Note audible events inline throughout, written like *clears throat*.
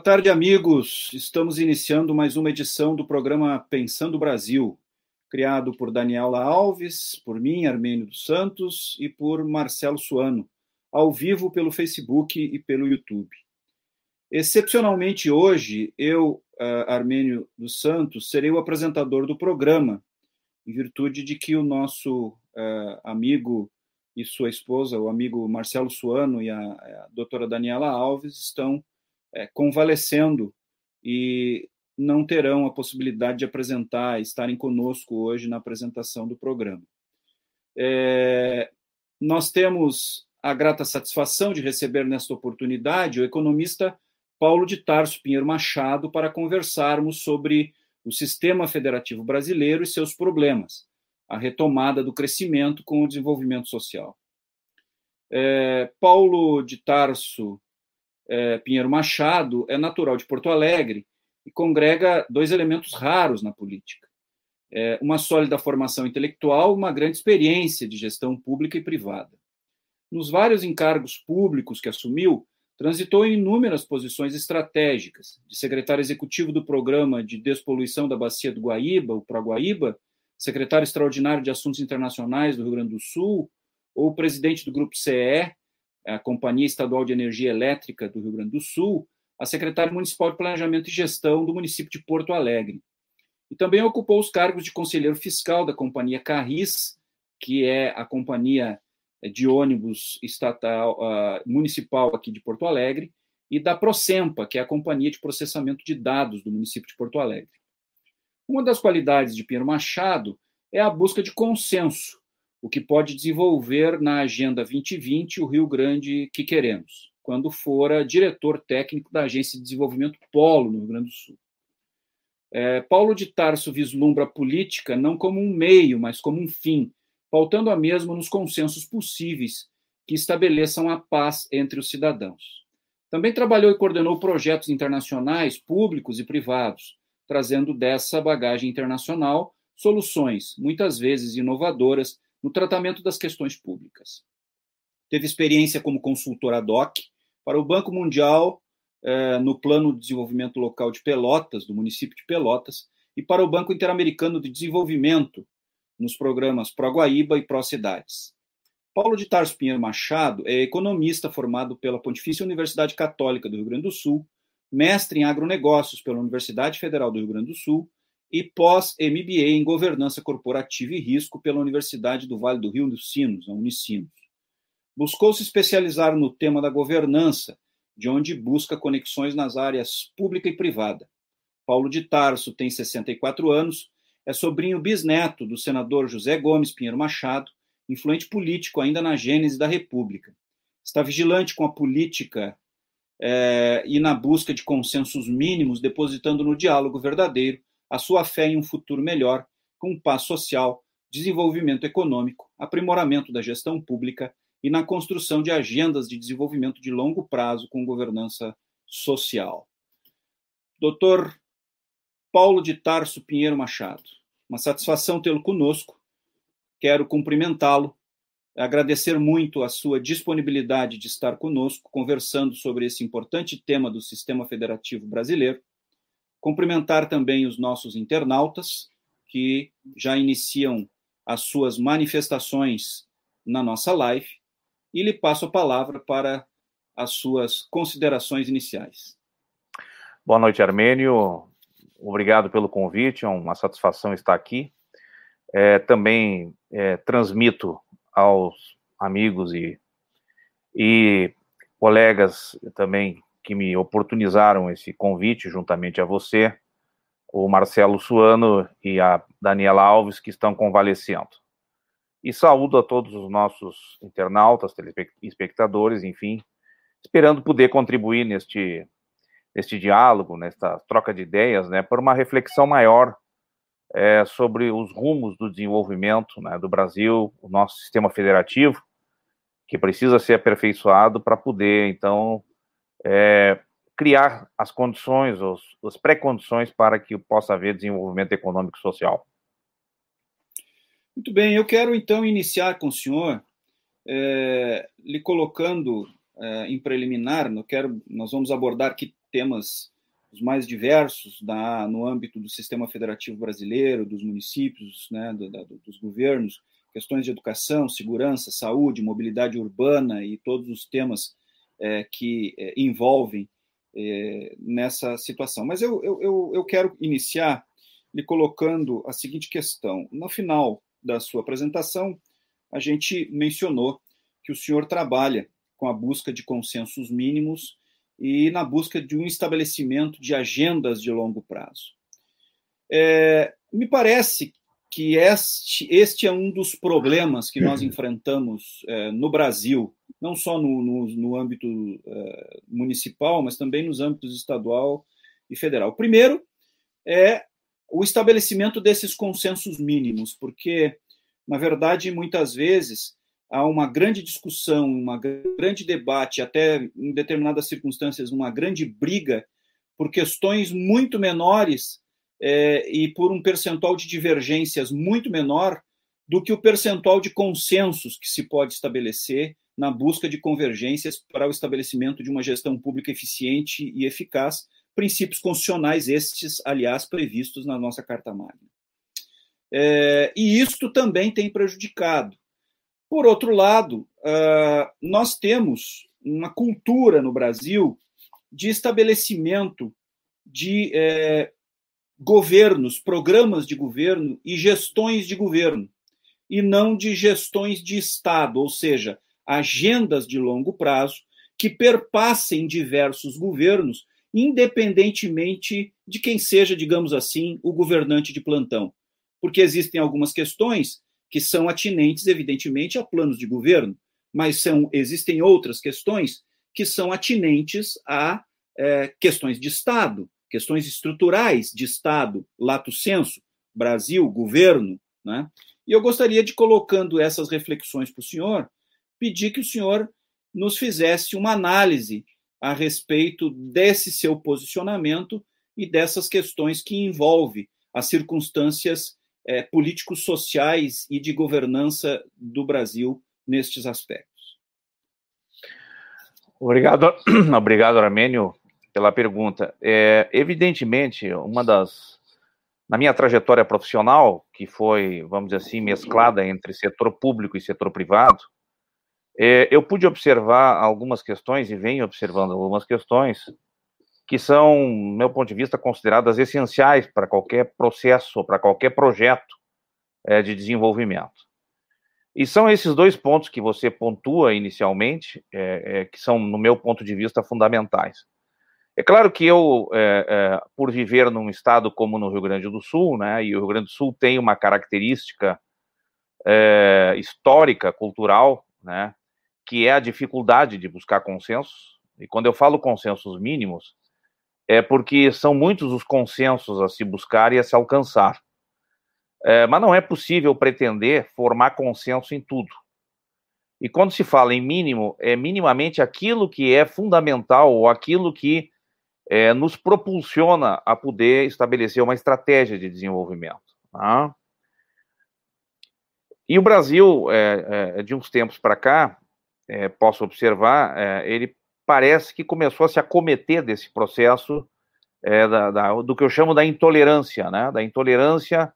Boa tarde, amigos. Estamos iniciando mais uma edição do programa Pensando Brasil, criado por Daniela Alves, por mim, Armênio dos Santos, e por Marcelo Suano, ao vivo pelo Facebook e pelo YouTube. Excepcionalmente hoje, eu, uh, Armênio dos Santos, serei o apresentador do programa, em virtude de que o nosso uh, amigo e sua esposa, o amigo Marcelo Suano e a, a doutora Daniela Alves, estão uh, convalescendo e não terão a possibilidade de apresentar, estarem conosco hoje na apresentação do programa. É, nós temos a grata satisfação de receber nesta oportunidade o economista Paulo de Tarso Pinheiro Machado para conversarmos sobre o sistema federativo brasileiro e seus problemas, a retomada do crescimento com o desenvolvimento social. É, Paulo de Tarso é, Pinheiro Machado é natural de Porto Alegre e congrega dois elementos raros na política: é, uma sólida formação intelectual, uma grande experiência de gestão pública e privada. Nos vários encargos públicos que assumiu, transitou em inúmeras posições estratégicas, de secretário executivo do Programa de Despoluição da Bacia do Guaíba, o Proguaíba, secretário extraordinário de Assuntos Internacionais do Rio Grande do Sul, ou presidente do Grupo CE, a Companhia Estadual de Energia Elétrica do Rio Grande do Sul, a secretário municipal de Planejamento e Gestão do município de Porto Alegre. E também ocupou os cargos de conselheiro fiscal da Companhia Carris, que é a companhia de ônibus estatal uh, municipal aqui de Porto Alegre e da Procempa, que é a companhia de processamento de dados do município de Porto Alegre. Uma das qualidades de Pinheiro Machado é a busca de consenso, o que pode desenvolver na Agenda 2020 o Rio Grande que queremos, quando fora diretor técnico da Agência de Desenvolvimento Polo no Rio Grande do Sul. É, Paulo de Tarso vislumbra a política não como um meio, mas como um fim, pautando a mesma nos consensos possíveis que estabeleçam a paz entre os cidadãos. Também trabalhou e coordenou projetos internacionais, públicos e privados, trazendo dessa bagagem internacional soluções, muitas vezes inovadoras, no tratamento das questões públicas. Teve experiência como consultor ad hoc para o Banco Mundial eh, no Plano de Desenvolvimento Local de Pelotas, do município de Pelotas, e para o Banco Interamericano de Desenvolvimento, nos programas Pro-Guaíba e Pró-Cidades. Paulo de Tarso Pinheiro Machado é economista formado pela Pontifícia Universidade Católica do Rio Grande do Sul, mestre em agronegócios pela Universidade Federal do Rio Grande do Sul e pós-MBA em Governança Corporativa e Risco pela Universidade do Vale do Rio dos Sinos, a Unicinos. Buscou se especializar no tema da governança, de onde busca conexões nas áreas pública e privada. Paulo de Tarso tem 64 anos, é sobrinho bisneto do senador José Gomes Pinheiro Machado, influente político ainda na gênese da República. Está vigilante com a política é, e na busca de consensos mínimos, depositando no diálogo verdadeiro a sua fé em um futuro melhor, com paz social, desenvolvimento econômico, aprimoramento da gestão pública e na construção de agendas de desenvolvimento de longo prazo com governança social. Doutor Paulo de Tarso Pinheiro Machado, uma satisfação tê-lo conosco. Quero cumprimentá-lo, agradecer muito a sua disponibilidade de estar conosco, conversando sobre esse importante tema do sistema federativo brasileiro. Cumprimentar também os nossos internautas, que já iniciam as suas manifestações na nossa live, e lhe passo a palavra para as suas considerações iniciais. Boa noite, Armênio. Obrigado pelo convite, é uma satisfação estar aqui. É, também é, transmito aos amigos e, e colegas também que me oportunizaram esse convite, juntamente a você, o Marcelo Suano e a Daniela Alves, que estão convalescendo. E saúdo a todos os nossos internautas, telespectadores, enfim, esperando poder contribuir neste neste diálogo, nesta troca de ideias, né, por uma reflexão maior é, sobre os rumos do desenvolvimento né, do Brasil, o nosso sistema federativo, que precisa ser aperfeiçoado para poder, então, é, criar as condições, os, as pré-condições para que possa haver desenvolvimento econômico e social. Muito bem, eu quero então iniciar com o senhor, é, lhe colocando é, em preliminar, quero, nós vamos abordar aqui temas os mais diversos da, no âmbito do sistema federativo brasileiro, dos municípios, né, do, da, dos governos, questões de educação, segurança, saúde, mobilidade urbana e todos os temas é, que é, envolvem é, nessa situação. Mas eu, eu, eu quero iniciar lhe colocando a seguinte questão. No final da sua apresentação, a gente mencionou que o senhor trabalha com a busca de consensos mínimos e na busca de um estabelecimento de agendas de longo prazo. É, me parece que este, este é um dos problemas que nós *clears throat* enfrentamos é, no Brasil, não só no, no, no âmbito é, municipal, mas também nos âmbitos estadual e federal. Primeiro é o estabelecimento desses consensos mínimos, porque, na verdade, muitas vezes há uma grande discussão, uma grande debate, até em determinadas circunstâncias, uma grande briga por questões muito menores é, e por um percentual de divergências muito menor do que o percentual de consensos que se pode estabelecer na busca de convergências para o estabelecimento de uma gestão pública eficiente e eficaz, princípios constitucionais estes, aliás, previstos na nossa Carta Magna. É, e isto também tem prejudicado por outro lado, uh, nós temos uma cultura no Brasil de estabelecimento de eh, governos, programas de governo e gestões de governo, e não de gestões de Estado, ou seja, agendas de longo prazo que perpassem diversos governos, independentemente de quem seja, digamos assim, o governante de plantão. Porque existem algumas questões que são atinentes, evidentemente, a planos de governo, mas são, existem outras questões que são atinentes a é, questões de Estado, questões estruturais de Estado, lato senso, Brasil, governo. Né? E eu gostaria de, colocando essas reflexões para o senhor, pedir que o senhor nos fizesse uma análise a respeito desse seu posicionamento e dessas questões que envolve as circunstâncias é, políticos sociais e de governança do Brasil nestes aspectos. Obrigado, *clears throat* obrigado Armênio, pela pergunta. É, evidentemente, uma das na minha trajetória profissional, que foi, vamos dizer assim, mesclada entre setor público e setor privado, é, eu pude observar algumas questões e venho observando algumas questões que são, meu ponto de vista, consideradas essenciais para qualquer processo, para qualquer projeto é, de desenvolvimento. E são esses dois pontos que você pontua inicialmente, é, é, que são, no meu ponto de vista, fundamentais. É claro que eu, é, é, por viver num estado como no Rio Grande do Sul, né, e o Rio Grande do Sul tem uma característica é, histórica, cultural, né, que é a dificuldade de buscar consensos. E quando eu falo consensos mínimos, é porque são muitos os consensos a se buscar e a se alcançar. É, mas não é possível pretender formar consenso em tudo. E quando se fala em mínimo, é minimamente aquilo que é fundamental ou aquilo que é, nos propulsiona a poder estabelecer uma estratégia de desenvolvimento. Tá? E o Brasil, é, é, de uns tempos para cá, é, posso observar, é, ele parece que começou a se acometer desse processo é, da, da, do que eu chamo da intolerância, né? da intolerância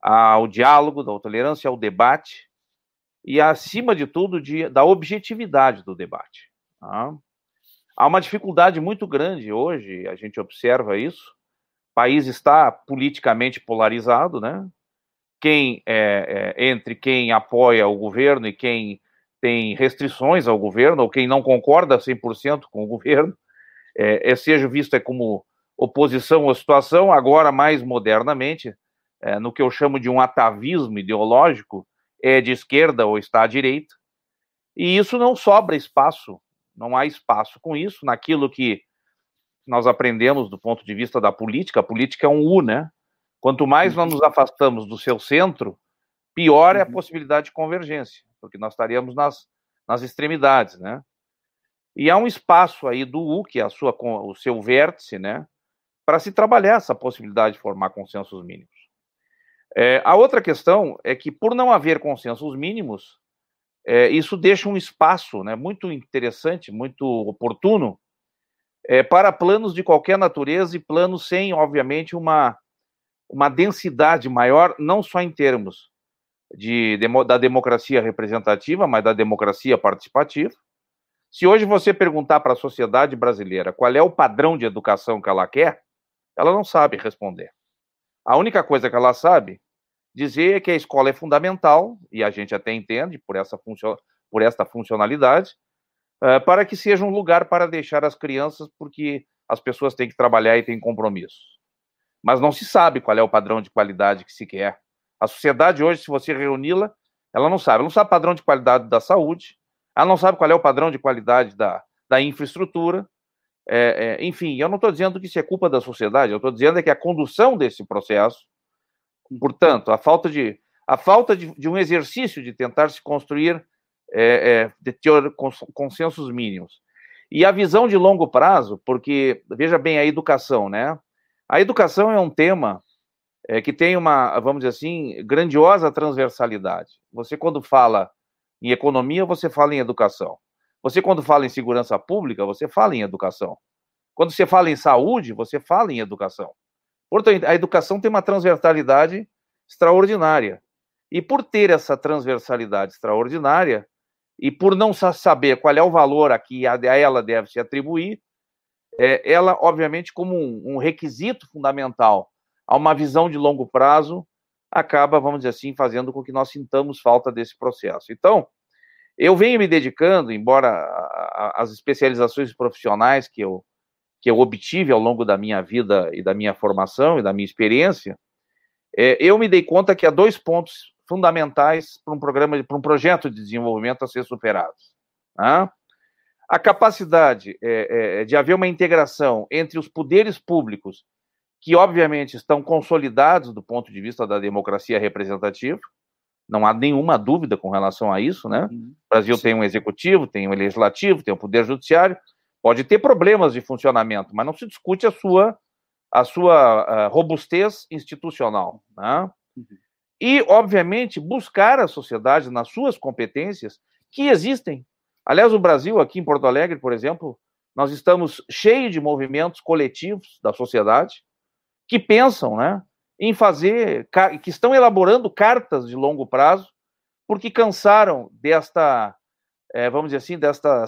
ao diálogo, da intolerância ao debate e, acima de tudo, de, da objetividade do debate. Tá? Há uma dificuldade muito grande hoje, a gente observa isso. O país está politicamente polarizado, né? Quem é, é, entre quem apoia o governo e quem tem restrições ao governo, ou quem não concorda 100% com o governo, é, é, seja visto é como oposição à situação, agora mais modernamente, é, no que eu chamo de um atavismo ideológico, é de esquerda ou está à direita, e isso não sobra espaço, não há espaço com isso, naquilo que nós aprendemos do ponto de vista da política, a política é um U, né? Quanto mais nós nos afastamos do seu centro, pior é a uhum. possibilidade de convergência porque nós estaríamos nas, nas extremidades, né? E há um espaço aí do U, que é a sua, o seu vértice, né, para se trabalhar essa possibilidade de formar consensos mínimos. É, a outra questão é que, por não haver consensos mínimos, é, isso deixa um espaço né, muito interessante, muito oportuno, é, para planos de qualquer natureza e planos sem, obviamente, uma, uma densidade maior, não só em termos de, da democracia representativa, mas da democracia participativa. Se hoje você perguntar para a sociedade brasileira qual é o padrão de educação que ela quer, ela não sabe responder. A única coisa que ela sabe dizer que a escola é fundamental, e a gente até entende por essa, funcio por esta funcionalidade, uh, para que seja um lugar para deixar as crianças, porque as pessoas têm que trabalhar e têm compromissos. Mas não se sabe qual é o padrão de qualidade que se quer. A sociedade hoje, se você reuni-la, ela não sabe. Ela não sabe o padrão de qualidade da saúde, ela não sabe qual é o padrão de qualidade da, da infraestrutura. É, é, enfim, eu não estou dizendo que isso é culpa da sociedade, eu estou dizendo é que a condução desse processo, portanto, a falta de, a falta de, de um exercício de tentar se construir é, é de consensos mínimos. E a visão de longo prazo, porque, veja bem, a educação, né? A educação é um tema é, que tem uma, vamos dizer assim, grandiosa transversalidade. Você, quando fala em economia, você fala em educação. Você, quando fala em segurança pública, você fala em educação. Quando você fala em saúde, você fala em educação. Portanto, a educação tem uma transversalidade extraordinária. E por ter essa transversalidade extraordinária, e por não saber qual é o valor a que a ela deve se atribuir, é, ela, obviamente, como um, um requisito fundamental a uma visão de longo prazo, acaba, vamos dizer assim, fazendo com que nós sintamos falta desse processo. Então, eu venho me dedicando, embora as especializações profissionais que eu, que eu obtive ao longo da minha vida e da minha formação e da minha experiência, é, eu me dei conta que há dois pontos fundamentais para um programa, para um projeto de desenvolvimento a ser superados. Né? A capacidade é, é, de haver uma integração entre os poderes públicos que obviamente estão consolidados do ponto de vista da democracia representativa, não há nenhuma dúvida com relação a isso, né? Uhum. O Brasil Sim. tem um executivo, tem um legislativo, tem um poder judiciário, pode ter problemas de funcionamento, mas não se discute a sua a sua uh, robustez institucional, né? Uhum. E, obviamente, buscar a sociedade nas suas competências que existem. Aliás, o Brasil, aqui em Porto Alegre, por exemplo, nós estamos cheios de movimentos coletivos da sociedade, que pensam né, em fazer, que estão elaborando cartas de longo prazo, porque cansaram desta, é, vamos dizer assim, desta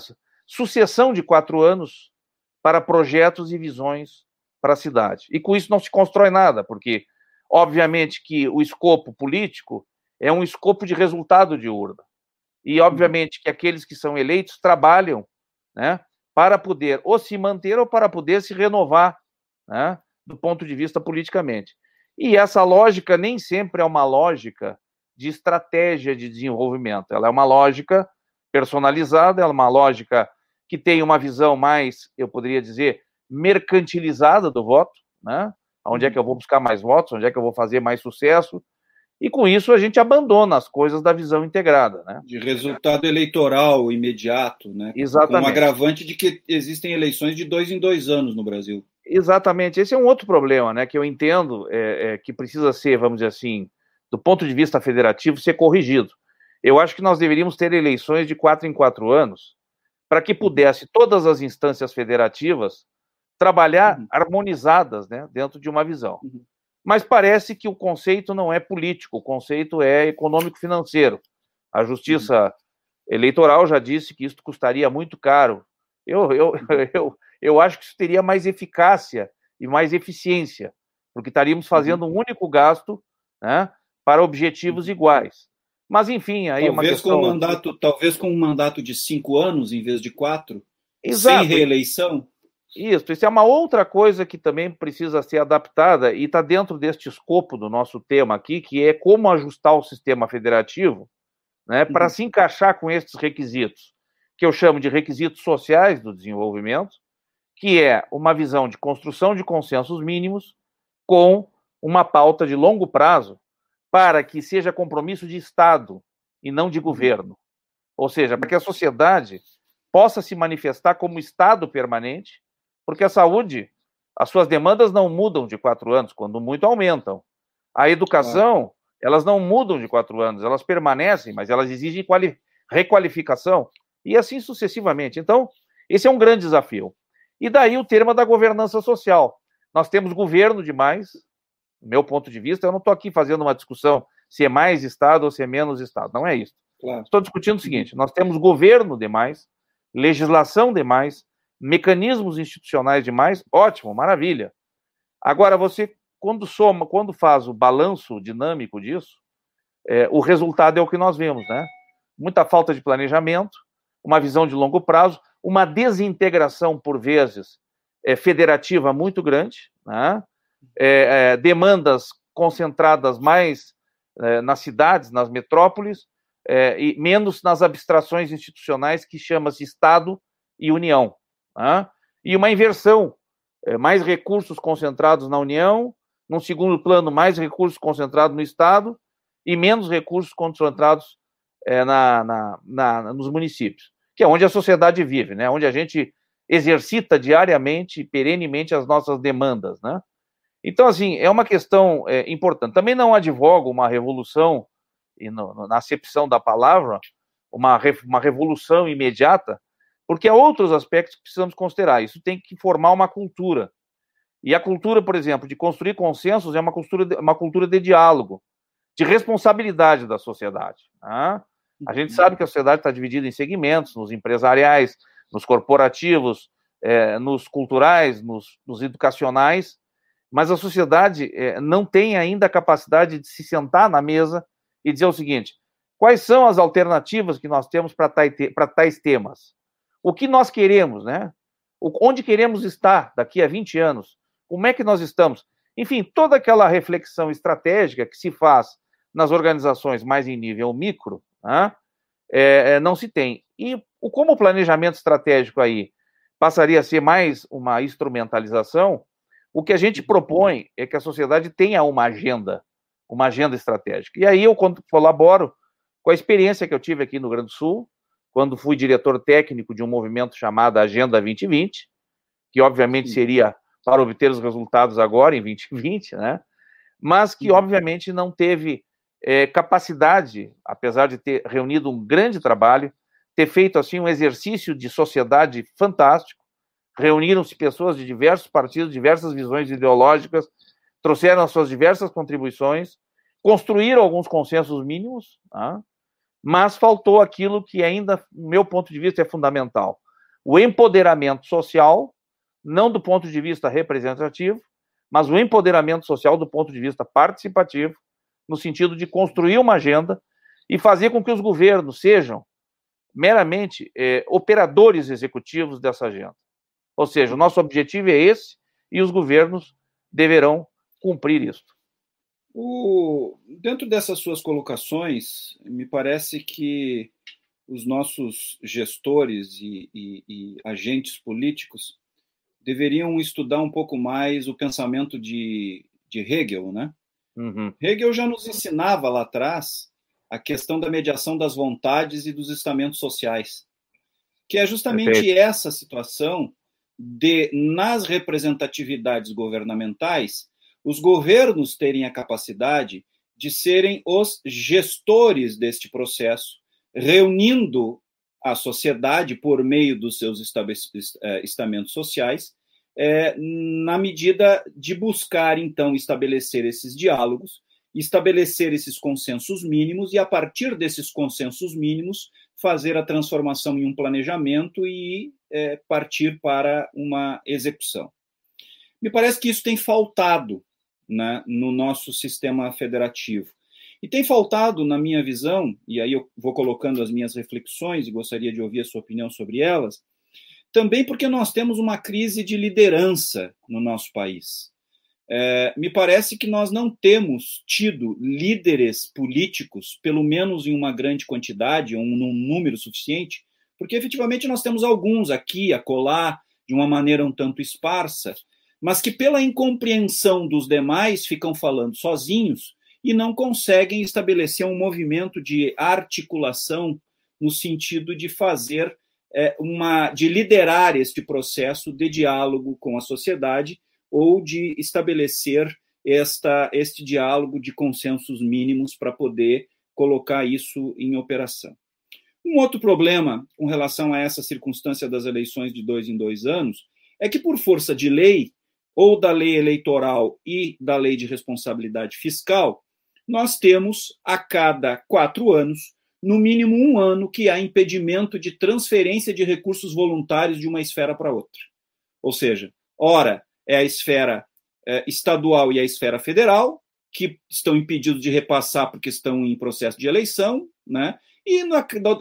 sucessão de quatro anos para projetos e visões para a cidade. E com isso não se constrói nada, porque, obviamente, que o escopo político é um escopo de resultado de urna. E, obviamente, que aqueles que são eleitos trabalham né, para poder ou se manter ou para poder se renovar. Né? do ponto de vista politicamente. E essa lógica nem sempre é uma lógica de estratégia de desenvolvimento, ela é uma lógica personalizada, ela é uma lógica que tem uma visão mais, eu poderia dizer, mercantilizada do voto, né? Onde é que eu vou buscar mais votos, onde é que eu vou fazer mais sucesso, e com isso a gente abandona as coisas da visão integrada. Né? De resultado eleitoral imediato, né? Exatamente. Com um agravante de que existem eleições de dois em dois anos no Brasil. Exatamente, esse é um outro problema, né, que eu entendo é, é, que precisa ser, vamos dizer assim, do ponto de vista federativo, ser corrigido. Eu acho que nós deveríamos ter eleições de quatro em quatro anos, para que pudesse todas as instâncias federativas trabalhar uhum. harmonizadas, né, dentro de uma visão. Uhum. Mas parece que o conceito não é político, o conceito é econômico-financeiro. A justiça uhum. eleitoral já disse que isso custaria muito caro. Eu, eu, *laughs* eu, eu acho que isso teria mais eficácia e mais eficiência, porque estaríamos fazendo um único gasto né, para objetivos iguais. Mas, enfim, aí talvez uma questão... Com um mandato, talvez com um mandato de cinco anos em vez de quatro, Exato. sem reeleição. Isso, isso é uma outra coisa que também precisa ser adaptada e está dentro deste escopo do nosso tema aqui, que é como ajustar o sistema federativo né, para uhum. se encaixar com estes requisitos, que eu chamo de requisitos sociais do desenvolvimento, que é uma visão de construção de consensos mínimos com uma pauta de longo prazo para que seja compromisso de Estado e não de governo. Ou seja, para que a sociedade possa se manifestar como Estado permanente, porque a saúde, as suas demandas não mudam de quatro anos, quando muito aumentam. A educação, elas não mudam de quatro anos, elas permanecem, mas elas exigem requalificação, e assim sucessivamente. Então, esse é um grande desafio. E daí o termo da governança social. Nós temos governo demais, meu ponto de vista, eu não estou aqui fazendo uma discussão se é mais Estado ou se é menos Estado, não é isso. Claro. Estou discutindo o seguinte: nós temos governo demais, legislação demais, mecanismos institucionais demais, ótimo, maravilha. Agora, você, quando soma, quando faz o balanço dinâmico disso, é, o resultado é o que nós vemos, né? Muita falta de planejamento, uma visão de longo prazo, uma desintegração, por vezes, é, federativa muito grande, né? É, é demandas concentradas mais é, nas cidades, nas metrópoles, é, e menos nas abstrações institucionais que chama-se Estado e União. Né? E uma inversão, é, mais recursos concentrados na União, num segundo plano, mais recursos concentrados no Estado e menos recursos concentrados é, na, na, na, nos municípios, que é onde a sociedade vive, né? onde a gente exercita diariamente, perenemente as nossas demandas. Né? Então, assim, é uma questão é, importante. Também não advogo uma revolução, e no, na acepção da palavra, uma, uma revolução imediata, porque há outros aspectos que precisamos considerar. Isso tem que formar uma cultura. E a cultura, por exemplo, de construir consensos é uma cultura de, uma cultura de diálogo, de responsabilidade da sociedade. Né? A gente uhum. sabe que a sociedade está dividida em segmentos, nos empresariais, nos corporativos, é, nos culturais, nos, nos educacionais, mas a sociedade é, não tem ainda a capacidade de se sentar na mesa e dizer o seguinte: quais são as alternativas que nós temos para tais temas? O que nós queremos, né? Onde queremos estar daqui a 20 anos? Como é que nós estamos? Enfim, toda aquela reflexão estratégica que se faz nas organizações mais em nível micro, né, é, não se tem. E como o planejamento estratégico aí passaria a ser mais uma instrumentalização, o que a gente propõe é que a sociedade tenha uma agenda, uma agenda estratégica. E aí eu colaboro com a experiência que eu tive aqui no Rio Grande do Sul, quando fui diretor técnico de um movimento chamado Agenda 2020, que obviamente seria para obter os resultados agora, em 2020, né? mas que obviamente não teve é, capacidade, apesar de ter reunido um grande trabalho, ter feito assim um exercício de sociedade fantástico, reuniram-se pessoas de diversos partidos, diversas visões ideológicas, trouxeram as suas diversas contribuições, construíram alguns consensos mínimos, tá? mas faltou aquilo que ainda, do meu ponto de vista, é fundamental: o empoderamento social, não do ponto de vista representativo, mas o empoderamento social do ponto de vista participativo, no sentido de construir uma agenda e fazer com que os governos sejam meramente é, operadores executivos dessa agenda. Ou seja, o nosso objetivo é esse e os governos deverão cumprir isso. O, dentro dessas suas colocações, me parece que os nossos gestores e, e, e, agentes políticos deveriam estudar um pouco mais o pensamento de, de Hegel, né? Uhum. Hegel já nos ensinava lá atrás a questão da mediação das vontades e dos estamentos sociais, que é justamente Perfeito. essa situação de, nas representatividades governamentais, os governos terem a capacidade de serem os gestores deste processo, reunindo a sociedade por meio dos seus eh, estamentos sociais, é, na medida de buscar, então, estabelecer esses diálogos, estabelecer esses consensos mínimos e, a partir desses consensos mínimos, fazer a transformação em um planejamento e é, partir para uma execução. Me parece que isso tem faltado né, no nosso sistema federativo. E tem faltado, na minha visão, e aí eu vou colocando as minhas reflexões e gostaria de ouvir a sua opinião sobre elas, também porque nós temos uma crise de liderança no nosso país. É, me parece que nós não temos tido líderes políticos, pelo menos em uma grande quantidade, ou num número suficiente, porque efetivamente nós temos alguns aqui, acolá, de uma maneira um tanto esparsa, mas que pela incompreensão dos demais ficam falando sozinhos e não conseguem estabelecer um movimento de articulação no sentido de fazer é, uma, de liderar este processo de diálogo com a sociedade ou de estabelecer esta, este diálogo de consensos mínimos para poder colocar isso em operação. Um outro problema com relação a essa circunstância das eleições de dois em dois anos é que, por força de lei, ou da lei eleitoral e da lei de responsabilidade fiscal, nós temos a cada quatro anos, no mínimo um ano, que há impedimento de transferência de recursos voluntários de uma esfera para outra. Ou seja, ora é a esfera é, estadual e a esfera federal, que estão impedidos de repassar porque estão em processo de eleição, né? e no,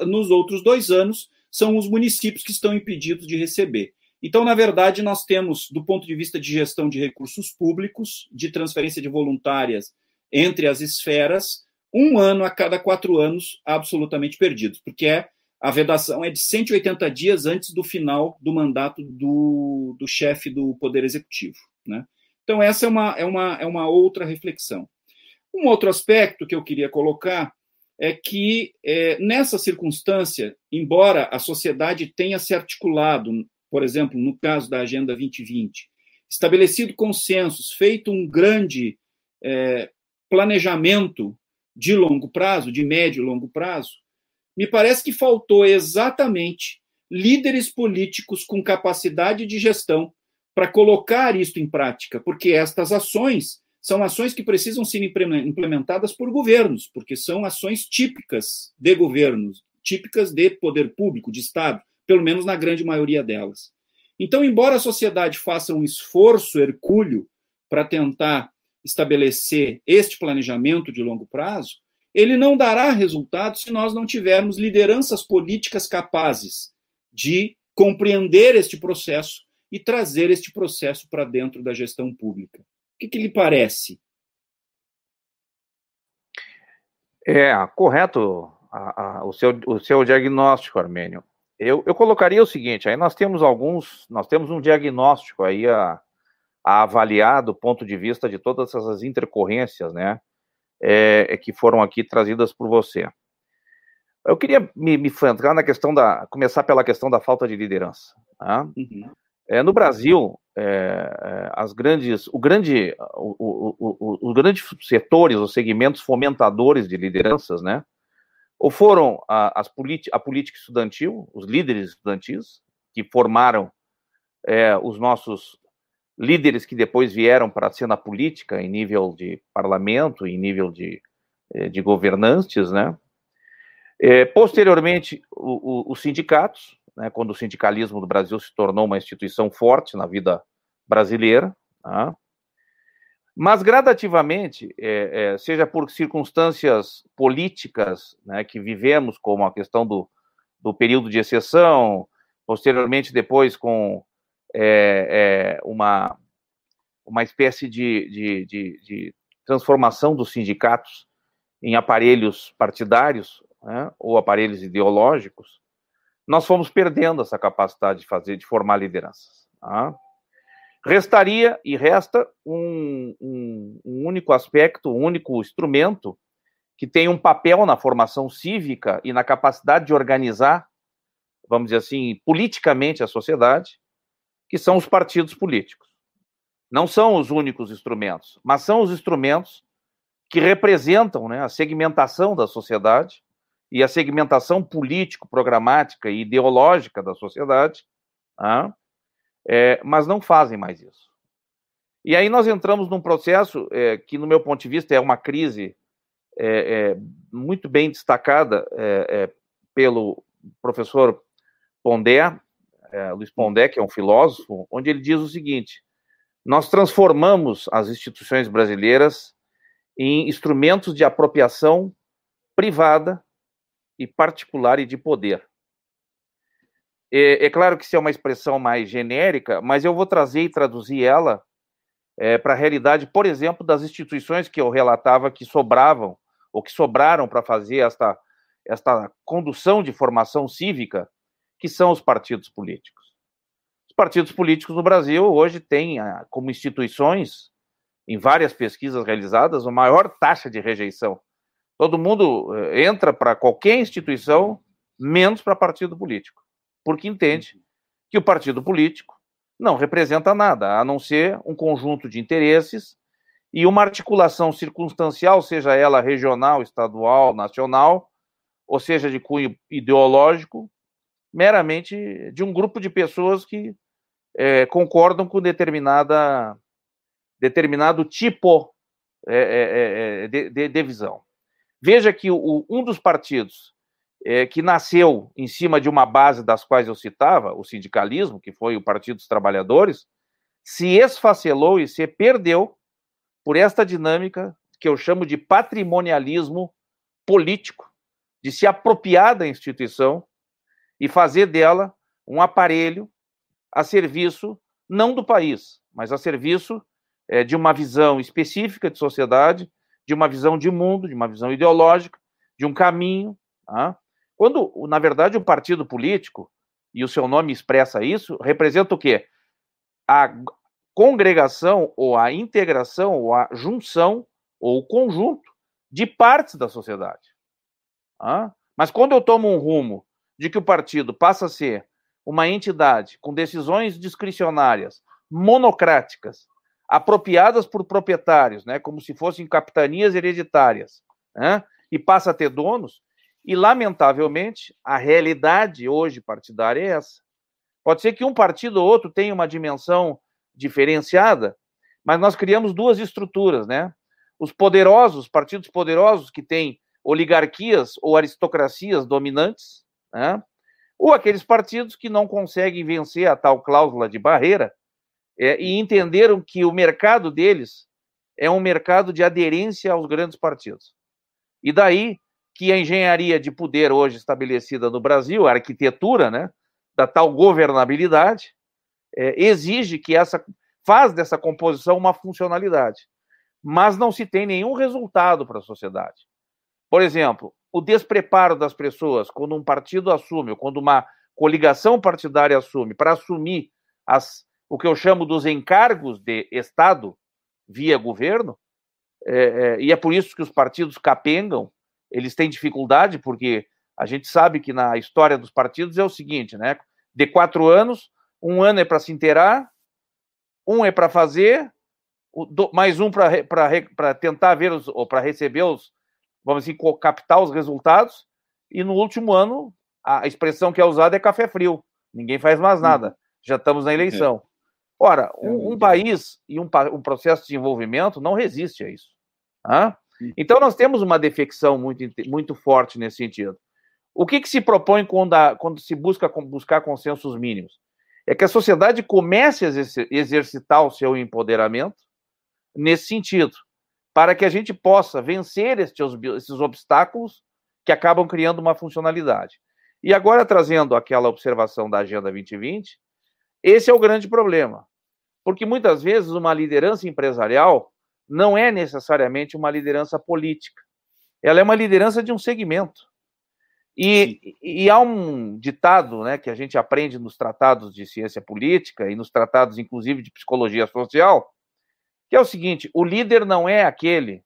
nos outros dois anos são os municípios que estão impedidos de receber. Então, na verdade, nós temos, do ponto de vista de gestão de recursos públicos, de transferência de voluntárias entre as esferas, um ano a cada quatro anos absolutamente perdidos, porque é, a vedação é de 180 dias antes do final do mandato do, do chefe do Poder Executivo. Né? Então, essa é uma, é, uma, é uma outra reflexão. Um outro aspecto que eu queria colocar é que, é, nessa circunstância, embora a sociedade tenha se articulado por exemplo, no caso da Agenda 2020, estabelecido consensos, feito um grande é, planejamento de longo prazo, de médio e longo prazo, me parece que faltou exatamente líderes políticos com capacidade de gestão para colocar isso em prática, porque estas ações são ações que precisam ser implementadas por governos, porque são ações típicas de governos, típicas de poder público, de Estado pelo menos na grande maioria delas. Então, embora a sociedade faça um esforço hercúleo para tentar estabelecer este planejamento de longo prazo, ele não dará resultado se nós não tivermos lideranças políticas capazes de compreender este processo e trazer este processo para dentro da gestão pública. O que, que lhe parece? É correto a, a, o, seu, o seu diagnóstico, Armênio. Eu, eu colocaria o seguinte: aí nós temos alguns, nós temos um diagnóstico aí a, a avaliar do ponto de vista de todas essas intercorrências, né, é, é que foram aqui trazidas por você. Eu queria me, me entrar na questão da, começar pela questão da falta de liderança. Tá? Uhum. É, no Brasil, é, é as grandes, o grande, o, o, o, os grandes setores, os segmentos fomentadores de lideranças, né, ou foram a, as a política estudantil, os líderes estudantis, que formaram é, os nossos líderes que depois vieram para a cena política em nível de parlamento, em nível de, é, de governantes, né? É, posteriormente, o, o, os sindicatos, né, quando o sindicalismo do Brasil se tornou uma instituição forte na vida brasileira, né? Mas gradativamente, é, é, seja por circunstâncias políticas né, que vivemos, como a questão do, do período de exceção, posteriormente depois com é, é uma, uma espécie de, de, de, de, transformação dos sindicatos em aparelhos partidários né, ou aparelhos ideológicos, nós fomos perdendo essa capacidade de fazer, de formar lideranças. Tá? Restaria e resta um, um, um único aspecto, um único instrumento que tem um papel na formação cívica e na capacidade de organizar, vamos dizer assim, politicamente a sociedade, que são os partidos políticos. Não são os únicos instrumentos, mas são os instrumentos que representam né, a segmentação da sociedade e a segmentação político, programática e ideológica da sociedade, tá? é, mas não fazem mais isso. E aí nós entramos num processo é, que, no meu ponto de vista, é uma crise é, é muito bem destacada é, é, pelo professor Pondé, Luiz Pondé, que é um filósofo, onde ele diz o seguinte: nós transformamos as instituições brasileiras em instrumentos de apropriação privada e particular e de poder. É, é, claro que isso é uma expressão mais genérica, mas eu vou trazer e traduzir ela é, para a realidade, por exemplo, das instituições que eu relatava que sobravam ou que sobraram para fazer esta, esta condução de formação cívica, que são os partidos políticos. Os partidos políticos no Brasil hoje têm ah, como instituições, em várias pesquisas realizadas, a maior taxa de rejeição. Todo mundo eh, entra para qualquer instituição, menos para partido político porque entende que o partido político não representa nada, a não ser um conjunto de interesses e uma articulação circunstancial, seja ela regional, estadual, nacional, ou seja, de cunho ideológico, meramente de um grupo de pessoas que é, concordam com determinada determinado tipo é, é, é, de, de, de, visão. Veja que o, um dos partidos é, que nasceu em cima de uma base das quais eu citava, o sindicalismo, que foi o Partido dos Trabalhadores, se esfacelou e se perdeu por esta dinâmica que eu chamo de patrimonialismo político, de se apropriar da instituição e fazer dela um aparelho a serviço não do país, mas a serviço é, de uma visão específica de sociedade, de uma visão de mundo, de uma visão ideológica, de um caminho. Tá? Quando, na verdade, o partido político, e o seu nome expressa isso, representa o quê? A congregação, ou a integração, ou a junção, ou o conjunto de partes da sociedade. Tá? Mas quando eu tomo um rumo de que o partido passa a ser uma entidade com decisões discricionárias, monocráticas, apropriadas por proprietários, né, como se fossem capitanias hereditárias, né, e passa a ter donos, e lamentavelmente a realidade hoje partidária é essa. Pode ser que um partido ou outro tenha uma dimensão diferenciada, mas nós criamos duas estruturas, né? Os poderosos, partidos poderosos que têm oligarquias ou aristocracias dominantes, né? ou aqueles partidos que não conseguem vencer a tal cláusula de barreira é, e entenderam que o mercado deles é um mercado de aderência aos grandes partidos. E daí que a engenharia de poder hoje estabelecida no Brasil, a arquitetura né, da tal governabilidade, é, exige que essa faz dessa composição uma funcionalidade, mas não se tem nenhum resultado para a sociedade. Por exemplo, o despreparo das pessoas quando um partido assume, ou quando uma coligação partidária assume, para assumir as, o que eu chamo dos encargos de Estado via governo, é, é, e é por isso que os partidos capengam, eles têm dificuldade, porque a gente sabe que na história dos partidos é o seguinte, né? De quatro anos, um ano é para se inteirar, um é para fazer, mais um para tentar ver os, ou para receber os, vamos assim, captar os resultados, e no último ano, a expressão que é usada é café frio. Ninguém faz mais uhum. nada. Já estamos na eleição. Ora, um, um país e um, um, processo de desenvolvimento não resiste a isso. Tá? Então, nós temos uma defecção muito, muito forte nesse sentido. O que, que se propõe quando, a, quando se busca buscar consensos mínimos? É que a sociedade comece a exercitar o seu empoderamento nesse sentido para que a gente possa vencer estes, esses obstáculos que acabam criando uma funcionalidade. E agora, trazendo aquela observação da Agenda 2020, esse é o grande problema. Porque muitas vezes uma liderança empresarial não é necessariamente uma liderança política. Ela é uma liderança de um segmento. E, e, há um ditado né, que a gente aprende nos tratados de ciência política e nos tratados, inclusive, de psicologia social, que é o seguinte: o líder não é aquele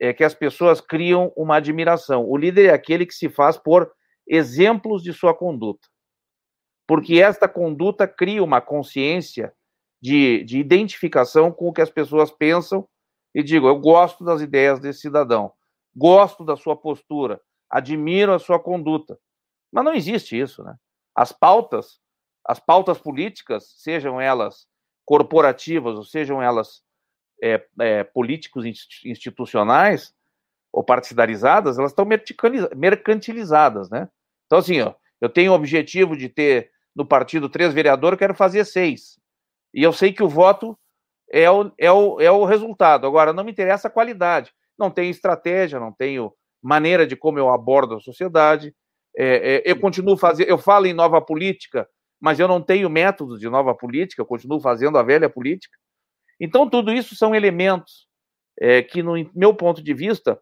é, que as pessoas criam uma admiração. O líder é aquele que se faz por exemplos de sua conduta. Porque esta conduta cria uma consciência de, de identificação com o que as pessoas pensam e digo, eu gosto das ideias desse cidadão, gosto da sua postura, admiro a sua conduta. Mas não existe isso, né? As pautas, as pautas políticas, sejam elas corporativas ou sejam elas é, é, políticos institucionais ou partidarizadas, elas estão mercantilizadas, né? Então, assim, ó, eu tenho o objetivo de ter no partido três vereadores, quero fazer seis. E eu sei que o voto é o, é o, é o resultado. Agora, não me interessa a qualidade. Não tenho estratégia, não tenho maneira de como eu abordo a sociedade. É, é, eu continuo fazendo, eu falo em nova política, mas eu não tenho métodos de nova política, eu continuo fazendo a velha política. Então, tudo isso são elementos é, que, no meu ponto de vista,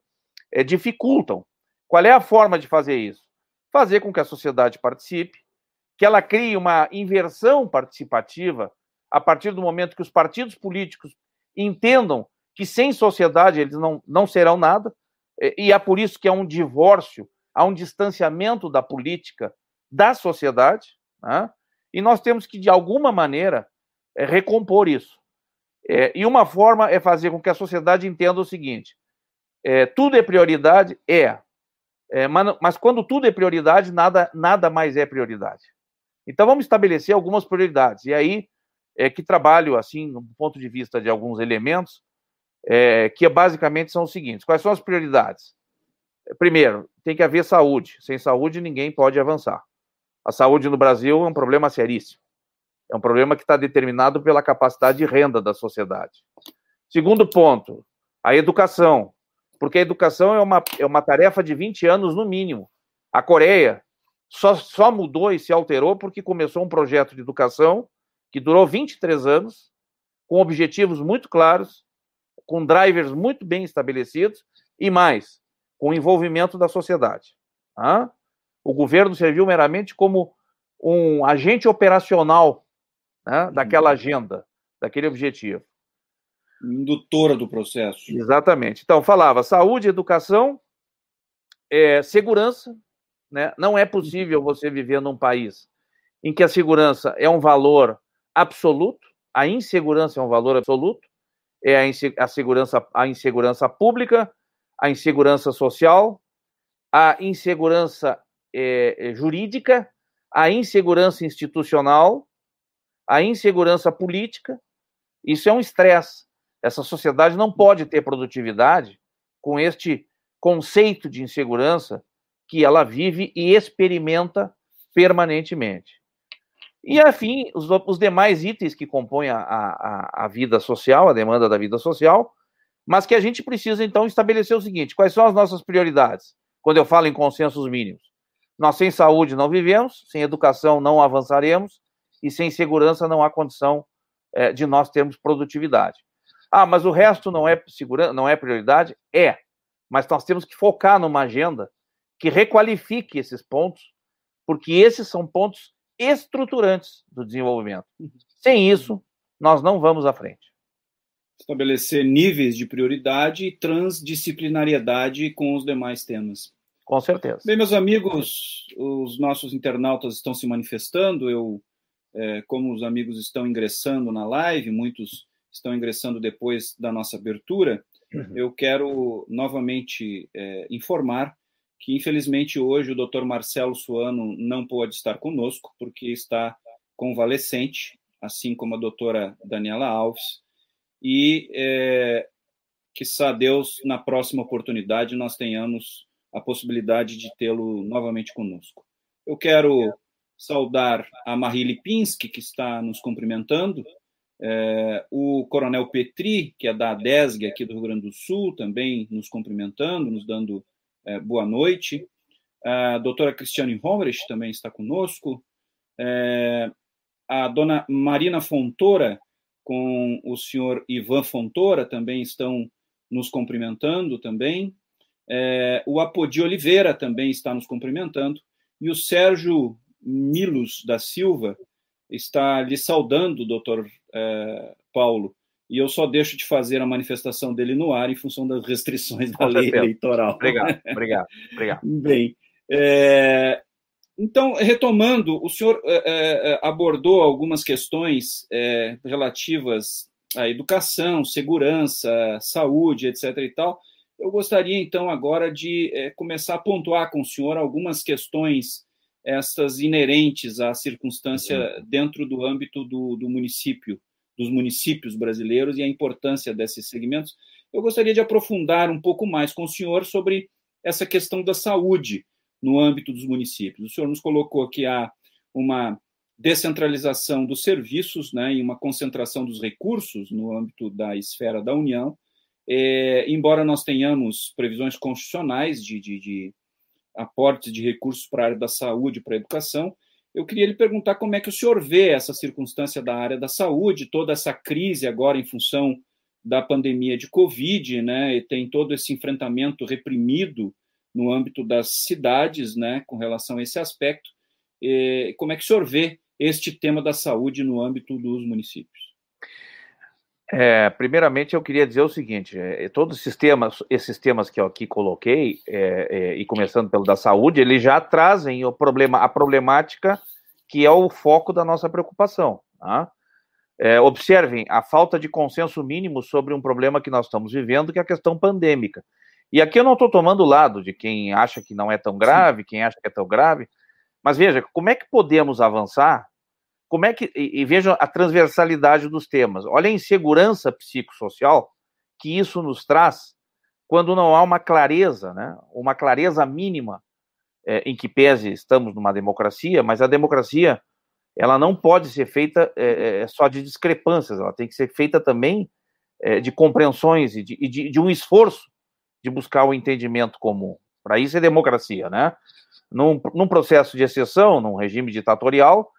é, dificultam. Qual é a forma de fazer isso? Fazer com que a sociedade participe, que ela crie uma inversão participativa a partir do momento que os partidos políticos entendam que sem sociedade eles não, não serão nada, e é por isso que há um divórcio, há um distanciamento da política da sociedade, né? e nós temos que, de alguma maneira, é, recompor isso. É, e uma forma é fazer com que a sociedade entenda o seguinte: é, tudo é prioridade? É. é mas, mas, quando tudo é prioridade, nada, nada mais é prioridade. Então vamos estabelecer algumas prioridades. E aí é, que trabalho, assim, do ponto de vista de alguns elementos, é, que basicamente são os seguintes: quais são as prioridades? Primeiro, tem que haver saúde. Sem saúde, ninguém pode avançar. A saúde no Brasil é um problema seríssimo. É um problema que está determinado pela capacidade de renda da sociedade. Segundo ponto, a educação. Porque a educação é uma, é uma tarefa de 20 anos no mínimo. A Coreia só, só mudou e se alterou porque começou um projeto de educação que durou 23 anos, com objetivos muito claros, com drivers muito bem estabelecidos e mais, com envolvimento da sociedade. O governo serviu meramente como um agente operacional né, uhum. daquela agenda, daquele objetivo. Indutora do processo. Exatamente. Então, falava saúde, educação, é, segurança. Né? Não é possível você viver num país em que a segurança é um valor absoluto, a insegurança é um valor absoluto, é a, a, segurança, a insegurança pública, a insegurança social, a insegurança é, jurídica, a insegurança institucional, a insegurança política. Isso é um estresse. Essa sociedade não pode ter produtividade com este conceito de insegurança que ela vive e experimenta permanentemente. E, afim, os, os demais itens que compõem a, a, a vida social, a demanda da vida social, mas que a gente precisa, então, estabelecer o seguinte: quais são as nossas prioridades? Quando eu falo em consensos mínimos. Nós, sem saúde, não vivemos, sem educação, não avançaremos, e sem segurança, não há condição é, de nós termos produtividade. Ah, mas o resto não é, segura, não é prioridade? É, mas nós temos que focar numa agenda que requalifique esses pontos, porque esses são pontos estruturantes do desenvolvimento. Sem isso, nós não vamos à frente. Estabelecer níveis de prioridade e transdisciplinariedade com os demais temas. Com certeza. Bem, meus amigos, os nossos internautas estão se manifestando. Eu, é, como os amigos estão ingressando na live, muitos estão ingressando depois da nossa abertura, uhum. eu quero novamente é, informar que infelizmente hoje o Dr. Marcelo Suano não pôde estar conosco porque está convalescente, assim como a doutora Daniela Alves, e é, que Deus, na próxima oportunidade, nós tenhamos a possibilidade de tê-lo novamente conosco. Eu quero saudar a Marie Lipinski, que está nos cumprimentando, é, o Coronel Petri, que é da ADESG aqui do Rio Grande do Sul, também nos cumprimentando, nos dando é, boa noite. A doutora Cristiane Homrich também está conosco. É, a dona Marina Fontoura, com o senhor Ivan Fontoura, também estão nos cumprimentando também. É, o Apodi Oliveira também está nos cumprimentando. E o Sérgio Milos da Silva está lhe saudando, doutor é, Paulo, e eu só deixo de fazer a manifestação dele no ar em função das restrições da lei eleitoral. Obrigado, obrigado, obrigado. *laughs* Bem, é, então, retomando, o senhor é, abordou algumas questões é, relativas à educação, segurança, saúde, etc. e tal. Eu gostaria, então, agora de começar a pontuar com o senhor algumas questões essas inerentes à circunstância uhum. dentro do âmbito do, do município dos municípios brasileiros e a importância desses segmentos. Eu gostaria de aprofundar um pouco mais com o senhor sobre essa questão da saúde no âmbito dos municípios. O senhor nos colocou que há uma descentralização dos serviços né, e uma concentração dos recursos no âmbito da esfera da União, é, embora nós tenhamos previsões constitucionais de, de, de aportes de recursos para a área da saúde, para a educação, eu queria lhe perguntar como é que o senhor vê essa circunstância da área da saúde, toda essa crise agora em função da pandemia de Covid, né? E tem todo esse enfrentamento reprimido no âmbito das cidades, né, com relação a esse aspecto. E como é que o senhor vê este tema da saúde no âmbito dos municípios? É, primeiramente, eu queria dizer o seguinte: é, todos esses temas, esses temas que eu aqui coloquei, é, é, e começando pelo da saúde, eles já trazem o problema, a problemática que é o foco da nossa preocupação. Tá? É, observem a falta de consenso mínimo sobre um problema que nós estamos vivendo, que é a questão pandêmica. E aqui eu não estou tomando o lado de quem acha que não é tão grave, Sim. quem acha que é tão grave, mas veja, como é que podemos avançar como é que. E, e vejam a transversalidade dos temas. Olha a insegurança psicossocial que isso nos traz quando não há uma clareza, né? uma clareza mínima, é, em que pese estamos numa democracia, mas a democracia ela não pode ser feita é, é, só de discrepâncias, ela tem que ser feita também é, de compreensões e, de, de, de, um esforço de buscar o entendimento comum. Para isso é democracia, né? Num, num processo de exceção, num regime ditatorial,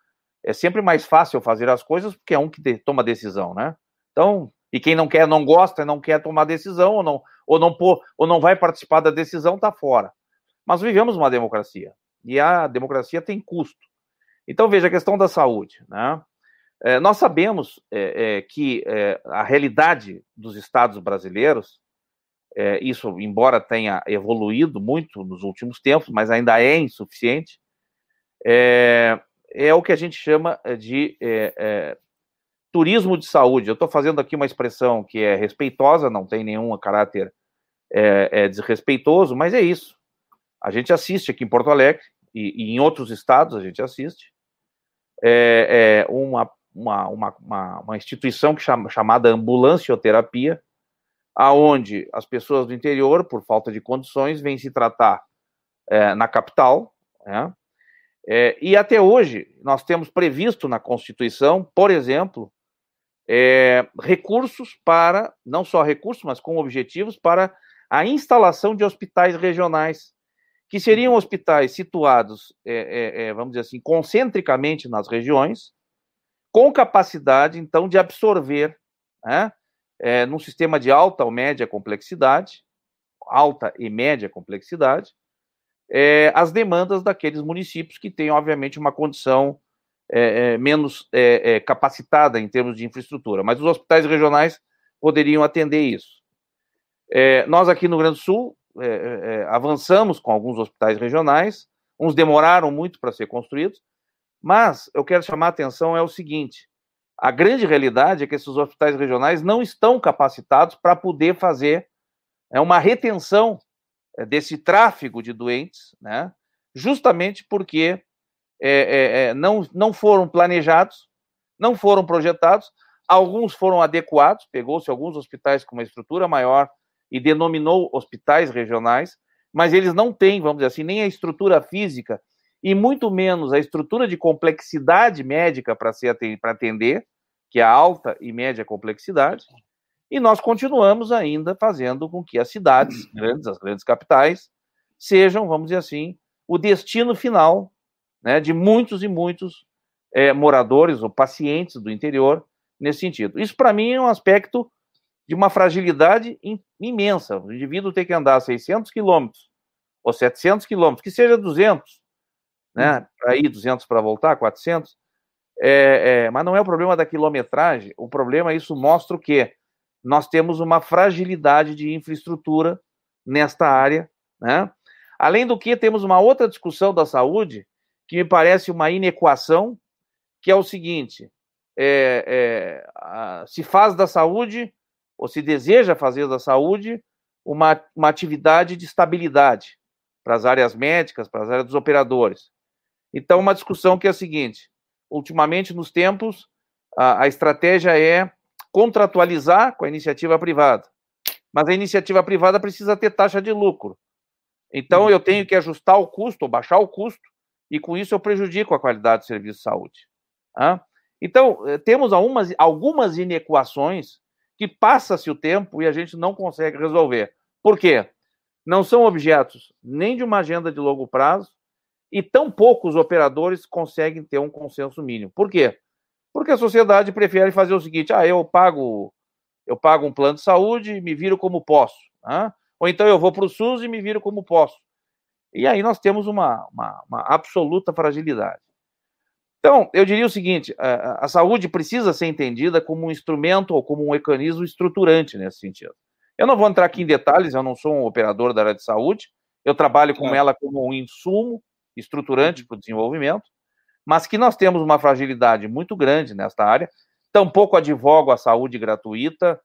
é sempre mais fácil fazer as coisas porque é um que toma decisão, né? Então, e quem não quer, não gosta, não quer tomar decisão ou não ou não pô, ou não vai participar da decisão, está fora. Mas vivemos uma democracia e a democracia tem custo. Então veja a questão da saúde, né? É, nós sabemos é, é, que é, a realidade dos estados brasileiros, é, isso, embora tenha evoluído muito nos últimos tempos, mas ainda é insuficiente, é, o que a gente chama eh, de é, é, turismo de saúde. Eu estou fazendo aqui uma expressão que é respeitosa, não tem nenhum caráter é, desrespeitoso, mas é isso. A gente assiste aqui em Porto Alegre e, e em outros estados a gente assiste uma, uma, uma, uma, instituição que chama, chamada ambulancioterapia, aonde as pessoas do interior, por falta de condições, vêm se tratar na capital, né? É, e até hoje, nós temos previsto na Constituição, por exemplo, é, recursos para, não só recursos, mas com objetivos para a instalação de hospitais regionais, que seriam hospitais situados, é, é, é vamos dizer assim, concentricamente nas regiões, com capacidade, então, de absorver, né, é, num sistema de alta ou média complexidade, alta e média complexidade, é, as demandas daqueles municípios que têm, obviamente, uma condição é, é menos é, é, capacitada em termos de infraestrutura. Mas os hospitais regionais poderiam atender isso. nós aqui no Rio Grande do Sul avançamos com alguns hospitais regionais, uns demoraram muito para ser construídos, mas eu quero chamar a atenção é o seguinte: a grande realidade é que esses hospitais regionais não estão capacitados para poder fazer é uma retenção desse tráfego de doentes, né? justamente porque é, é, não, não foram planejados, não foram projetados, alguns foram adequados, pegou-se alguns hospitais com uma estrutura maior e denominou hospitais regionais, mas eles não têm, vamos dizer assim, nem a estrutura física e muito menos a estrutura de complexidade médica para atender, que é a alta e média complexidade, e nós continuamos ainda fazendo com que as cidades uhum. grandes, as grandes capitais, sejam, vamos dizer assim, o destino final né, de muitos e muitos é, moradores ou pacientes do interior nesse sentido. Isso, para mim, é um aspecto de uma fragilidade imensa. O indivíduo tem que andar 600 quilômetros ou 700 quilômetros, que seja 200, né, uhum. para ir, 200 para voltar, 400, é, é, mas não é o problema da quilometragem, o problema, isso mostra o quê? Nós temos uma fragilidade de infraestrutura nesta área, né? Além do que, temos uma outra discussão da saúde que me parece uma inequação, que é o seguinte: é, é, se faz da saúde, ou se deseja fazer da saúde, uma, uma atividade de estabilidade para as áreas médicas, para as áreas dos operadores. Então, uma discussão que é a seguinte: ultimamente, nos tempos, a, a estratégia é contratualizar com a iniciativa privada. Mas a iniciativa privada precisa ter taxa de lucro. Então eu tenho que ajustar o custo, ou baixar o custo, e com isso eu prejudico a qualidade do serviço de saúde. Então, eh, temos algumas, algumas inequações que passa-se o tempo e a gente não consegue resolver. Por quê? Não são objetos nem de uma agenda de longo prazo e tão poucos operadores conseguem ter um consenso mínimo. Por quê? Porque a sociedade prefere fazer o seguinte: ah, eu pago, eu pago um plano de saúde e me viro como posso. Né? Ou então eu vou para o SUS e me viro como posso. E aí nós temos uma, uma, uma absoluta fragilidade. Então, eu diria o seguinte: a, a, saúde precisa ser entendida como um instrumento ou como um mecanismo estruturante nesse sentido. Eu não vou entrar aqui em detalhes, eu não sou um operador da área de saúde, eu trabalho com ela como um insumo estruturante para o desenvolvimento, mas que nós temos uma fragilidade muito grande nesta área. Tampouco advogo a saúde gratuita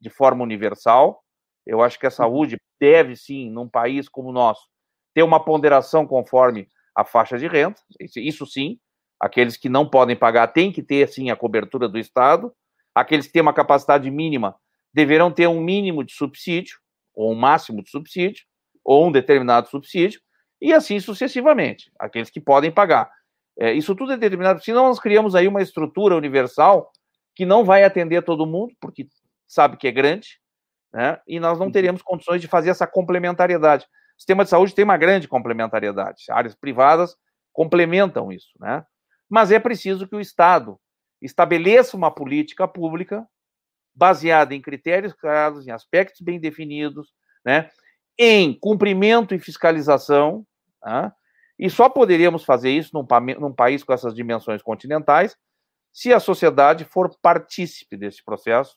de forma universal. Eu acho que a saúde deve, sim, num país como o nosso, ter uma ponderação conforme a faixa de renda, isso sim, Aqueles que não podem pagar têm que ter, sim, a cobertura do Estado. Aqueles que têm uma capacidade mínima deverão ter um mínimo de subsídio, ou um máximo de subsídio, ou um determinado subsídio, e assim sucessivamente. Aqueles que podem pagar. É, isso tudo é determinado, senão nós criamos aí uma estrutura universal que não vai atender todo mundo, porque sabe que é grande, né? e nós não uhum. teremos condições de fazer essa complementariedade. O sistema de saúde tem uma grande complementariedade, áreas privadas complementam isso, né? mas é preciso que o Estado estabeleça uma política pública baseada em critérios claros, em aspectos bem definidos, né? em cumprimento e fiscalização, né? E só poderíamos fazer isso num, num país com essas dimensões continentais se a sociedade for partícipe desse processo,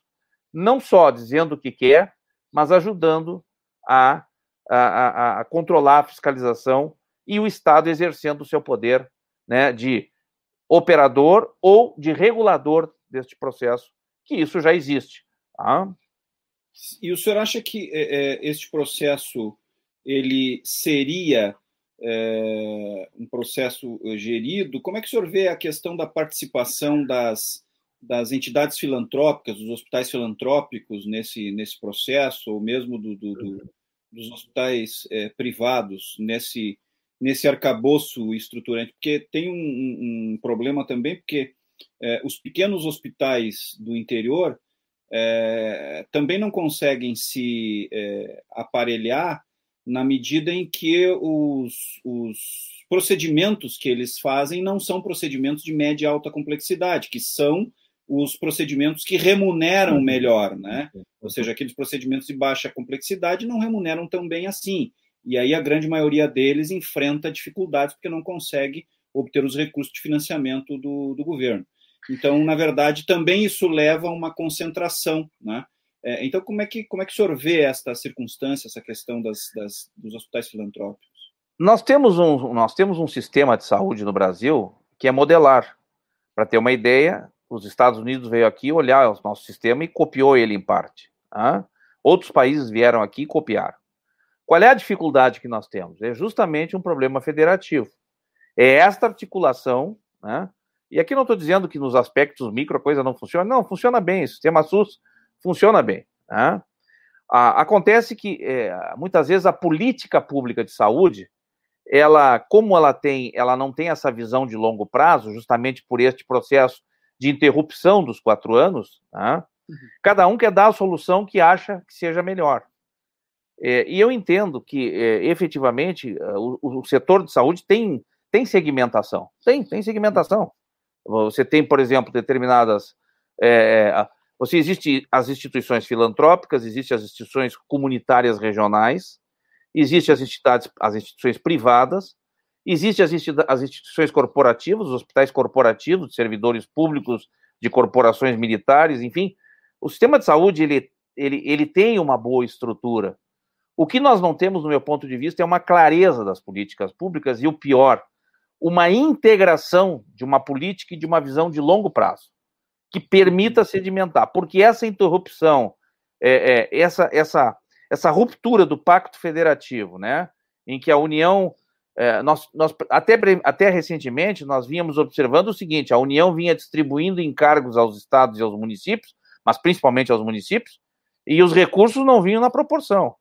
não só dizendo o que quer, mas ajudando a, a, a, a controlar a fiscalização e o Estado exercendo o seu poder né, de operador ou de regulador deste processo, que isso já existe. Tá? E o senhor acha que é, é este processo ele seria é, um processo gerido? Como é que o senhor vê a questão da participação das, das entidades filantrópicas, dos hospitais filantrópicos nesse, nesse processo, ou mesmo do, do, do, dos hospitais é, privados nesse, nesse arcabouço estruturante? Porque tem um, um problema também, porque é, os pequenos hospitais do interior também não conseguem se aparelhar na medida em que os, os procedimentos que eles fazem não são procedimentos de média e alta complexidade, que são os procedimentos que remuneram uhum. melhor, né? Ou seja, aqueles procedimentos de baixa complexidade não remuneram tão bem assim. E aí a grande maioria deles enfrenta dificuldades porque não consegue obter os recursos de financiamento do, do governo. Então, na verdade, também isso leva a uma concentração, né? É, então, como é, que, como é que o senhor vê esta circunstância, essa questão das, das, dos hospitais filantrópicos? Nós temos, um, nós temos um sistema de saúde no Brasil que é modelar. Para ter uma ideia, os Estados Unidos veio aqui olhar o nosso sistema e copiou ele em parte. Outros países vieram aqui e copiaram. Qual é a dificuldade que nós temos? É justamente um problema federativo. É esta articulação, né? e aqui não estou dizendo que nos aspectos micro a coisa não funciona, não, funciona bem, o sistema SUS funciona bem. Né? acontece que é, muitas vezes a política pública de saúde, ela, como ela tem, ela não tem essa visão de longo prazo, justamente por este processo de interrupção dos quatro anos, né? uhum. cada um quer dar a solução que acha que seja melhor. É, e eu entendo que, é, efetivamente, o, o, setor de saúde tem, tem segmentação. Tem, tem segmentação. Você tem, por exemplo, determinadas. É, você existe as instituições filantrópicas, existem as instituições comunitárias regionais, existem as entidades, as instituições privadas, existem as, instituições corporativas, os hospitais corporativos, de servidores públicos, de corporações militares, enfim. O sistema de saúde ele, ele, ele tem uma boa estrutura. O que nós não temos, no meu ponto de vista, é uma clareza das políticas públicas e o pior, uma integração de uma política e de uma visão de longo prazo que permita sedimentar, porque essa interrupção, é, é, essa, essa, essa ruptura do pacto federativo, né, em que a União, é, nós, nós até, até recentemente, nós vínhamos observando o seguinte, a União vinha distribuindo encargos aos estados e aos municípios, mas principalmente aos municípios, e os recursos não vinham na proporção.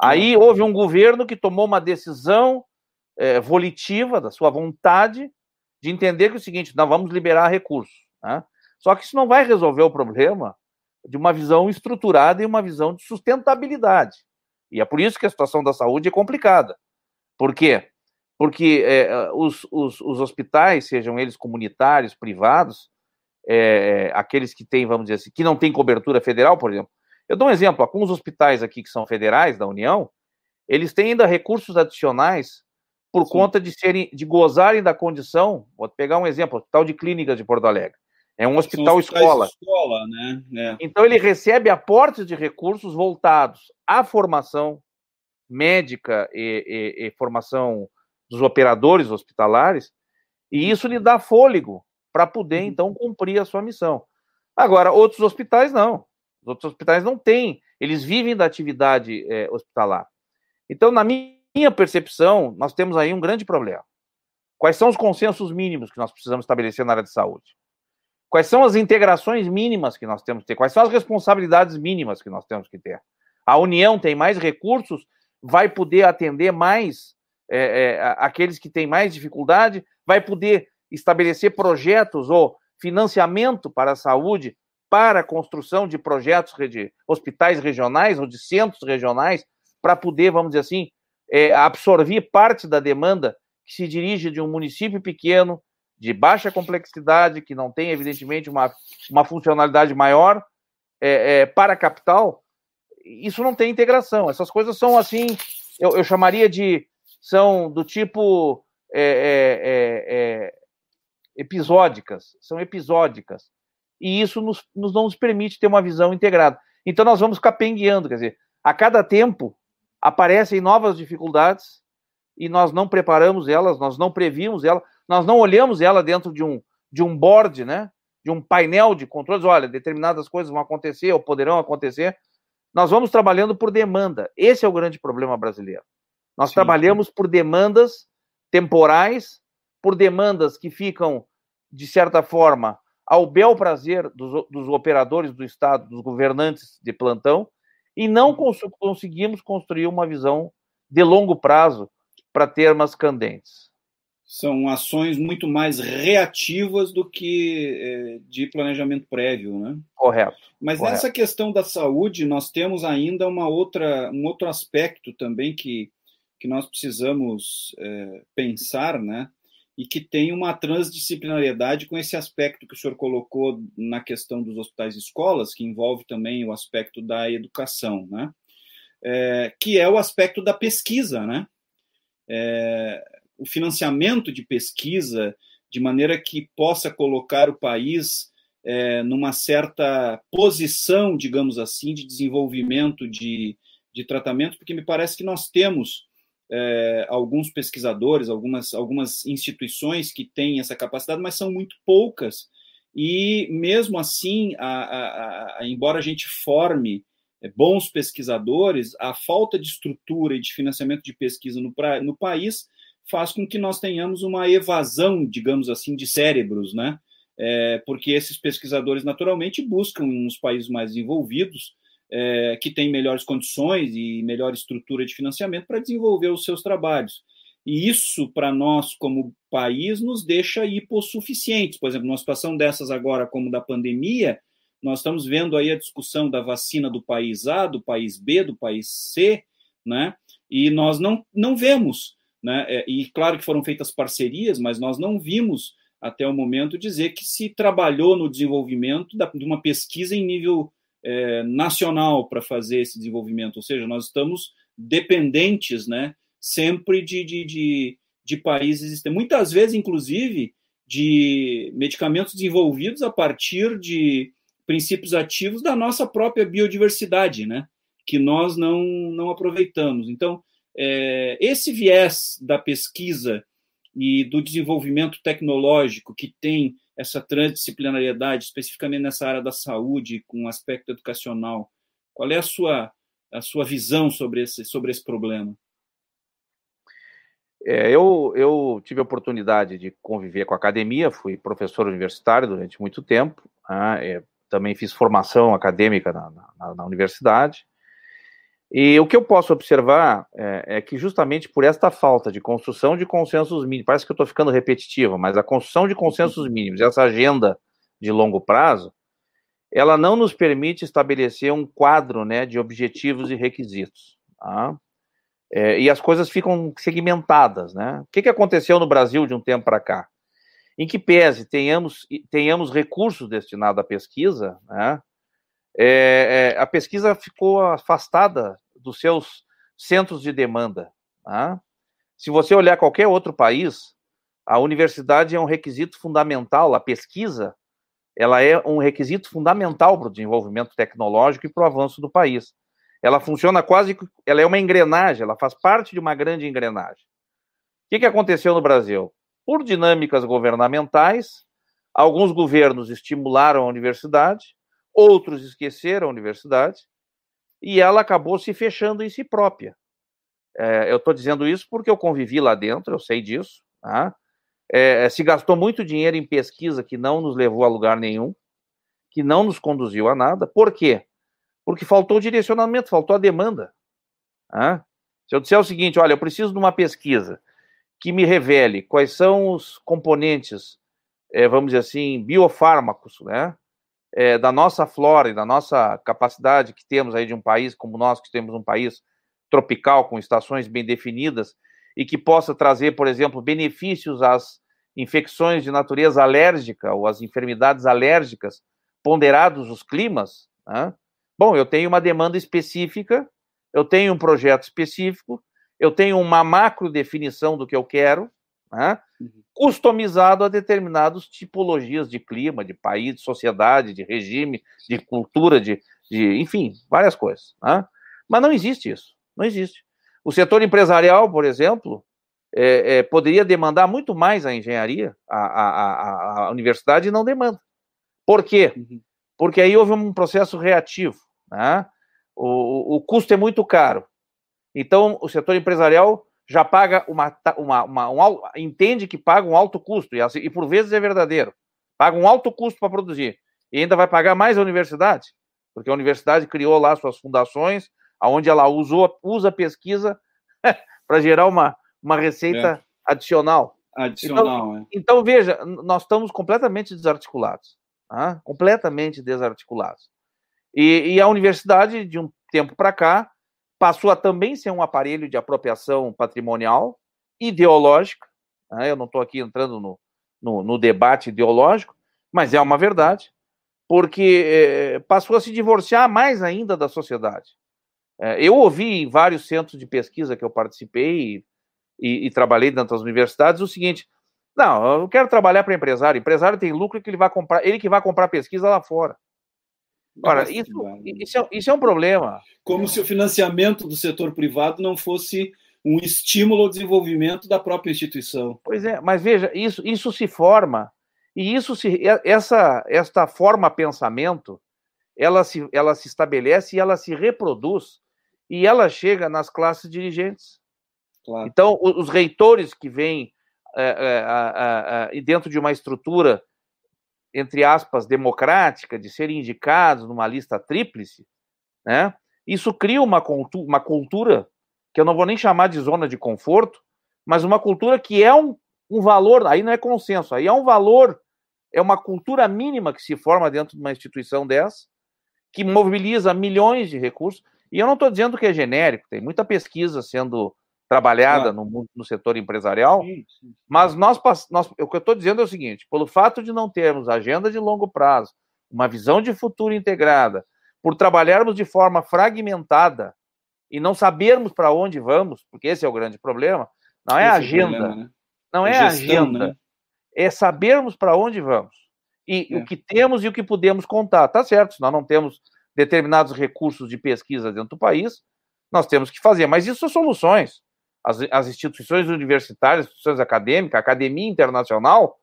Aí houve um governo que tomou uma decisão é, volitiva, da sua vontade, de entender que é o seguinte, nós vamos liberar recursos. Né? Só que isso não vai resolver o problema de uma visão estruturada e uma visão de sustentabilidade. E é por isso que a situação da saúde é complicada. Por quê? Porque é, os, os, os, hospitais, sejam eles comunitários, privados, é, aqueles que têm, vamos dizer assim, que não têm cobertura federal, por exemplo. Eu dou um exemplo, alguns hospitais aqui que são federais da União, eles têm ainda recursos adicionais por Sim. conta de serem, de gozarem da condição. Vou pegar um exemplo, o Hospital de Clínicas de Porto Alegre. É um hospital escola. escola né? É. Então ele recebe aportes de recursos voltados à formação médica e, e, e formação dos operadores hospitalares, e isso lhe dá fôlego para poder uhum. então cumprir a sua missão. Agora, outros hospitais não. Os outros hospitais não têm, eles vivem da atividade é, hospitalar. Então, na minha percepção, nós temos aí um grande problema. Quais são os consensos mínimos que nós precisamos estabelecer na área de saúde? Quais são as integrações mínimas que nós temos que ter? Quais são as responsabilidades mínimas que nós temos que ter? A União tem mais recursos, vai poder atender mais é, é, aqueles que têm mais dificuldade, vai poder estabelecer projetos ou financiamento para a saúde, para a construção de projetos de hospitais regionais ou de centros regionais, para poder, vamos dizer assim, é, absorver parte da demanda que se dirige de um município pequeno, de baixa complexidade, que não tem, evidentemente, uma, uma funcionalidade maior é, é, para a capital, isso não tem integração. Essas coisas são assim, eu, eu chamaria de são do tipo é, é, é, é episódicas, são episódicas. E isso nos, nos, não nos permite ter uma visão integrada. Então nós vamos capengueando, quer dizer, a cada tempo aparecem novas dificuldades e nós não preparamos elas, nós não previmos elas, nós não olhamos ela dentro de um, de um board, né? de um painel de controles. Olha, determinadas coisas vão acontecer ou poderão acontecer. Nós vamos trabalhando por demanda. Esse é o grande problema brasileiro. Nós Sim. trabalhamos por demandas temporais, por demandas que ficam, de certa forma, ao bel prazer dos, dos operadores do Estado, dos governantes de plantão, e não uhum. cons conseguimos construir uma visão de longo prazo para termos candentes. São ações muito mais reativas do que é, de planejamento prévio, né? Correto. Mas correto. nessa questão da saúde, nós temos ainda uma outra, um outro aspecto também que, que nós precisamos é, pensar, né? E que tem uma transdisciplinariedade com esse aspecto que o senhor colocou na questão dos hospitais e escolas, que envolve também o aspecto da educação, né? É, que é o aspecto da pesquisa, né? É, o financiamento de pesquisa de maneira que possa colocar o país é, numa certa posição, digamos assim, de desenvolvimento de, de tratamento, porque me parece que nós temos é, alguns pesquisadores, algumas, algumas instituições que têm essa capacidade, mas são muito poucas. E mesmo assim, a, a, a, embora a gente forme é, bons pesquisadores, a falta de estrutura e de financiamento de pesquisa no, pra, no país faz com que nós tenhamos uma evasão, digamos assim, de cérebros, né? É, porque esses pesquisadores naturalmente buscam nos países mais desenvolvidos é, que têm melhores condições e melhor estrutura de financiamento para desenvolver os seus trabalhos. E isso, para nós, como país, nos deixa hipossuficientes. Por exemplo, numa situação dessas agora, como da pandemia, nós estamos vendo aí a discussão da vacina do país A, do país B, do país C, né? E nós não, não vemos, né? É, e claro que foram feitas parcerias, mas nós não vimos até o momento dizer que se trabalhou no desenvolvimento da, de uma pesquisa em nível é, nacional para fazer esse desenvolvimento, ou seja, nós estamos dependentes, né? Sempre de, de, de, de países, muitas vezes, inclusive, de medicamentos desenvolvidos a partir de princípios ativos da nossa própria biodiversidade, né? Que nós não, não aproveitamos. Então, é, esse viés da pesquisa e do desenvolvimento tecnológico que tem essa transdisciplinariedade, especificamente nessa área da saúde, com aspecto educacional, qual é a sua, a sua visão sobre esse, sobre esse problema? É, eu, eu tive a oportunidade de conviver com a academia, fui professor universitário durante muito tempo, né, é, também fiz formação acadêmica na, na, na, universidade. E o que eu posso observar é, é, que, justamente por esta falta de construção de consensos mínimos, parece que eu estou ficando repetitivo, mas a construção de consensos mínimos, essa agenda de longo prazo, ela não nos permite estabelecer um quadro né, de objetivos e requisitos. Tá? É, e as coisas ficam segmentadas. Né? O que, que aconteceu no Brasil de um tempo para cá? em que pese tenhamos, tenhamos recursos destinados à pesquisa, né, é, é, a pesquisa ficou afastada dos seus centros de demanda. Tá? Se você olhar qualquer outro país, a universidade é um requisito fundamental, a pesquisa ela é um requisito fundamental para o desenvolvimento tecnológico e para o avanço do país. Ela funciona quase, ela é uma engrenagem, ela faz parte de uma grande engrenagem. O que, que aconteceu no Brasil? Por dinâmicas governamentais, alguns governos estimularam a universidade, outros esqueceram a universidade, e ela acabou se fechando em si própria. É, eu estou dizendo isso porque eu convivi lá dentro, eu sei disso. Tá? é, se gastou muito dinheiro em pesquisa que não nos levou a lugar nenhum, que não nos conduziu a nada. Por quê? Porque faltou direcionamento, faltou a demanda. Ah? Se eu disser o seguinte, olha, eu preciso de uma pesquisa que me revele quais são os componentes, é, vamos dizer assim, biofármacos, né? É, da nossa flora e da nossa capacidade que temos aí de um país como nós, que temos um país tropical com estações bem definidas e que possa trazer, por exemplo, benefícios às infecções de natureza alérgica ou às enfermidades alérgicas, ponderados os climas. Né? Bom, eu tenho uma demanda específica, eu tenho um projeto específico, eu tenho uma macro definição do que eu quero, né? Uhum. customizado a determinadas tipologias de clima, de país, de sociedade, de regime, de cultura, de, de enfim, várias coisas. Né? Mas não existe isso, não existe. O setor empresarial, por exemplo, é, é, poderia demandar muito mais a engenharia, a, a, a, universidade não demanda. Por quê? Uhum. Porque aí houve um processo reativo. Né? O, o custo é muito caro. Então, o setor empresarial já paga uma, uma, uma um, entende que paga um alto custo, e, assim, e por vezes é verdadeiro. Paga um alto custo para produzir. E ainda vai pagar mais a universidade, porque a universidade criou lá suas fundações, onde ela usou, usa pesquisa *laughs* para gerar uma, uma receita é. adicional. Adicional, então, é. então, veja, nós estamos completamente desarticulados. Tá? Completamente desarticulados. E, e a universidade, de um tempo para cá, passou a também ser um aparelho de apropriação patrimonial, ideológica. Né? Eu não estou aqui entrando no, no, no, debate ideológico, mas é uma verdade, porque é, passou a se divorciar mais ainda da sociedade. É, eu ouvi em vários centros de pesquisa que eu participei e, e, e trabalhei dentro das universidades o seguinte: não, eu quero trabalhar para empresário. Empresário tem lucro que ele vai comprar, ele que vai comprar pesquisa lá fora. Ora, isso, isso, é, isso é um problema. Como se o financiamento do setor privado não fosse um estímulo ao desenvolvimento da própria instituição. Pois é, mas veja, isso, isso se forma, e isso se, essa, esta forma pensamento, ela se, ela se estabelece e ela se reproduz, e ela chega nas classes dirigentes. Claro. Então, os reitores que vêm é, é, dentro de uma estrutura entre aspas, democrática, de serem indicados numa lista tríplice, né? Isso cria uma, cultu uma cultura que eu não vou nem chamar de zona de conforto, mas uma cultura que é um, um valor, aí não é consenso, aí é um valor, é uma cultura mínima que se forma dentro de uma instituição dessa, que mobiliza milhões de recursos, e eu não estou dizendo que é genérico, tem muita pesquisa sendo trabalhada claro. no, no setor empresarial, sim, sim. mas nós, nós, o que eu estou dizendo é o seguinte: pelo fato de não termos agenda de longo prazo, uma visão de futuro integrada, por trabalharmos de forma fragmentada e não sabermos para onde vamos, porque esse é o grande problema, não é esse agenda, é problema, né? não é, é gestão, agenda, né? é sabermos para onde vamos e é. o que temos e o que podemos contar. Tá certo, se nós não temos determinados recursos de pesquisa dentro do país, nós temos que fazer, mas isso são soluções as, as instituições universitárias, instituições acadêmicas, a academia internacional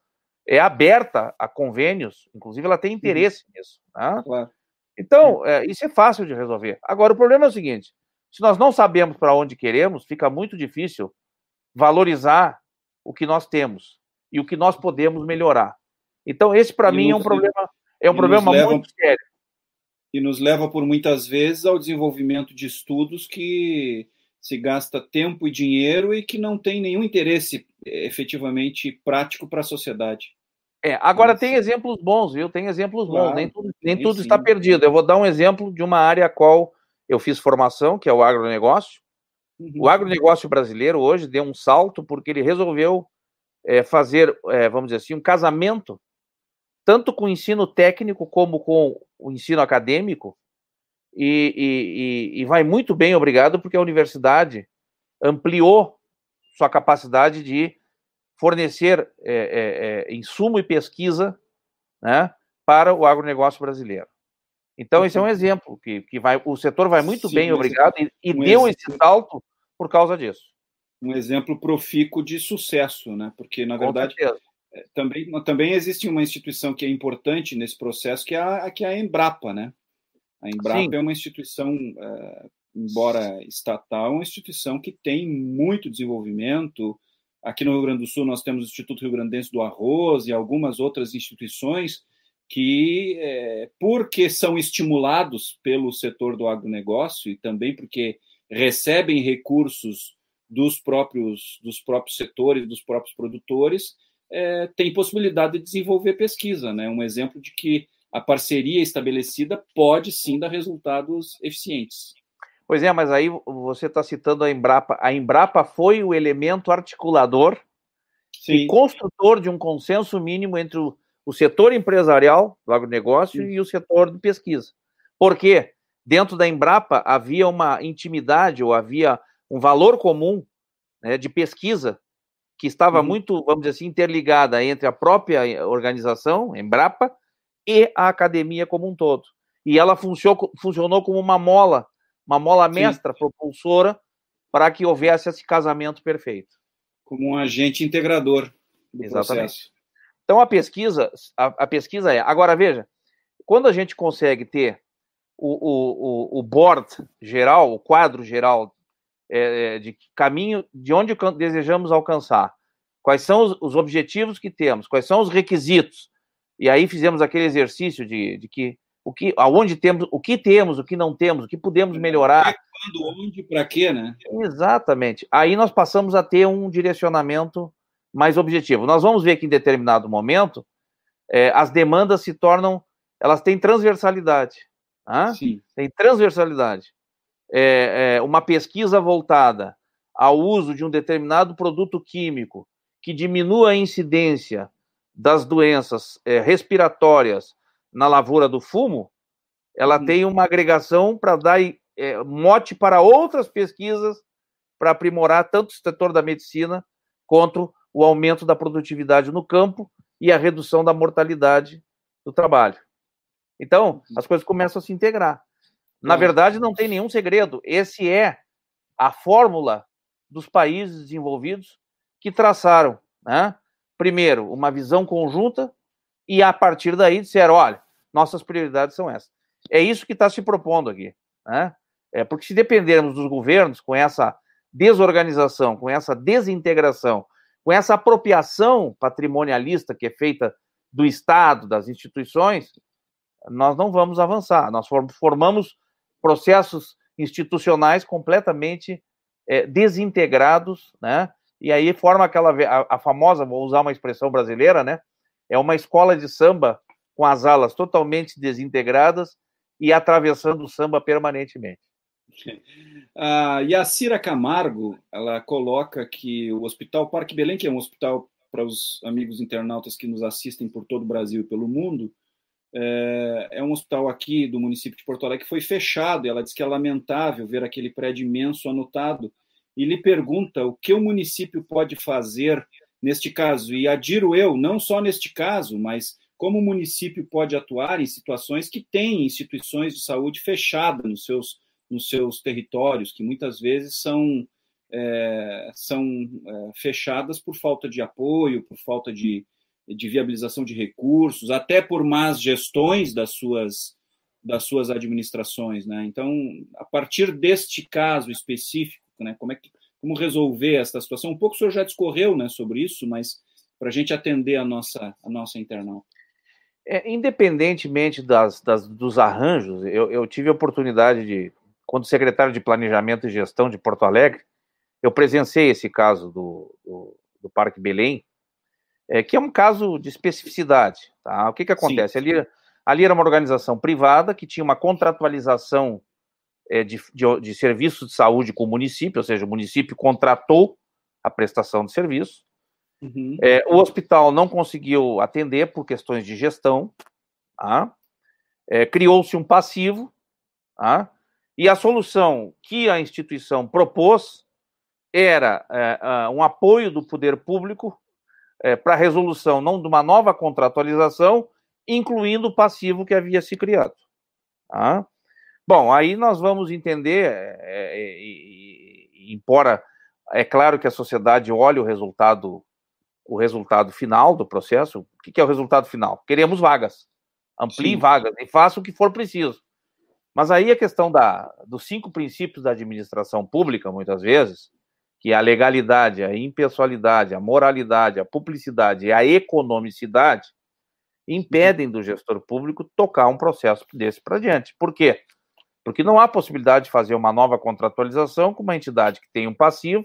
é aberta a convênios, inclusive ela tem interesse uhum. nisso. Né? Claro. Então, é, isso é fácil de resolver. Agora, o problema é o seguinte: se nós não sabemos para onde queremos, fica muito difícil valorizar o que nós temos e o que nós podemos melhorar. Então, esse para mim é um problema, é um problema leva, muito sério. E nos leva por muitas vezes ao desenvolvimento de estudos que se gasta tempo e dinheiro e que não tem nenhum interesse eh, efetivamente prático para a sociedade. É, agora tem exemplos bons, viu? Tem exemplos claro, bons, nem tudo, nem tudo está perdido. Eu vou dar um exemplo de uma área a qual eu fiz formação, que é o agronegócio. Uhum. O agronegócio brasileiro hoje deu um salto porque ele resolveu é, fazer, é, vamos dizer assim, um casamento, tanto com o ensino técnico como com o ensino acadêmico, e, e, e, vai muito bem, obrigado, porque a universidade ampliou sua capacidade de fornecer é, é, é, insumo e pesquisa né, para o agronegócio brasileiro. Então, esse é um exemplo que, que vai, o setor vai muito Sim, bem, obrigado, e, e um deu esse salto por causa disso. Um exemplo profícuo de sucesso, né? Porque, na verdade, é, também, também existe uma instituição que é importante nesse processo, que é a, que é a Embrapa, né? A Embrapa Sim. é uma instituição, uh, embora estatal, uma instituição que tem muito desenvolvimento, aqui no Rio Grande do Sul nós temos o Instituto Rio Grandense do Arroz e algumas outras instituições que, é, porque são estimulados pelo setor do agronegócio e também porque recebem recursos dos próprios, dos próprios setores, dos próprios produtores, é, tem possibilidade de desenvolver pesquisa. Né? Um exemplo de que a parceria estabelecida pode sim dar resultados eficientes. Pois é, mas aí você está citando a Embrapa. A Embrapa foi o elemento articulador sim. e construtor de um consenso mínimo entre o o setor empresarial do agronegócio Sim. e o setor de pesquisa. Por quê? Dentro da Embrapa havia uma intimidade ou havia um valor comum né, de pesquisa que estava uhum. muito, vamos dizer assim, interligada entre a própria organização, Embrapa, e a academia como um todo. E ela funcionou, funcionou como uma mola, uma mola mestra, Sim. propulsora, para que houvesse esse casamento perfeito. Como um agente integrador do Exatamente. processo. Então a pesquisa, a, a, pesquisa é. Agora veja, quando a gente consegue ter o, o, o board geral, o quadro geral é, é, de caminho, de onde desejamos alcançar, quais são os, os, objetivos que temos, quais são os requisitos, e aí fizemos aquele exercício de, de que o que, aonde temos, o que temos, o que não temos, o que podemos melhorar. Quando, onde, para quê, né? Exatamente. Aí nós passamos a ter um direcionamento mais objetivo. Nós vamos ver que em determinado momento é, as demandas se tornam, elas têm transversalidade. Tá? Sim. Tem transversalidade. É, é, uma pesquisa voltada ao uso de um determinado produto químico que diminua a incidência das doenças é, respiratórias na lavoura do fumo, ela uhum. tem uma agregação para dar é, mote para outras pesquisas para aprimorar tanto o setor da medicina quanto o aumento da produtividade no campo e a redução da mortalidade do trabalho. Então, as coisas começam a se integrar. Na verdade, não tem nenhum segredo. Esse é a fórmula dos países desenvolvidos que traçaram, né? Primeiro, uma visão conjunta e, a partir daí, disseram: olha, nossas prioridades são essas. É isso que está se propondo aqui. Né? É porque, se dependermos dos governos com essa desorganização, com essa desintegração, com essa apropriação patrimonialista que é feita do Estado, das instituições, nós não vamos avançar. Nós formamos processos institucionais completamente é, desintegrados, né? E aí forma aquela a, a, famosa, vou usar uma expressão brasileira, né? É uma escola de samba com as alas totalmente desintegradas e atravessando o samba permanentemente. *laughs* A Yacira Camargo, ela coloca que o Hospital Parque Belém, que é um hospital para os amigos internautas que nos assistem por todo o Brasil e pelo mundo, é, é um hospital aqui do município de Porto Alegre que foi fechado. Ela diz que é lamentável ver aquele prédio imenso anotado. E lhe pergunta o que o município pode fazer neste caso. E adiro eu, não só neste caso, mas como o município pode atuar em situações que têm instituições de saúde fechadas nos seus nos seus territórios, que muitas vezes são, é, são é, fechadas por falta de apoio, por falta de, de viabilização de recursos, até por más gestões das suas, das suas administrações. Né? Então, a partir deste caso específico, né, como, é que, como resolver essa situação? Um pouco o senhor já discorreu né, sobre isso, mas para a gente atender a nossa, a nossa internauta. É, independentemente das, das, dos arranjos, eu, eu, tive a oportunidade de quando secretário de Planejamento e Gestão de Porto Alegre, eu presenciei esse caso do, do, do Parque Belém, é, que é um caso de especificidade. Tá? O que, que acontece? Ali, ali era uma organização privada que tinha uma contratualização de, de, de serviços de saúde com o município, ou seja, o município contratou a prestação de serviço. Uhum. É, o hospital não conseguiu atender por questões de gestão. Tá? É, Criou-se um passivo. Tá? E a solução que a instituição propôs era é, um apoio do poder público é, para a resolução não de uma nova contratualização, incluindo o passivo que havia se criado. Tá? Bom, aí nós vamos entender, é, é, e, embora é claro que a sociedade olhe o resultado, o resultado final do processo. O que, que é o resultado final? Queremos vagas, amplie Sim. vagas e faça o que for preciso. Mas aí a questão da, dos cinco princípios da administração pública, muitas vezes, que a legalidade, a impessoalidade, a moralidade, a publicidade e a economicidade impedem do gestor público tocar um processo desse para diante. Por quê? Porque não há possibilidade de fazer uma nova contratualização com uma entidade que tem um passivo,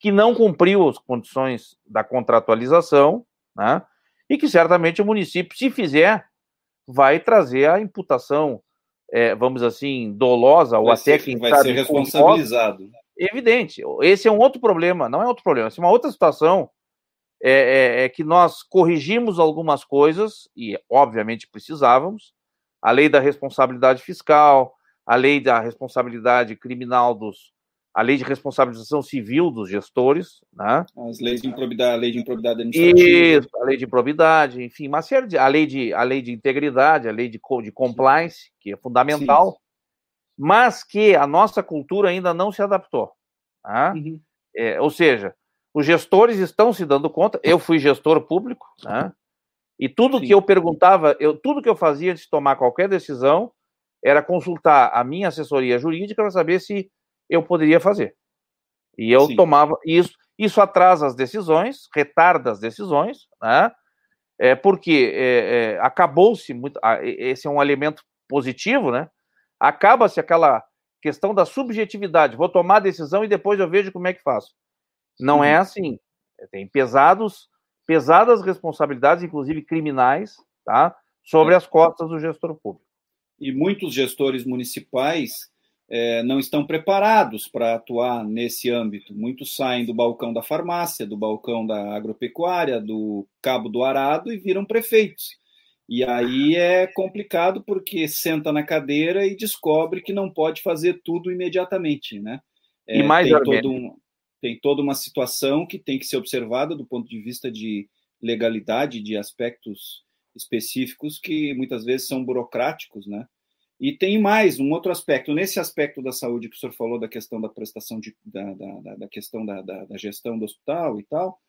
que não cumpriu as condições da contratualização, né? e que certamente o município, se fizer, vai trazer a imputação, é, vamos assim, dolosa ou vai até ser, quem vai ser responsabilizado. Evidente. Esse é um outro problema, não é outro problema. É uma outra situação é, é, é, que nós corrigimos algumas coisas, e obviamente precisávamos, a lei da responsabilidade fiscal, a lei da responsabilidade criminal dos, a lei de responsabilização civil dos gestores, né? As leis de improbidade, a lei de improbidade administrativa. Isso, a lei de improbidade, enfim, uma série de, a lei de, a lei de integridade, a lei de, de compliance, que é fundamental, Sim. mas que a nossa cultura ainda não se adaptou. Né? Uhum. É, ou seja, os gestores estão se dando conta, eu fui gestor público, né? E tudo Sim. que eu perguntava, eu, tudo que eu fazia antes de tomar qualquer decisão era consultar a minha assessoria jurídica para saber se eu poderia fazer. E eu Sim. tomava isso, isso atrasa as decisões, retarda as decisões, né? É, porque é, é, acabou-se muito. Esse é um elemento positivo, né? Acaba-se aquela questão da subjetividade. Vou tomar a decisão e depois eu vejo como é que faço. Não é assim. Tem pesados, pesadas responsabilidades, inclusive criminais, tá? Sobre as costas do gestor público. E muitos gestores municipais é, não estão preparados para atuar nesse âmbito. Muitos saem do balcão da farmácia, do balcão da agropecuária, do cabo do arado e viram prefeitos. E aí é complicado porque senta na cadeira e descobre que não pode fazer tudo imediatamente, né? É, e mais tem, todo um, tem toda uma situação que tem que ser observada do ponto de vista de legalidade, de aspectos específicos que muitas vezes são burocráticos, né? E tem mais um outro aspecto. Nesse aspecto da saúde que o senhor falou, da questão da prestação de, da, da, da questão da, da, da, gestão do hospital e tal,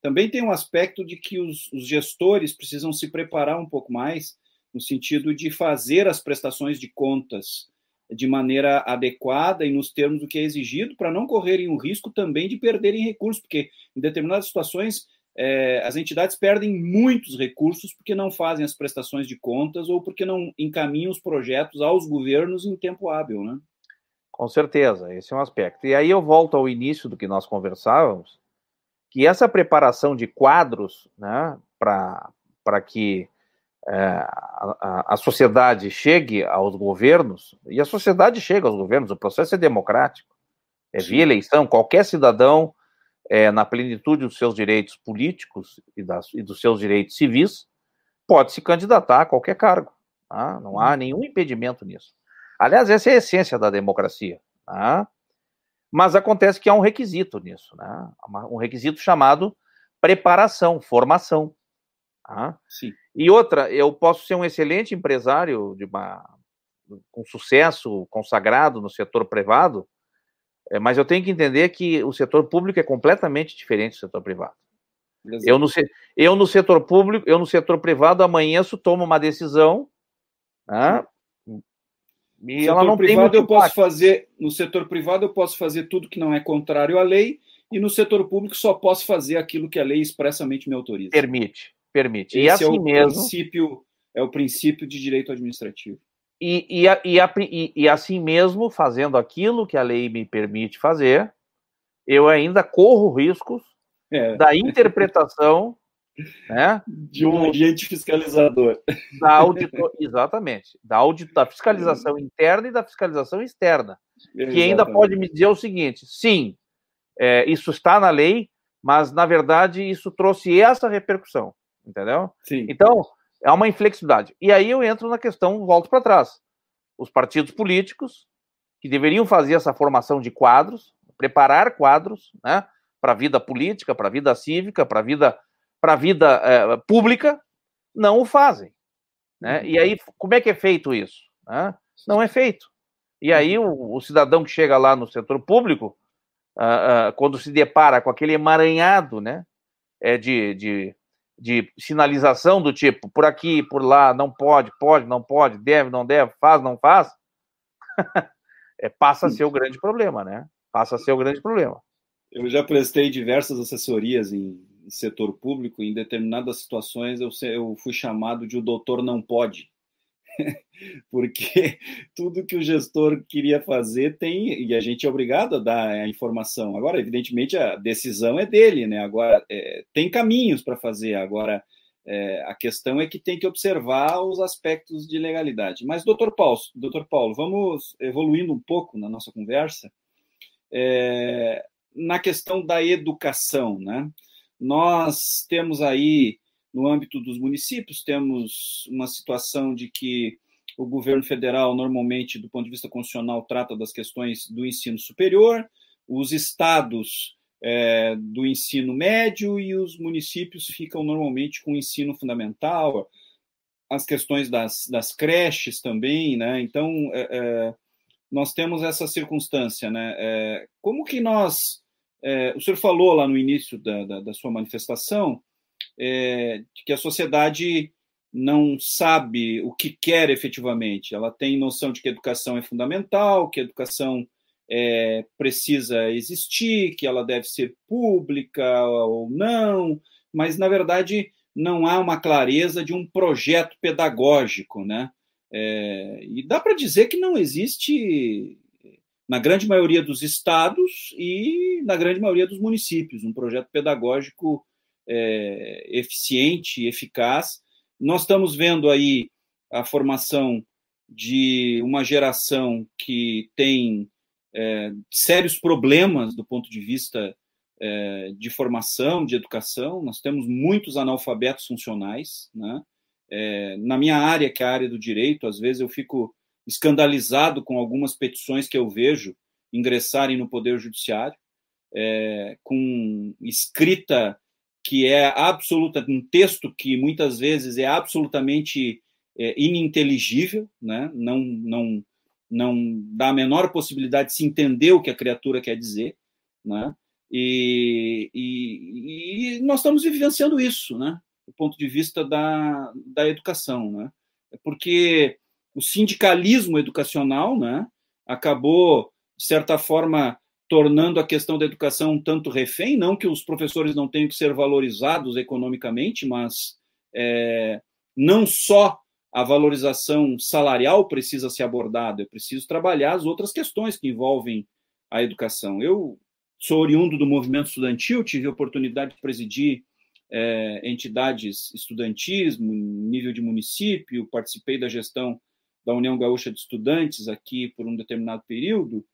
também tem um aspecto de que os, os gestores precisam se preparar um pouco mais no sentido de fazer as prestações de contas de maneira adequada e nos termos do que é exigido, para não correrem o risco também de perderem recursos, porque em determinadas situações é, as entidades perdem muitos recursos porque não fazem as prestações de contas ou porque não encaminham os projetos aos governos em tempo hábil, né? Com certeza, esse é um aspecto. E aí eu volto ao início do que nós conversávamos, que essa preparação de quadros, né, para que é, a, a, sociedade chegue aos governos, e a sociedade chega aos governos, o processo é democrático, é via eleição, qualquer cidadão é, na plenitude dos seus direitos políticos e, das, e, dos seus direitos civis, pode se candidatar a qualquer cargo. Tá? Não há nenhum impedimento nisso. Aliás, essa é a essência da democracia. Tá? Mas acontece que há um requisito nisso, né? um requisito chamado preparação, formação. Tá? Sim. E outra, eu posso ser um excelente empresário de uma, com sucesso consagrado no setor privado, mas eu tenho que entender que o setor público é completamente diferente do setor privado. Eu no, eu no setor público, eu no setor privado, amanheço, tomo uma decisão, né, e ela não privado tem eu posso fazer no setor privado eu posso fazer tudo que não é contrário à lei e no setor público só posso fazer aquilo que a lei expressamente me autoriza. Permite, permite. Esse e assim é o mesmo, princípio é o princípio de direito administrativo. E, e, e, e, assim mesmo, fazendo aquilo que a lei me permite fazer, eu ainda corro riscos é. da interpretação né, de um agente fiscalizador. Da auditor, exatamente. Da, audit, da fiscalização interna e da fiscalização externa. Exatamente. Que ainda pode me dizer o seguinte: sim, é, isso está na lei, mas na verdade isso trouxe essa repercussão. Entendeu? Sim. Então, é uma inflexibilidade. E aí eu entro na questão, volto para trás. Os partidos políticos, que deveriam fazer essa formação de quadros, preparar quadros né, para a vida política, para a vida cívica, para a vida, pra vida é, pública, não o fazem. Né? E aí, como é que é feito isso? Né? Não é feito. E aí, o, o, cidadão que chega lá no setor público, uh, uh, quando se depara com aquele emaranhado né, é de, de de sinalização do tipo por aqui, por lá, não pode, pode, não pode, deve, não deve, faz, não faz, *laughs* é, passa a ser o grande problema, né? Passa a ser o grande problema. Eu já prestei diversas assessorias em, setor público. Em determinadas situações, eu, eu fui chamado de o doutor não pode. *laughs* porque tudo que o gestor queria fazer tem e a gente é obrigado a dar a informação. Agora, evidentemente, a decisão é dele, né? Agora é, tem caminhos para fazer. Agora é, a questão é que tem que observar os aspectos de legalidade. Mas, doutor Paulo, doutor Paulo, vamos evoluindo um pouco na nossa conversa é, na questão da educação, né? Nós temos aí no âmbito dos municípios, temos uma situação de que o governo federal, normalmente, do ponto de vista constitucional, trata das questões do ensino superior, os estados é, do ensino médio e os municípios ficam normalmente com o ensino fundamental, as questões das, das creches também, né? Então, é, é, nós temos essa circunstância, né? É, como que nós. É, o senhor falou lá no início da, da, da sua manifestação é, que a sociedade não sabe o que quer efetivamente. Ela tem noção de que educação é fundamental, que educação é, precisa existir, que ela deve ser pública ou não, mas na verdade não há uma clareza de um projeto pedagógico, né? É, e dá para dizer que não existe na grande maioria dos estados e na grande maioria dos municípios um projeto pedagógico é, eficiente, eficaz. Nós estamos vendo aí a formação de uma geração que tem é, sérios problemas do ponto de vista é, de formação, de educação. Nós temos muitos analfabetos funcionais. Né? É, na minha área, que é a área do direito, às vezes eu fico escandalizado com algumas petições que eu vejo ingressarem no Poder Judiciário, é, com escrita que é absoluta, um texto que muitas vezes é absolutamente é, ininteligível, né? não, não, não dá a menor possibilidade de se entender o que a criatura quer dizer, né? e, e, e nós estamos vivenciando isso, né? do ponto de vista da, da educação, né? porque o sindicalismo educacional né, acabou, de certa forma, tornando a questão da educação um tanto refém, não que os professores não tenham que ser valorizados economicamente, mas é, não só a valorização salarial precisa ser abordada, é preciso trabalhar as outras questões que envolvem a educação. Eu sou oriundo do movimento estudantil, tive a oportunidade de presidir é, entidades estudantis, nível de município, participei da gestão da União Gaúcha de Estudantes aqui por um determinado período,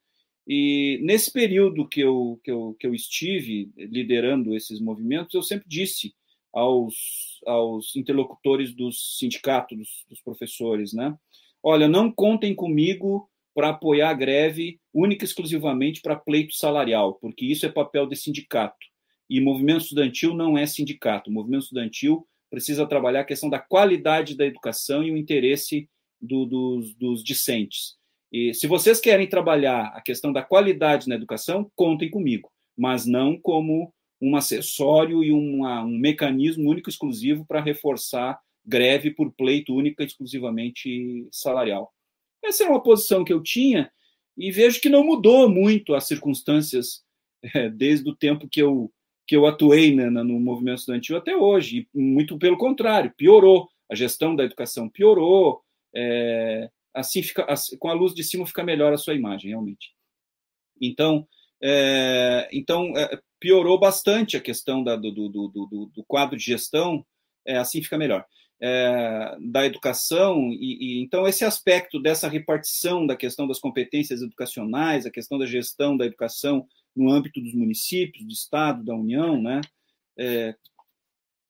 e nesse período que eu, que eu, que eu estive liderando esses movimentos, eu sempre disse aos, aos interlocutores dos sindicatos, dos, dos professores, né? Olha, não contem comigo para apoiar a greve única e exclusivamente para pleito salarial, porque isso é papel de sindicato. E movimento estudantil não é sindicato. O movimento estudantil precisa trabalhar a questão da qualidade da educação e o interesse do, dos, dos discentes. E se vocês querem trabalhar a questão da qualidade na educação, contem comigo, mas não como um acessório e uma, um mecanismo único exclusivo para reforçar greve por pleito única exclusivamente salarial. Essa é uma posição que eu tinha e vejo que não mudou muito as circunstâncias é, desde o tempo que eu, que eu atuei né, no movimento estudantil até hoje. E muito pelo contrário, piorou. A gestão da educação piorou, é, assim fica, assim, com a luz de cima fica melhor a sua imagem, realmente. Então, é, então é, piorou bastante a questão da, do, do, do, do, quadro de gestão, é, assim fica melhor. É, da educação, e, e, então esse aspecto dessa repartição da questão das competências educacionais, a questão da gestão da educação no âmbito dos municípios, do Estado, da União, né? É,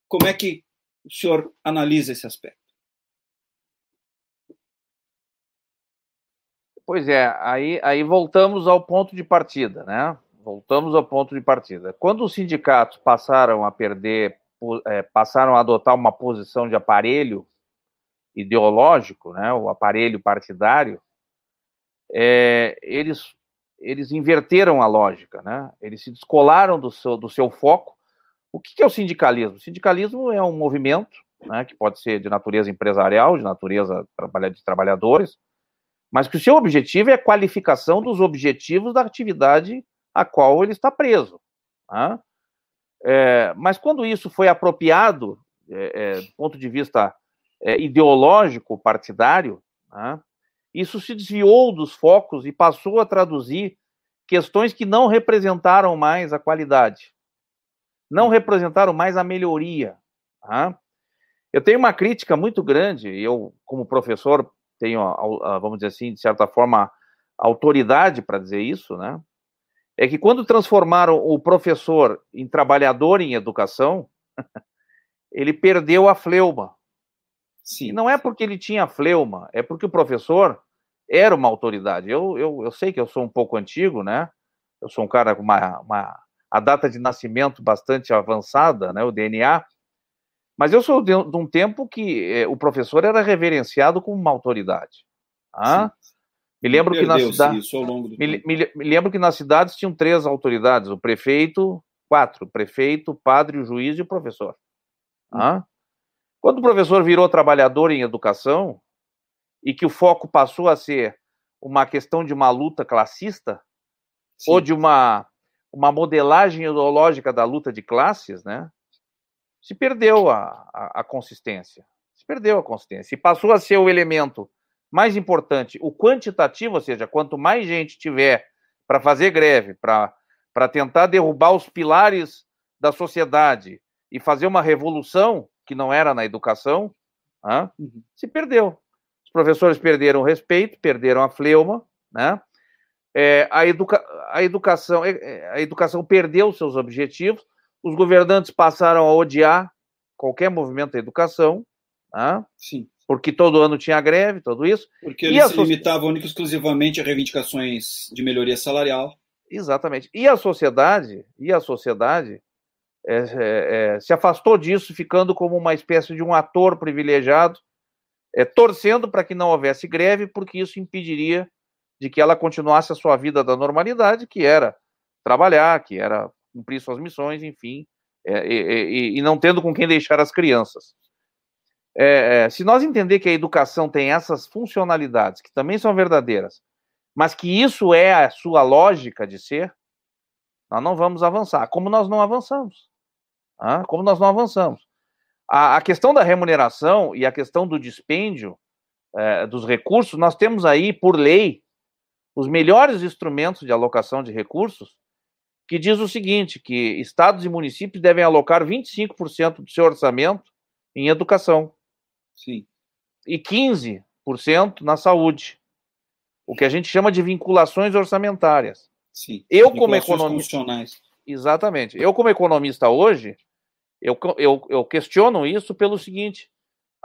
como é que o senhor analisa esse aspecto? Pois é, aí, aí voltamos ao ponto de partida, né? Voltamos ao ponto de partida. Quando os sindicatos passaram a perder, é, passaram a adotar uma posição de aparelho ideológico, né, o aparelho partidário, é, eles, eles inverteram a lógica, né? Eles se descolaram do seu, do seu foco. O que é o sindicalismo? O sindicalismo é um movimento né, que pode ser de natureza empresarial, de natureza de trabalhadores, mas que o seu objetivo é a qualificação dos objetivos da atividade a qual ele está preso. Tá? É, mas quando isso foi apropriado, é, é, do ponto de vista é, ideológico, partidário, tá? isso se desviou dos focos e passou a traduzir questões que não representaram mais a qualidade, não representaram mais a melhoria. Tá? Eu tenho uma crítica muito grande, eu, como professor, tenho, vamos dizer assim, de certa forma, autoridade para dizer isso, né? É que quando transformaram o professor em trabalhador em educação, *laughs* ele perdeu a fleuma. Sim. E não é porque ele tinha fleuma, é porque o professor era uma autoridade. Eu, eu, eu sei que eu sou um pouco antigo, né? Eu sou um cara com uma, uma a data de nascimento bastante avançada, né? O DNA. Mas eu sou de, de um tempo que eh, o professor era reverenciado como uma autoridade. Ah? Me lembro que na cidade. Me, me, me, lembro que nas cidades tinham três autoridades: o prefeito, quatro, o prefeito, o padre, o juiz e o professor. Ah? Quando o professor virou trabalhador em educação e que o foco passou a ser uma questão de uma luta classista Sim. ou de uma, uma modelagem ideológica da luta de classes, né? Se perdeu a, a, a consistência. Se perdeu a consistência. E passou a ser o elemento mais importante, o quantitativo, ou seja, quanto mais gente tiver para fazer greve, para tentar derrubar os pilares da sociedade e fazer uma revolução, que não era na educação, uhum. se perdeu. Os professores perderam o respeito, perderam a fleuma, né? É, a, educa a, educação, é, é, a educação perdeu seus objetivos, os governantes passaram a odiar qualquer movimento da educação, né? Sim. porque todo ano tinha greve, tudo isso. Porque eles se limitavam única e exclusivamente a reivindicações de melhoria salarial. Exatamente. E a sociedade, e a sociedade é, é, é, se afastou disso, ficando como uma espécie de um ator privilegiado, é, torcendo para que não houvesse greve, porque isso impediria de que ela continuasse a sua vida da normalidade, que era trabalhar, que era cumprir suas missões, enfim, é, e, e, não tendo com quem deixar as crianças. É, é, se nós entender que a educação tem essas funcionalidades, que também são verdadeiras, mas que isso é a sua lógica de ser, nós não vamos avançar, como nós não avançamos. Ah, como nós não avançamos. A, a, questão da remuneração e a questão do dispêndio é, dos recursos, nós temos aí, por lei, os melhores instrumentos de alocação de recursos que diz o seguinte, que estados e municípios devem alocar 25% do seu orçamento em educação. Sim. E 15% na saúde. O que a gente chama de vinculações orçamentárias. Sim. Eu como economista Exatamente. Eu como economista hoje, eu, eu, eu questiono isso pelo seguinte: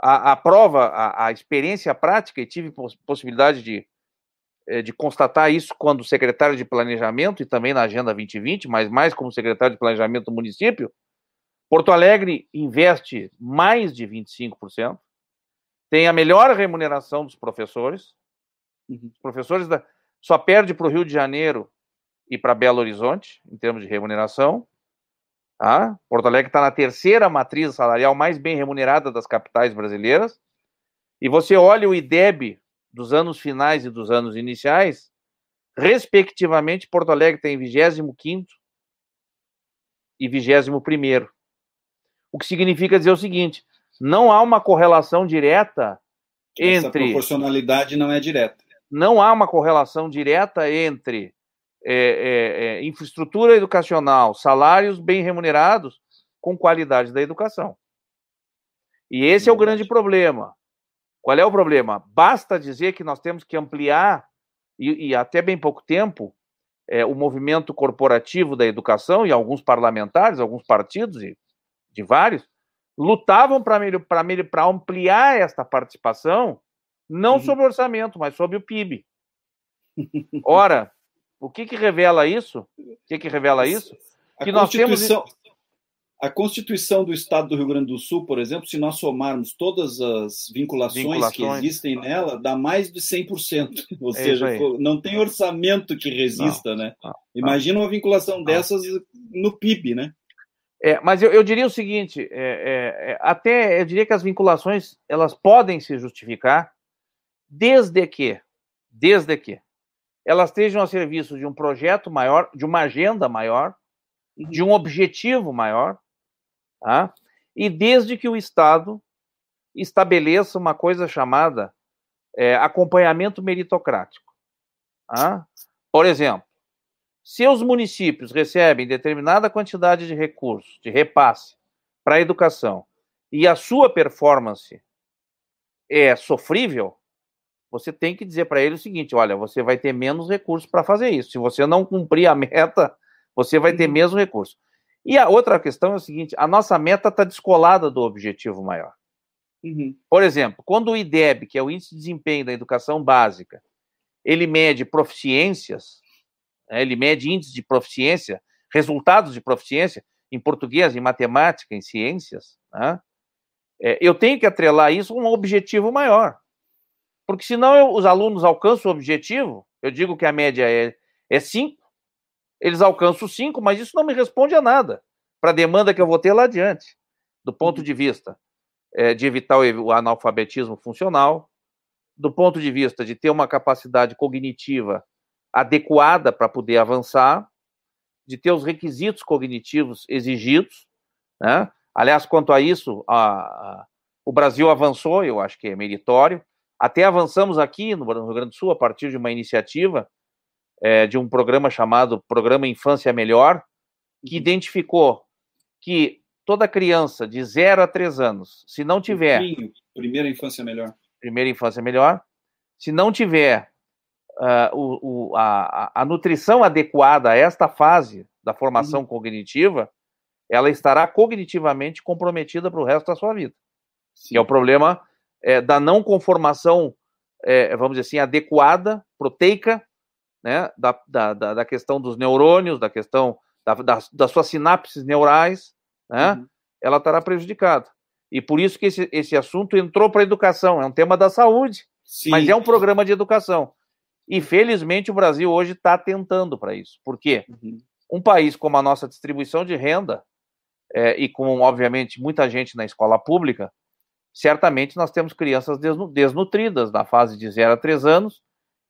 a, a prova, a, a experiência prática, e tive possibilidade de de constatar isso quando secretário de planejamento e também na Agenda 2020, mas mais como secretário de planejamento do município, Porto Alegre investe mais de 25%, tem a melhor remuneração dos professores, uhum. os professores da, só perde para o Rio de Janeiro e para Belo Horizonte, em termos de remuneração. Tá? Porto Alegre está na terceira matriz salarial mais bem remunerada das capitais brasileiras. E você olha o IDEB dos anos finais e dos anos iniciais, respectivamente, Porto Alegre tem 25 e 21. O que significa dizer o seguinte: não há uma correlação direta Essa entre. A proporcionalidade não é direta. Não há uma correlação direta entre é, é, é, infraestrutura educacional, salários bem remunerados com qualidade da educação. E esse é o grande problema. Qual é o problema? Basta dizer que nós temos que ampliar, e, e até bem pouco tempo, é, o movimento corporativo da educação, e alguns parlamentares, alguns partidos, e de vários, lutavam para ampliar esta participação, não uhum. sobre o orçamento, mas sobre o PIB. Ora, o que, que revela isso? O que, que revela isso? Que nós temos a Constituição do Estado do Rio Grande do Sul, por exemplo, se nós somarmos todas as vinculações, vinculações. que existem nela, dá mais de 100%. *laughs* Ou é seja, não tem orçamento que resista, não, né? Não, Imagina uma vinculação dessas no PIB, né? É, mas eu, eu, diria o seguinte, é, é, é, até eu diria que as vinculações elas podem se justificar desde que, desde que elas estejam a serviço de um projeto maior, de uma agenda maior, uhum. de um objetivo maior, tá? e desde que o Estado estabeleça uma coisa chamada é, acompanhamento meritocrático. Tá? Por exemplo, se os municípios recebem determinada quantidade de recursos, de repasse para a educação, e a sua performance é sofrível, você tem que dizer para ele o seguinte: olha, você vai ter menos recursos para fazer isso. Se você não cumprir a meta, você vai ter uhum. menos recursos. E a outra questão é o seguinte: a nossa meta está descolada do objetivo maior. Uhum. Por exemplo, quando o IDEB, que é o Índice de Desempenho da Educação Básica, ele mede proficiências, né, ele mede índices de proficiência, resultados de proficiência em português, em matemática, em ciências, né? é, eu tenho que atrelar isso a um objetivo maior. Porque senão eu, os alunos alcançam o objetivo, eu digo que a média é 5, é eles alcançam 5, mas isso não me responde a nada para a demanda que eu vou ter lá adiante, do ponto de vista é, de evitar o, o analfabetismo funcional, do ponto de vista de ter uma capacidade cognitiva adequada para poder avançar, de ter os requisitos cognitivos exigidos, né? Aliás, quanto a isso, a, a, o Brasil avançou, eu acho que é meritório. Até avançamos aqui no Rio Grande do Sul a partir de uma iniciativa é, de um programa chamado Programa Infância Melhor, que uhum. identificou que toda criança de 0 a 3 anos, se não tiver. Primeira infância melhor. Primeira infância melhor. Se não tiver uh, o, o, a, a, nutrição adequada a esta fase da formação uhum. cognitiva, ela estará cognitivamente comprometida para o resto da sua vida. Sim. Que é o problema é, da não conformação, é, vamos dizer assim, adequada, proteica, né, da, da, da questão dos neurônios, da questão da, da, das suas sinapses neurais, né, uhum. ela estará prejudicada. E por isso que esse, esse assunto entrou para a educação, é um tema da saúde, Sim. mas é um programa de educação. E felizmente o Brasil hoje está tentando para isso. Por quê? Uhum. Um país como a nossa distribuição de renda é, e com, obviamente, muita gente na escola pública, certamente nós temos crianças desnutridas na fase de 0 a 3 anos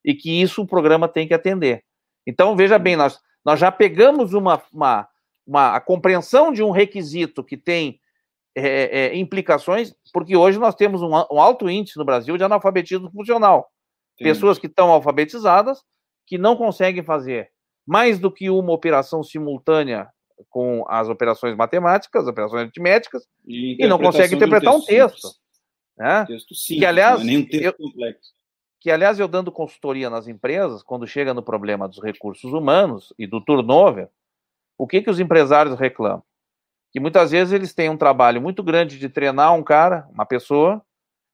e que isso o programa tem que atender. Então, veja bem, nós, nós já pegamos uma, uma, uma a compreensão de um requisito que tem é, é, implicações, porque hoje nós temos um, um, alto índice no Brasil de analfabetismo funcional. Sim. Pessoas que estão alfabetizadas, que não conseguem fazer mais do que uma operação simultânea com as operações matemáticas, operações aritméticas, e, e não consegue interpretar um texto. Né? Texto simples, que, aliás, não é nem um texto eu, complexo. Que, aliás, eu dando consultoria nas empresas, quando chega no problema dos recursos humanos e do turnover, o que, que os empresários reclamam? Que muitas vezes eles têm um trabalho muito grande de treinar um cara, uma pessoa,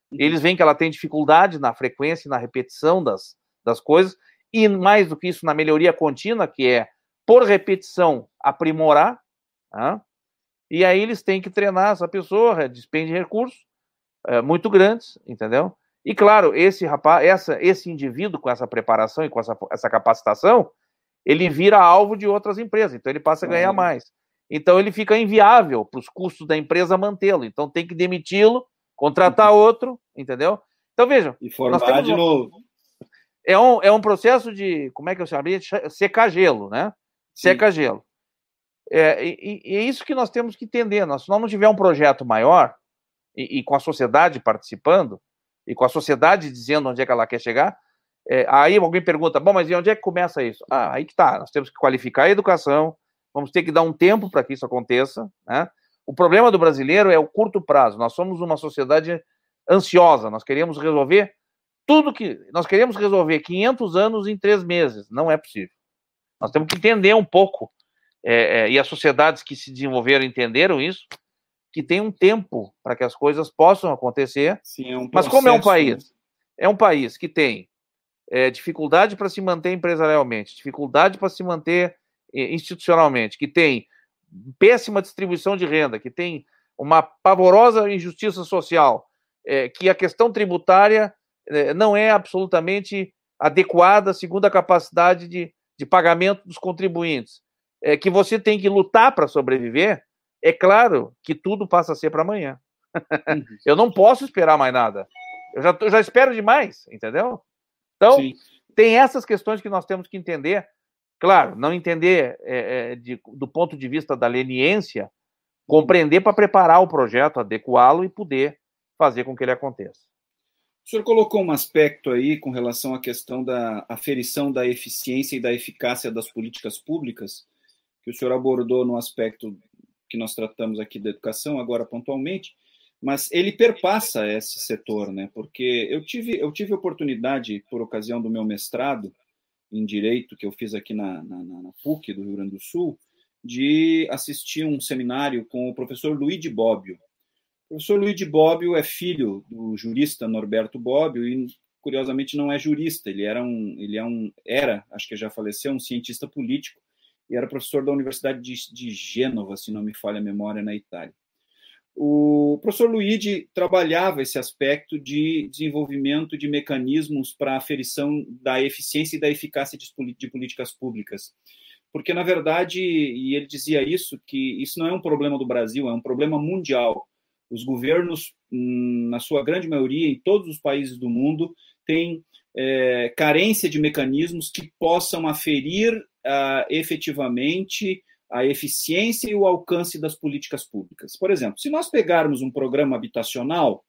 uhum. eles veem que ela tem dificuldade na frequência e na repetição das, das coisas, e mais do que isso, na melhoria contínua, que é por repetição, aprimorar, tá? e aí eles têm que treinar essa pessoa, despende recursos é, muito grandes, entendeu? E claro, esse rapaz, essa, esse indivíduo com essa preparação e com essa, essa capacitação, ele vira alvo de outras empresas, então ele passa a ganhar mais. Então ele fica inviável para os custos da empresa mantê-lo. Então tem que demiti-lo, contratar uhum. outro, entendeu? Então vejam. E formar de novo. É um, é um processo de, como é que eu chamaria? Secar gelo, né? seca gelo. É, e, e, é isso que nós temos que entender. Nós, se nós não tiver um projeto maior, e, e, com a sociedade participando, e com a sociedade dizendo onde é que ela quer chegar, é, aí alguém pergunta, bom, mas e onde é que começa isso? Ah, aí que tá, nós temos que qualificar a educação, vamos ter que dar um tempo para que isso aconteça, né? O problema do brasileiro é o curto prazo. Nós somos uma sociedade ansiosa, nós queremos resolver tudo que... Nós queremos resolver 500 anos em três meses. Não é possível. Nós temos que entender um pouco, é, é, e as sociedades que se desenvolveram entenderam isso, que tem um tempo para que as coisas possam acontecer. Sim, é um mas como é um país, é um país que tem é, dificuldade para se manter empresarialmente, dificuldade para se manter é, institucionalmente, que tem péssima distribuição de renda, que tem uma pavorosa injustiça social, é, que a questão tributária é, não é absolutamente adequada segundo a capacidade de, de pagamento dos contribuintes, que você tem que lutar para sobreviver, é claro que tudo passa a ser para amanhã. Uhum. *laughs* eu não posso esperar mais nada. Eu já, eu já espero demais, entendeu? Então, Sim. tem essas questões que nós temos que entender Claro, não entender é, é, de, do ponto de vista da leniência, compreender para preparar o projeto, adequá-lo e poder fazer com que ele aconteça. O senhor colocou um aspecto aí com relação à questão da aferição da eficiência e da eficácia das políticas públicas, que o senhor abordou no aspecto que nós tratamos aqui da educação, agora pontualmente, mas ele perpassa esse setor, né? Porque eu tive, eu tive oportunidade, por ocasião do meu mestrado em Direito, que eu fiz aqui na, na, na PUC do Rio Grande do Sul, de assistir um seminário com o professor Luigi Bobbio. O professor Luigi Bobbio é filho do jurista Norberto Bobbio e, curiosamente, não é jurista, ele era um, ele é um, era, acho que já faleceu, um cientista político e era professor da Universidade de, de Gênova, se não me falha a memória, na Itália. O professor Luigi trabalhava esse aspecto de desenvolvimento de mecanismos para aferição da eficiência e da eficácia de, de políticas públicas. Porque, na verdade, e ele dizia isso, que isso não é um problema do Brasil, é um problema mundial. Os governos, hum, na sua grande maioria, em todos os países do mundo, têm é, carência de mecanismos que possam aferir uh, efetivamente a eficiência e o alcance das políticas públicas. Por exemplo, se nós pegarmos um programa habitacional,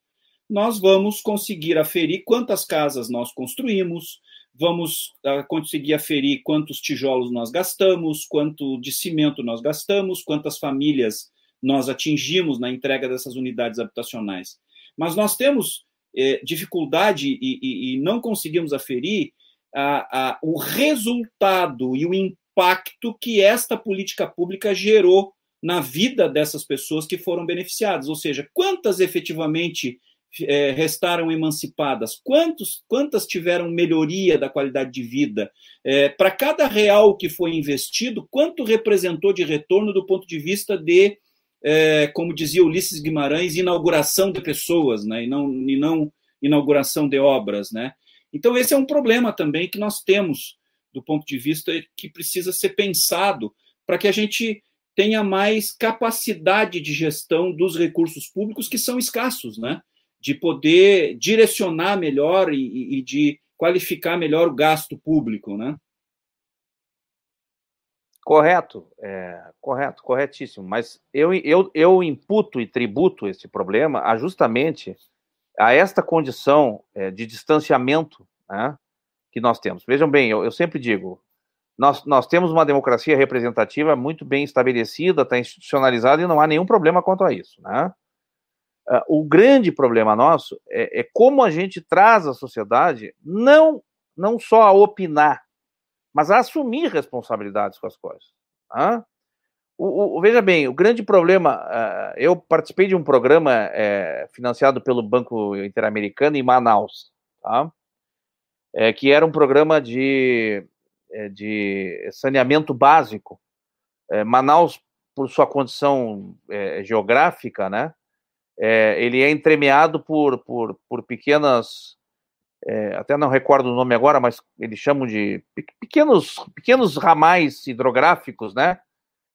nós vamos conseguir aferir quantas casas nós construímos, vamos uh, conseguir aferir quantos tijolos nós gastamos, quanto de cimento nós gastamos, quantas famílias nós atingimos na entrega dessas unidades habitacionais. Mas nós temos eh, dificuldade e, e, e, não conseguimos aferir a, a, o resultado e o impacto que esta política pública gerou na vida dessas pessoas que foram beneficiadas, ou seja, quantas efetivamente é, restaram emancipadas, quantos, quantas tiveram melhoria da qualidade de vida, é, para cada real que foi investido, quanto representou de retorno do ponto de vista de, é, como dizia Ulisses Guimarães, inauguração de pessoas, né, e, não, e não inauguração de obras, né? Então esse é um problema também que nós temos do ponto de vista que precisa ser pensado para que a gente tenha mais capacidade de gestão dos recursos públicos que são escassos, né? De poder direcionar melhor e, e de qualificar melhor o gasto público, né? Correto, é, correto, corretíssimo. Mas eu, eu, eu imputo e tributo esse problema a justamente a esta condição é, de distanciamento né, que nós temos. Vejam bem, eu, eu sempre digo, nós, nós temos uma democracia representativa muito bem estabelecida, está institucionalizada e não há nenhum problema quanto a isso. Né? Uh, o grande problema nosso é, é, como a gente traz a sociedade não, não só a opinar, mas a assumir responsabilidades com as coisas. Né? O, o, veja bem, o grande problema, uh, eu participei de um programa uh, financiado pelo Banco Interamericano em Manaus, tá? é, que era um programa de, é, de saneamento básico. Manaus, por sua condição geográfica, né, ele é entremeado por, por, por pequenas, até não recordo o nome agora, mas eles chamam de pequenos, pequenos ramais hidrográficos, né,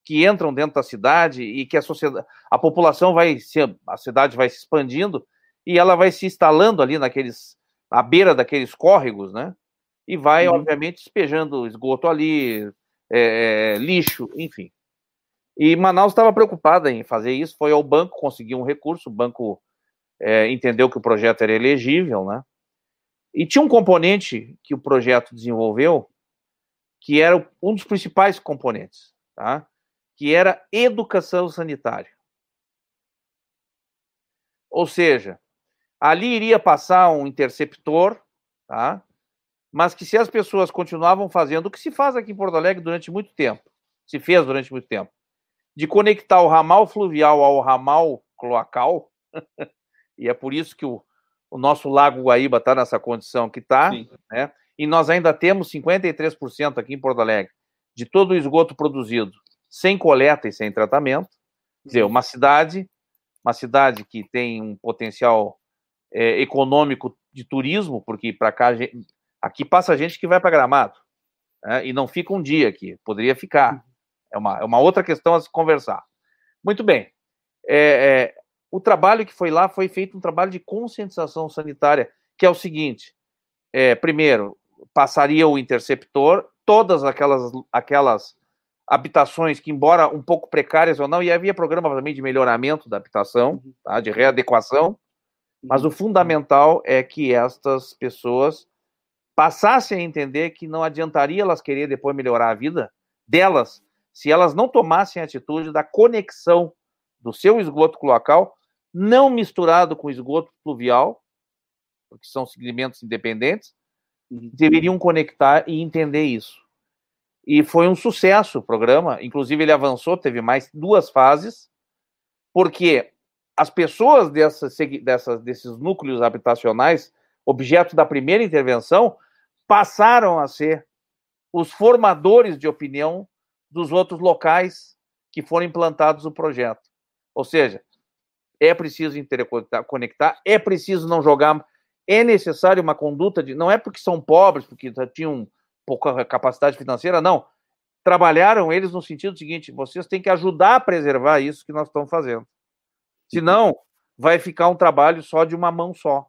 que entram dentro da cidade e que a sociedade, a população vai se, a cidade vai se expandindo e ela vai se instalando ali naqueles à beira daqueles córregos, né? E vai, uhum. obviamente, despejando esgoto ali, é, é, lixo, enfim. E Manaus estava preocupada em fazer isso, foi ao banco, conseguiu um recurso, o banco é, entendeu que o projeto era elegível, né? E tinha um componente que o projeto desenvolveu, que era um dos principais componentes, tá? Que era educação sanitária. Ou seja, Ali iria passar um interceptor, tá? mas que se as pessoas continuavam fazendo o que se faz aqui em Porto Alegre durante muito tempo, se fez durante muito tempo, de conectar o ramal fluvial ao ramal cloacal, *laughs* e é por isso que o, o nosso Lago Guaíba está nessa condição que está, né? e nós ainda temos 53% aqui em Porto Alegre de todo o esgoto produzido sem coleta e sem tratamento. Quer dizer, uma cidade, uma cidade que tem um potencial é, econômico de turismo, porque para cá aqui passa gente que vai para Gramado né, e não fica um dia aqui, poderia ficar. Uhum. É uma, é uma outra questão a se conversar. Muito bem. É, é, o trabalho que foi lá foi feito um trabalho de conscientização sanitária, que é o seguinte: é, primeiro, passaria o interceptor todas aquelas, aquelas habitações que, embora um pouco precárias ou não, e havia programa também de melhoramento da habitação, uhum. tá, de readequação, mas o uhum. fundamental é que estas pessoas passassem a entender que não adiantaria elas querer depois melhorar a vida delas se elas não tomassem a atitude da conexão do seu esgoto cloacal, não misturado com esgoto pluvial, porque são segmentos independentes, uhum. deveriam conectar e entender isso. E foi um sucesso o programa, inclusive ele avançou, teve mais duas fases, porque as pessoas dessas, dessas, desses núcleos habitacionais, objeto da primeira intervenção, passaram a ser os formadores de opinião dos outros locais que foram implantados no projeto. Ou seja, é preciso interconectar, é preciso não jogar, é necessário uma conduta de. Não é porque são pobres, porque tinham pouca capacidade financeira, não. Trabalharam eles no sentido seguinte: vocês têm que ajudar a preservar isso que nós estamos fazendo. Senão, vai ficar um trabalho só de uma mão só.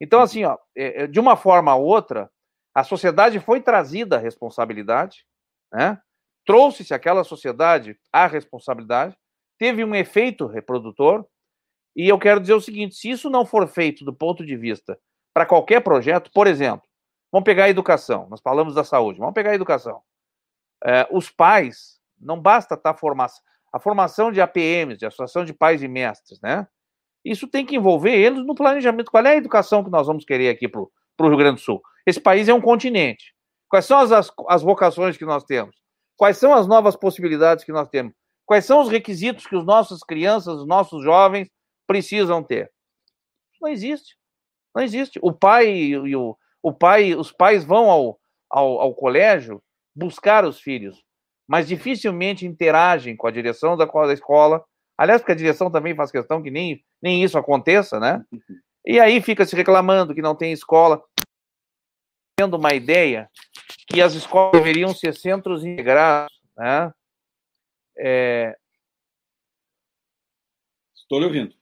Então, assim, ó, é, é, de uma forma ou outra, a sociedade foi trazida à responsabilidade, né? trouxe-se aquela sociedade à responsabilidade, teve um efeito reprodutor, e eu quero dizer o seguinte: se isso não for feito do ponto de vista para qualquer projeto, por exemplo, Vamos pegar a educação. Nós falamos da saúde. Vamos pegar a educação. É, os pais, não basta estar tá formação. A formação de APMs, de Associação de Pais e Mestres, né? Isso tem que envolver eles no planejamento. Qual é a educação que nós vamos querer aqui para o Rio Grande do Sul? Esse país é um continente. Quais são as, as vocações que nós temos? Quais são as novas possibilidades que nós temos? Quais são os requisitos que os nossos crianças, os nossos jovens precisam ter? Não existe. Não existe. O pai e o, o pai, os pais vão ao, ao, ao colégio buscar os filhos, mas dificilmente interagem com a direção da, da escola. Aliás, porque a direção também faz questão que nem, nem isso aconteça, né? E aí fica se reclamando que não tem escola. Tendo uma ideia que as escolas deveriam ser centros integrados, né? É... Estou lhe ouvindo.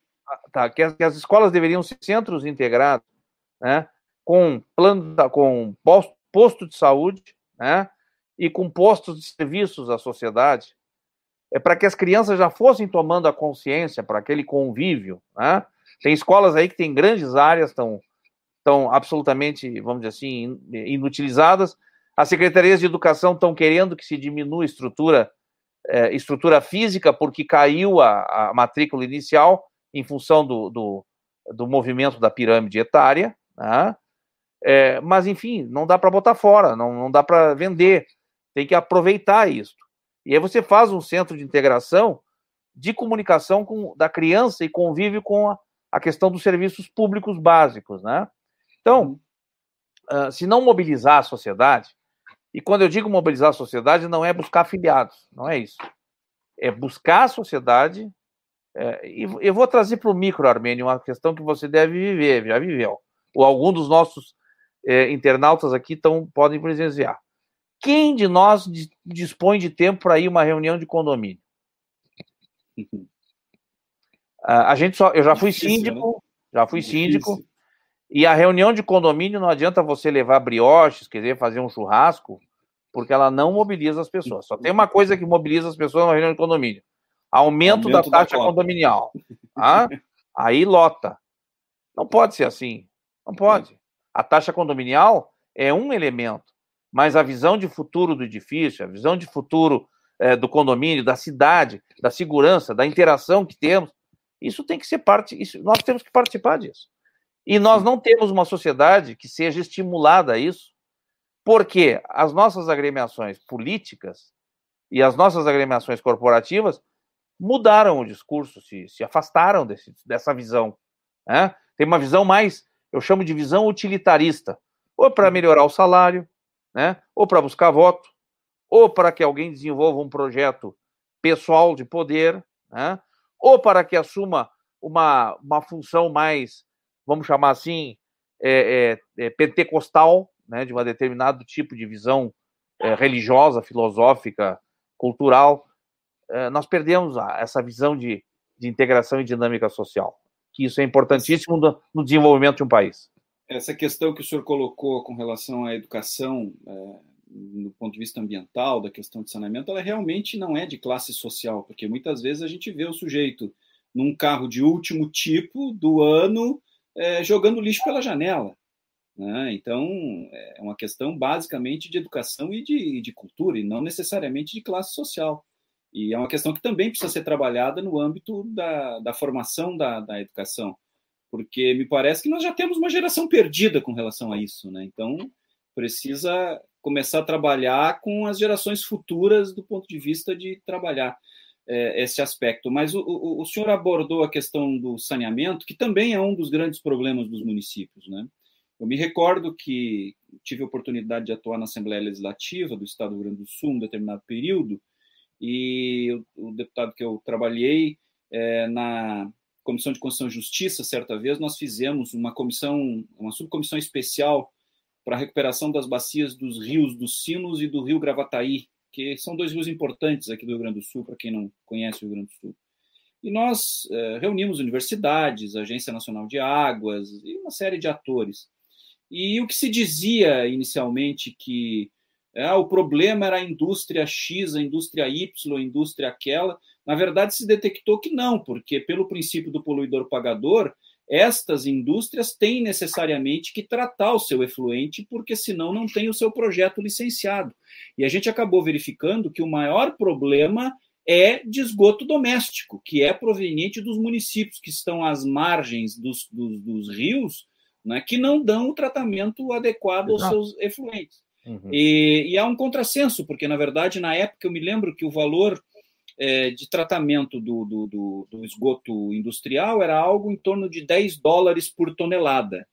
Tá, que as, que as escolas deveriam ser centros integrados, né? Com plano, com posto, de saúde, né? E com postos de serviços à sociedade, é para que as crianças já fossem tomando a consciência para aquele convívio, né? Tem escolas aí que tem grandes áreas, estão estão absolutamente, vamos dizer assim, inutilizadas. As secretarias de educação estão querendo que se diminua a estrutura, é, estrutura física, porque caiu a, a matrícula inicial em função do, do, do movimento da pirâmide etária. Né? É, mas, enfim, não dá para botar fora, não, não dá para vender. Tem que aproveitar isso. E aí você faz um centro de integração de comunicação com, da criança e convive com a, a questão dos serviços públicos básicos, né? Então, uh, se não mobilizar a sociedade, e quando eu digo mobilizar a sociedade, não é buscar afiliados, não é isso. É buscar a sociedade, é, e eu vou trazer para o micro, Armênio, uma questão que você deve viver, já viveu, ou algum dos nossos é, internautas aqui tão, podem presenciar. Quem de nós dispõe de tempo para ir uma reunião de condomínio? a gente só, eu já fui Difícil, síndico, né? já fui Difícil. síndico, e a reunião de condomínio não adianta você levar brioches, quer dizer, fazer um churrasco, porque ela não mobiliza as pessoas. Só tem uma coisa que mobiliza as pessoas na reunião de condomínio: aumento, aumento da taxa da condominial. Tá? Aí lota. Não pode ser assim. Não pode. A taxa condominial é um elemento, mas a visão de futuro do edifício, a visão de futuro é, do condomínio, da cidade, da segurança, da interação que temos, isso tem que ser parte, isso, nós temos que participar disso. E nós não temos uma sociedade que seja estimulada a isso, porque as nossas agremiações políticas e as nossas agremiações corporativas mudaram o discurso, se, se afastaram desse, dessa visão. Né? Tem uma visão mais eu chamo de visão utilitarista, ou para melhorar o salário, né, ou para buscar voto, ou para que alguém desenvolva um projeto pessoal de poder, né, ou para que assuma uma, uma função mais, vamos chamar assim, é, é, é pentecostal, né, de um determinado tipo de visão é, religiosa, filosófica, cultural, é, nós perdemos essa visão de, de integração e dinâmica social que isso é importantíssimo no desenvolvimento de um país. Essa questão que o senhor colocou com relação à educação, é, do ponto de vista ambiental, da questão de saneamento, ela realmente não é de classe social, porque muitas vezes a gente vê o sujeito num carro de último tipo do ano é, jogando lixo pela janela. Né? Então, é uma questão basicamente de educação e de, de cultura, e não necessariamente de classe social. E é uma questão que também precisa ser trabalhada no âmbito da, da formação da, da educação, porque me parece que nós já temos uma geração perdida com relação a isso. Né? Então, precisa começar a trabalhar com as gerações futuras do ponto de vista de trabalhar é, esse aspecto. Mas o, o, o, senhor abordou a questão do saneamento, que também é um dos grandes problemas dos municípios. Né? Eu me recordo que tive a oportunidade de atuar na Assembleia Legislativa do Estado do Rio Grande do Sul, um determinado período, e o, deputado que eu trabalhei é, na Comissão de Constituição e Justiça, certa vez, nós fizemos uma comissão, uma subcomissão especial para a recuperação das bacias dos rios dos Sinos e do rio Gravataí, que são dois rios importantes aqui do Rio Grande do Sul, para quem não conhece o Rio Grande do Sul. E nós eh, reunimos universidades, Agência Nacional de Águas e uma série de atores. E o que se dizia inicialmente que ah, o problema era a indústria X, a indústria Y, a indústria aquela, na verdade se detectou que não, porque pelo princípio do poluidor pagador, estas indústrias têm necessariamente que tratar o seu efluente, porque senão não tem o seu projeto licenciado. E a gente acabou verificando que o maior problema é de esgoto doméstico, que é proveniente dos municípios que estão às margens dos, dos, dos rios, né, que não dão o tratamento adequado aos seus efluentes. Uhum. E, e há um contrassenso, porque, na verdade, na época eu me lembro que o valor é, de tratamento do, do, do, do, esgoto industrial era algo em torno de 10 dólares por tonelada.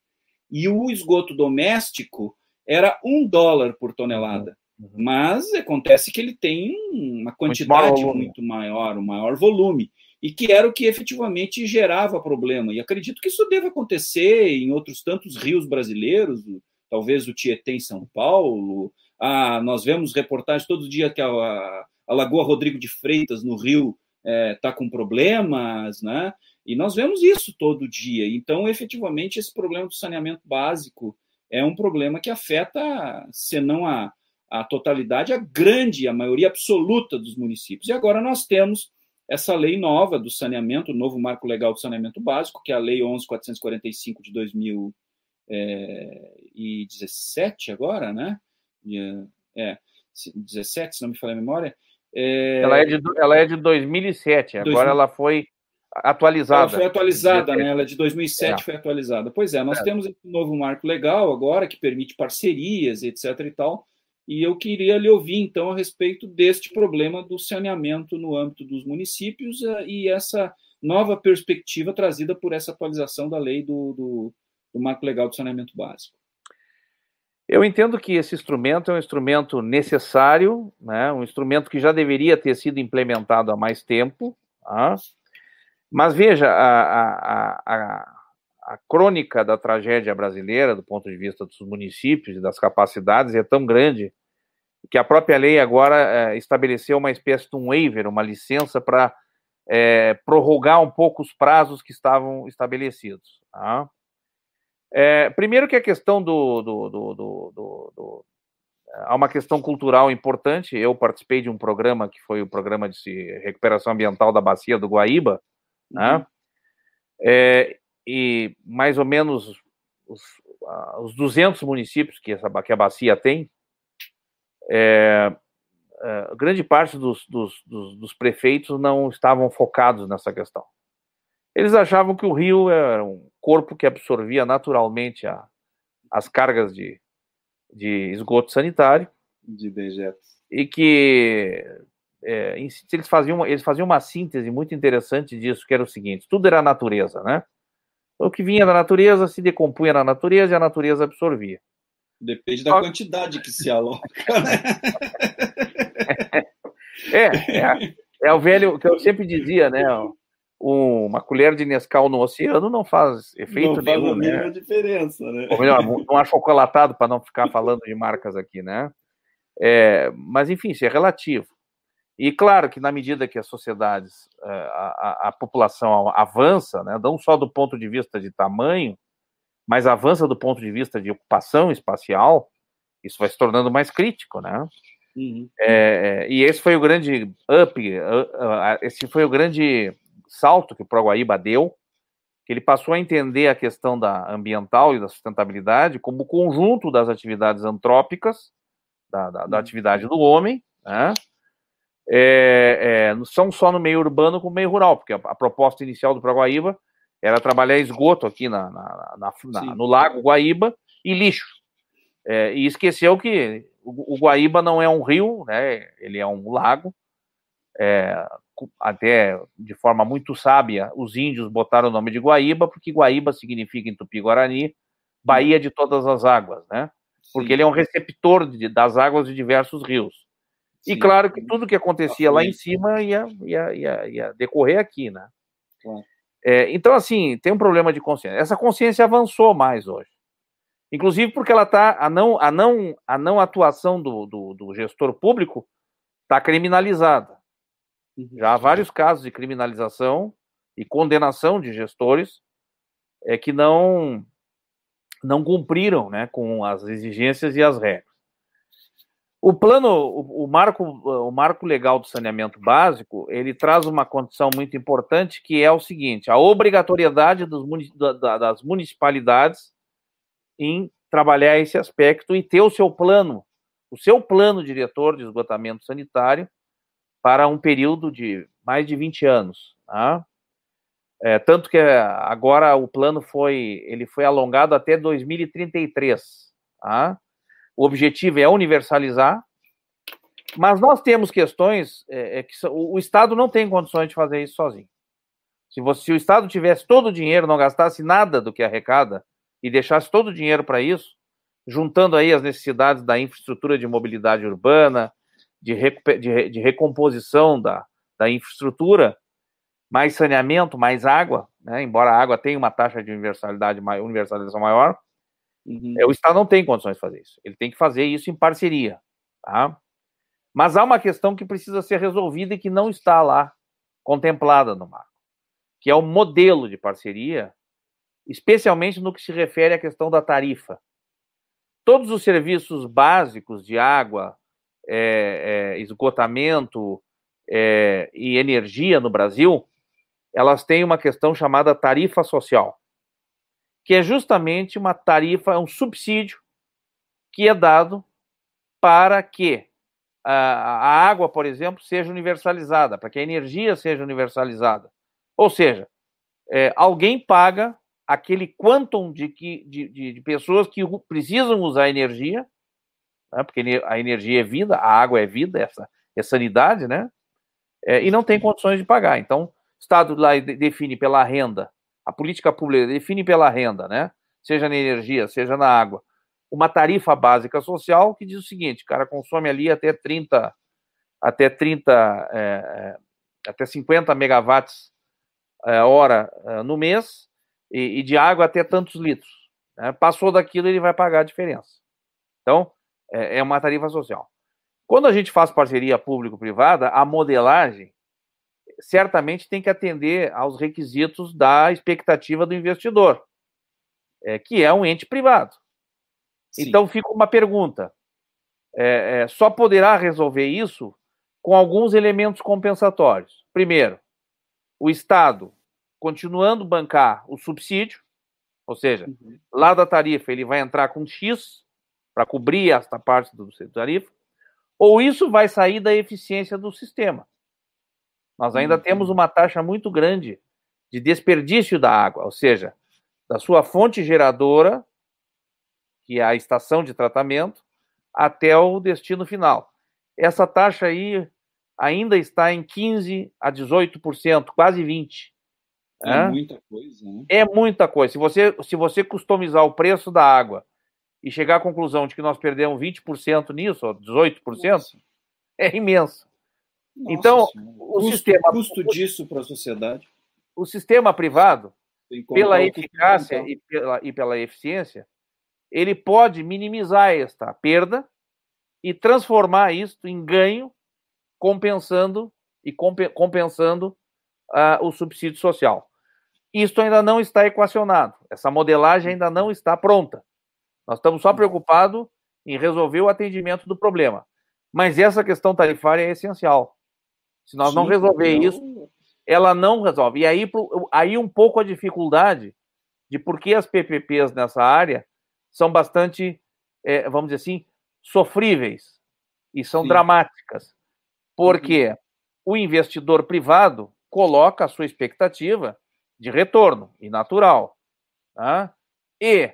E o esgoto doméstico era um dólar por tonelada. Uhum. Mas acontece que ele tem uma quantidade muito, muito maior, um maior volume, e que era o que efetivamente gerava problema. E acredito que isso deve acontecer em outros tantos rios brasileiros, talvez o Tietê em São Paulo. Ah, nós vemos reportagens todo dia que a, a Lagoa Rodrigo de Freitas, no Rio, está é, tá com problemas, né? E nós vemos isso todo dia. Então, efetivamente, esse problema do saneamento básico é um problema que afeta, se não a, a totalidade, a grande, a maioria absoluta dos municípios. E agora nós temos essa lei nova do saneamento, o novo marco legal do saneamento básico, que é a Lei 11.445 de 2017, agora, né? É, 17, se não me falha a memória, é... Ela, é de, ela é de 2007, agora 2000... ela foi atualizada. Ela foi atualizada, né? Ela é de 2007 é. foi atualizada. Pois é, nós é. temos esse novo marco legal agora que permite parcerias, etc. e tal. E eu queria lhe ouvir, então, a respeito deste problema do saneamento no âmbito dos municípios eh, e essa nova perspectiva trazida por essa atualização da lei do, do, do marco legal do saneamento básico. Eu entendo que esse instrumento é um instrumento necessário, né, um instrumento que já deveria ter sido implementado há mais tempo, tá? mas veja, a, a, a, a, crônica da tragédia brasileira, do ponto de vista dos municípios e das capacidades, é tão grande que a própria lei agora é, estabeleceu uma espécie de um waiver, uma licença para é, prorrogar um pouco os prazos que estavam estabelecidos. Tá? É, primeiro que a questão do, do, do, do, Há uma questão cultural importante. Eu participei de um programa que foi o programa de recuperação ambiental da bacia do Guaíba, né? uhum. né? É, e mais ou menos os, os 200 municípios que, essa, que a bacia tem, é, é, grande parte dos, dos, dos, dos prefeitos não estavam focados nessa questão. Eles achavam que o rio era um corpo que absorvia naturalmente a, as cargas de, de esgoto sanitário. De dejetos. E que é, eles, faziam, eles faziam uma síntese muito interessante disso, que era o seguinte: tudo era natureza, né? O que vinha da natureza se decompunha na natureza e a natureza absorvia. Depende da quantidade que se aloca. Né? *laughs* é, é, é, o velho que eu sempre dizia, né? Uma colher de Nescau no oceano não faz efeito não nenhum. Não faz a mínima né? diferença, né? Ou melhor, *laughs* não achocolatado para não ficar falando de marcas aqui, né? É, mas, enfim, isso é relativo. E claro que na medida que as sociedades, é, a, a, a, população avança, né, não só do ponto de vista de tamanho, mas avança do ponto de vista de ocupação espacial, Isso vai se tornando mais crítico, né? Uhum. É, é, e esse foi o grande up, esse foi o grande salto que o Proguaíba deu, que ele passou a entender a questão da ambiental e da sustentabilidade como conjunto das atividades antrópicas, da, da, da uhum. atividade do homem, né? É, é, são só no meio urbano como meio rural, porque a, a, proposta inicial do Proguaíba era trabalhar esgoto aqui na, na, na no Lago Guaíba e lixo. É, e esqueceu que o, o, Guaíba não é um rio, né? ele é um lago. É, até de forma muito sábia, os índios botaram o nome de Guaíba, porque Guaíba significa em Tupi-Guarani Baía de todas as águas, né? Porque Sim. ele é um receptor de, das águas de diversos rios. Sim. E claro que tudo que acontecia lá em cima ia, ia, ia, ia decorrer aqui, né? É, então, assim, tem um problema de consciência. Essa consciência avançou mais hoje. Inclusive porque ela tá, a não, a não, a não atuação do, do, do gestor público está criminalizada. Uhum. Já há vários casos de criminalização e condenação de gestores é, que não não cumpriram né, com as exigências e as regras. O plano, o, o, marco, o marco legal do saneamento básico, ele traz uma condição muito importante que é o seguinte: a obrigatoriedade dos, das municipalidades em trabalhar esse aspecto e ter o seu plano, o seu plano diretor de esgotamento sanitário para um período de mais de 20 anos. Tá? É, tanto que agora o plano foi, ele foi alongado até 2033. Tá? O objetivo é universalizar, mas nós temos questões é, é que o, o, Estado não tem condições de fazer isso sozinho. Se, você, se o Estado tivesse todo o dinheiro, não gastasse nada do que arrecada e deixasse todo o dinheiro para isso, juntando aí as necessidades da infraestrutura de mobilidade urbana, de, de, de recomposição da, da infraestrutura, mais saneamento, mais água, né? embora a água tenha uma taxa de universalidade maior, universalização maior, uhum. é, o Estado não tem condições de fazer isso. Ele tem que fazer isso em parceria. Tá? Mas há uma questão que precisa ser resolvida e que não está lá contemplada no marco, que é o modelo de parceria, especialmente no que se refere à questão da tarifa. Todos os serviços básicos de água, é, é, esgotamento é, e energia no Brasil, elas têm uma questão chamada tarifa social, que é justamente uma tarifa, um subsídio que é dado para que a, a água, por exemplo, seja universalizada, para que a energia seja universalizada. Ou seja, é, alguém paga aquele quantum de, de, de, de pessoas que precisam usar energia né? porque a energia é vida, a água é vida, essa é sanidade, né? É, e não tem condições de pagar. Então, o Estado lá define pela renda, a política pública define pela renda, né? Seja na energia, seja na água, uma tarifa básica social que diz o seguinte: o cara consome ali até 30, até 30, é, é, até 50 megawatts é, hora é, no mês e, e, de água até tantos litros. Né? Passou daquilo, ele vai pagar a diferença. Então, é, é uma tarifa social. Quando a gente faz parceria público-privada, a modelagem certamente tem que atender aos requisitos da expectativa do investidor, é, que é um ente privado. Sim. Então fica uma pergunta: é, é, só poderá resolver isso com alguns elementos compensatórios. Primeiro, o Estado continuando bancar o subsídio, ou seja, uhum. lá da tarifa ele vai entrar com X para cobrir esta parte do tarifa, ou isso vai sair da eficiência do sistema. Nós ainda uhum. temos uma taxa muito grande de desperdício da água, ou seja, da sua fonte geradora, que é a estação de tratamento, até o destino final. Essa taxa aí ainda está em 15 a 18%, quase 20%. É né? muita coisa, né? É muita coisa. Se você, se você customizar o preço da água e chegar à conclusão de que nós perdemos 20% nisso, ou 18%, Nossa. é imenso. Nossa, então, o custo, sistema. custo disso para a sociedade? O sistema privado, pela eficácia e pela, e pela eficiência, ele pode minimizar esta perda e transformar isso em ganho, compensando e compensando uh, o subsídio social. Isso ainda não está equacionado. Essa modelagem ainda não está pronta. Nós estamos só preocupados em resolver o atendimento do problema. Mas essa questão tarifária é essencial. Se nós Sim, não resolver não... isso, ela não resolve. E aí, aí um pouco a dificuldade de por que as PPPs nessa área são bastante, é, vamos dizer assim, sofríveis e são Sim. dramáticas. Porque uhum. o investidor privado coloca a sua expectativa de retorno, e natural. Tá? E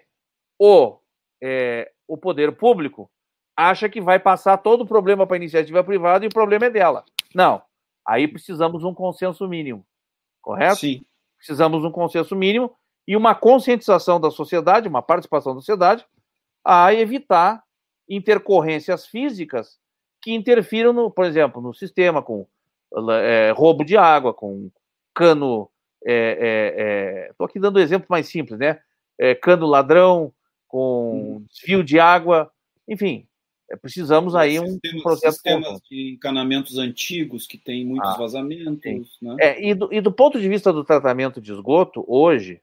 o, é, o poder público acha que vai passar todo o problema para a iniciativa privada e o problema é dela. Não. Aí precisamos de um consenso mínimo, correto? Sim. Precisamos de um consenso mínimo e uma conscientização da sociedade, uma participação da sociedade, a evitar intercorrências físicas que interfiram, no, por exemplo, no sistema, com é, roubo de água, com cano. Estou é, é, é aqui dando um exemplo mais simples, né? É, cano ladrão, com hum. desvio de água, enfim, é, precisamos aí um, sistemas, um processo sistemas de encanamentos antigos que têm muitos ah, vazamentos, né? É, e, do, e do ponto de vista do tratamento de esgoto, hoje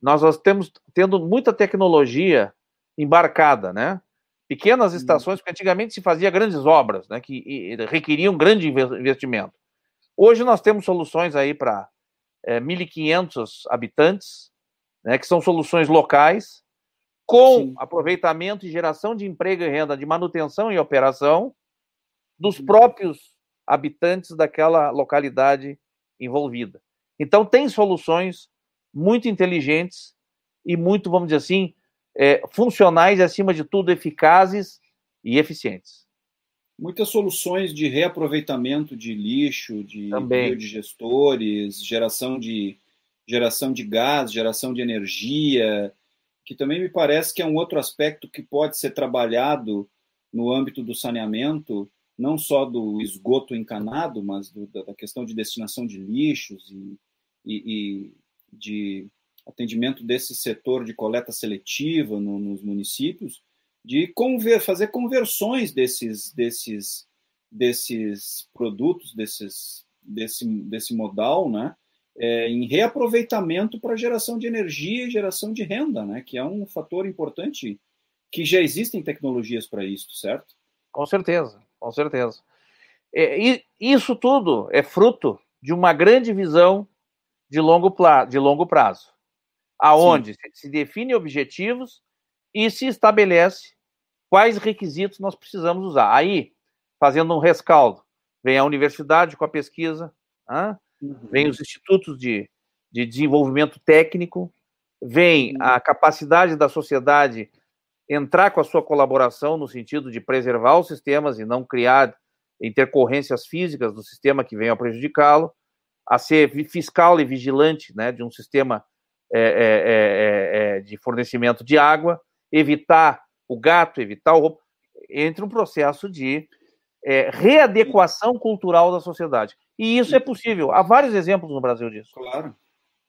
nós, temos tendo muita tecnologia embarcada, né? Pequenas hum. estações, porque antigamente se fazia grandes obras, né? Que requeriam grande investimento. Hoje nós temos soluções aí para é, 1.500 habitantes, né? Que são soluções locais com Sim. aproveitamento e geração de emprego e renda, de manutenção e operação dos próprios habitantes daquela localidade envolvida. Então, tem soluções muito inteligentes e muito, vamos dizer assim, é, funcionais e, acima de tudo, eficazes e eficientes. Muitas soluções de reaproveitamento de lixo, de biodigestores, geração de, geração de gás, geração de energia, que também me parece que é um outro aspecto que pode ser trabalhado no âmbito do saneamento, não só do esgoto encanado, mas do, da questão de destinação de lixos e, e, e de atendimento desse setor de coleta seletiva no, nos municípios, de conver, fazer conversões desses, desses, desses produtos, desses, desse, desse modal, né, é, em reaproveitamento para geração de energia e geração de renda, né? Que é um fator importante que já existem tecnologias para isso, certo? Com certeza, com certeza. É, e isso tudo é fruto de uma grande visão de longo, pra, de longo prazo, aonde Sim. se define objetivos e se estabelece quais requisitos nós precisamos usar. Aí, fazendo um rescaldo, vem a universidade com a pesquisa, ah, Uhum. Vem os institutos de, de desenvolvimento técnico, vem a capacidade da sociedade entrar com a sua colaboração no sentido de preservar os sistemas e não criar intercorrências físicas do sistema que venham a prejudicá-lo, a ser fiscal e vigilante né, de um sistema é, é, é, é, de fornecimento de água, evitar o gato, evitar o roubo, entre um processo de é, readequação cultural da sociedade. E isso é possível. Há vários exemplos no Brasil disso. Claro,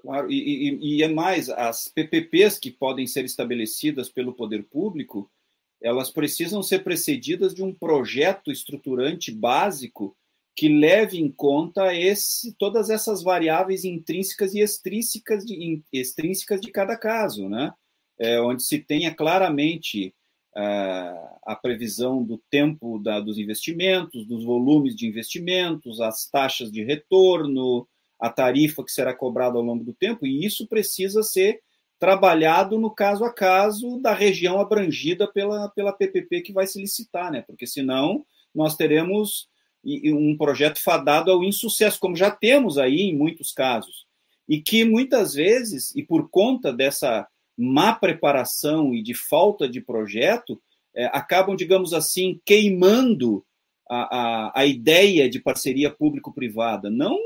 claro. E, e, e é mais, as PPPs que podem ser estabelecidas pelo poder público, elas precisam ser precedidas de um projeto estruturante básico que leve em conta esse, todas essas variáveis intrínsecas e extrínsecas de, extrínsecas de cada caso, né? É, onde se tenha claramente a previsão do tempo da, dos investimentos, dos volumes de investimentos, as taxas de retorno, a tarifa que será cobrada ao longo do tempo, e isso precisa ser trabalhado no caso a caso da região abrangida pela, pela PPP que vai se licitar, né? porque senão nós teremos um projeto fadado ao insucesso, como já temos aí em muitos casos, e que muitas vezes, e por conta dessa má preparação e de falta de projeto, é, acabam, digamos assim, queimando a, a, a ideia de parceria público-privada. Não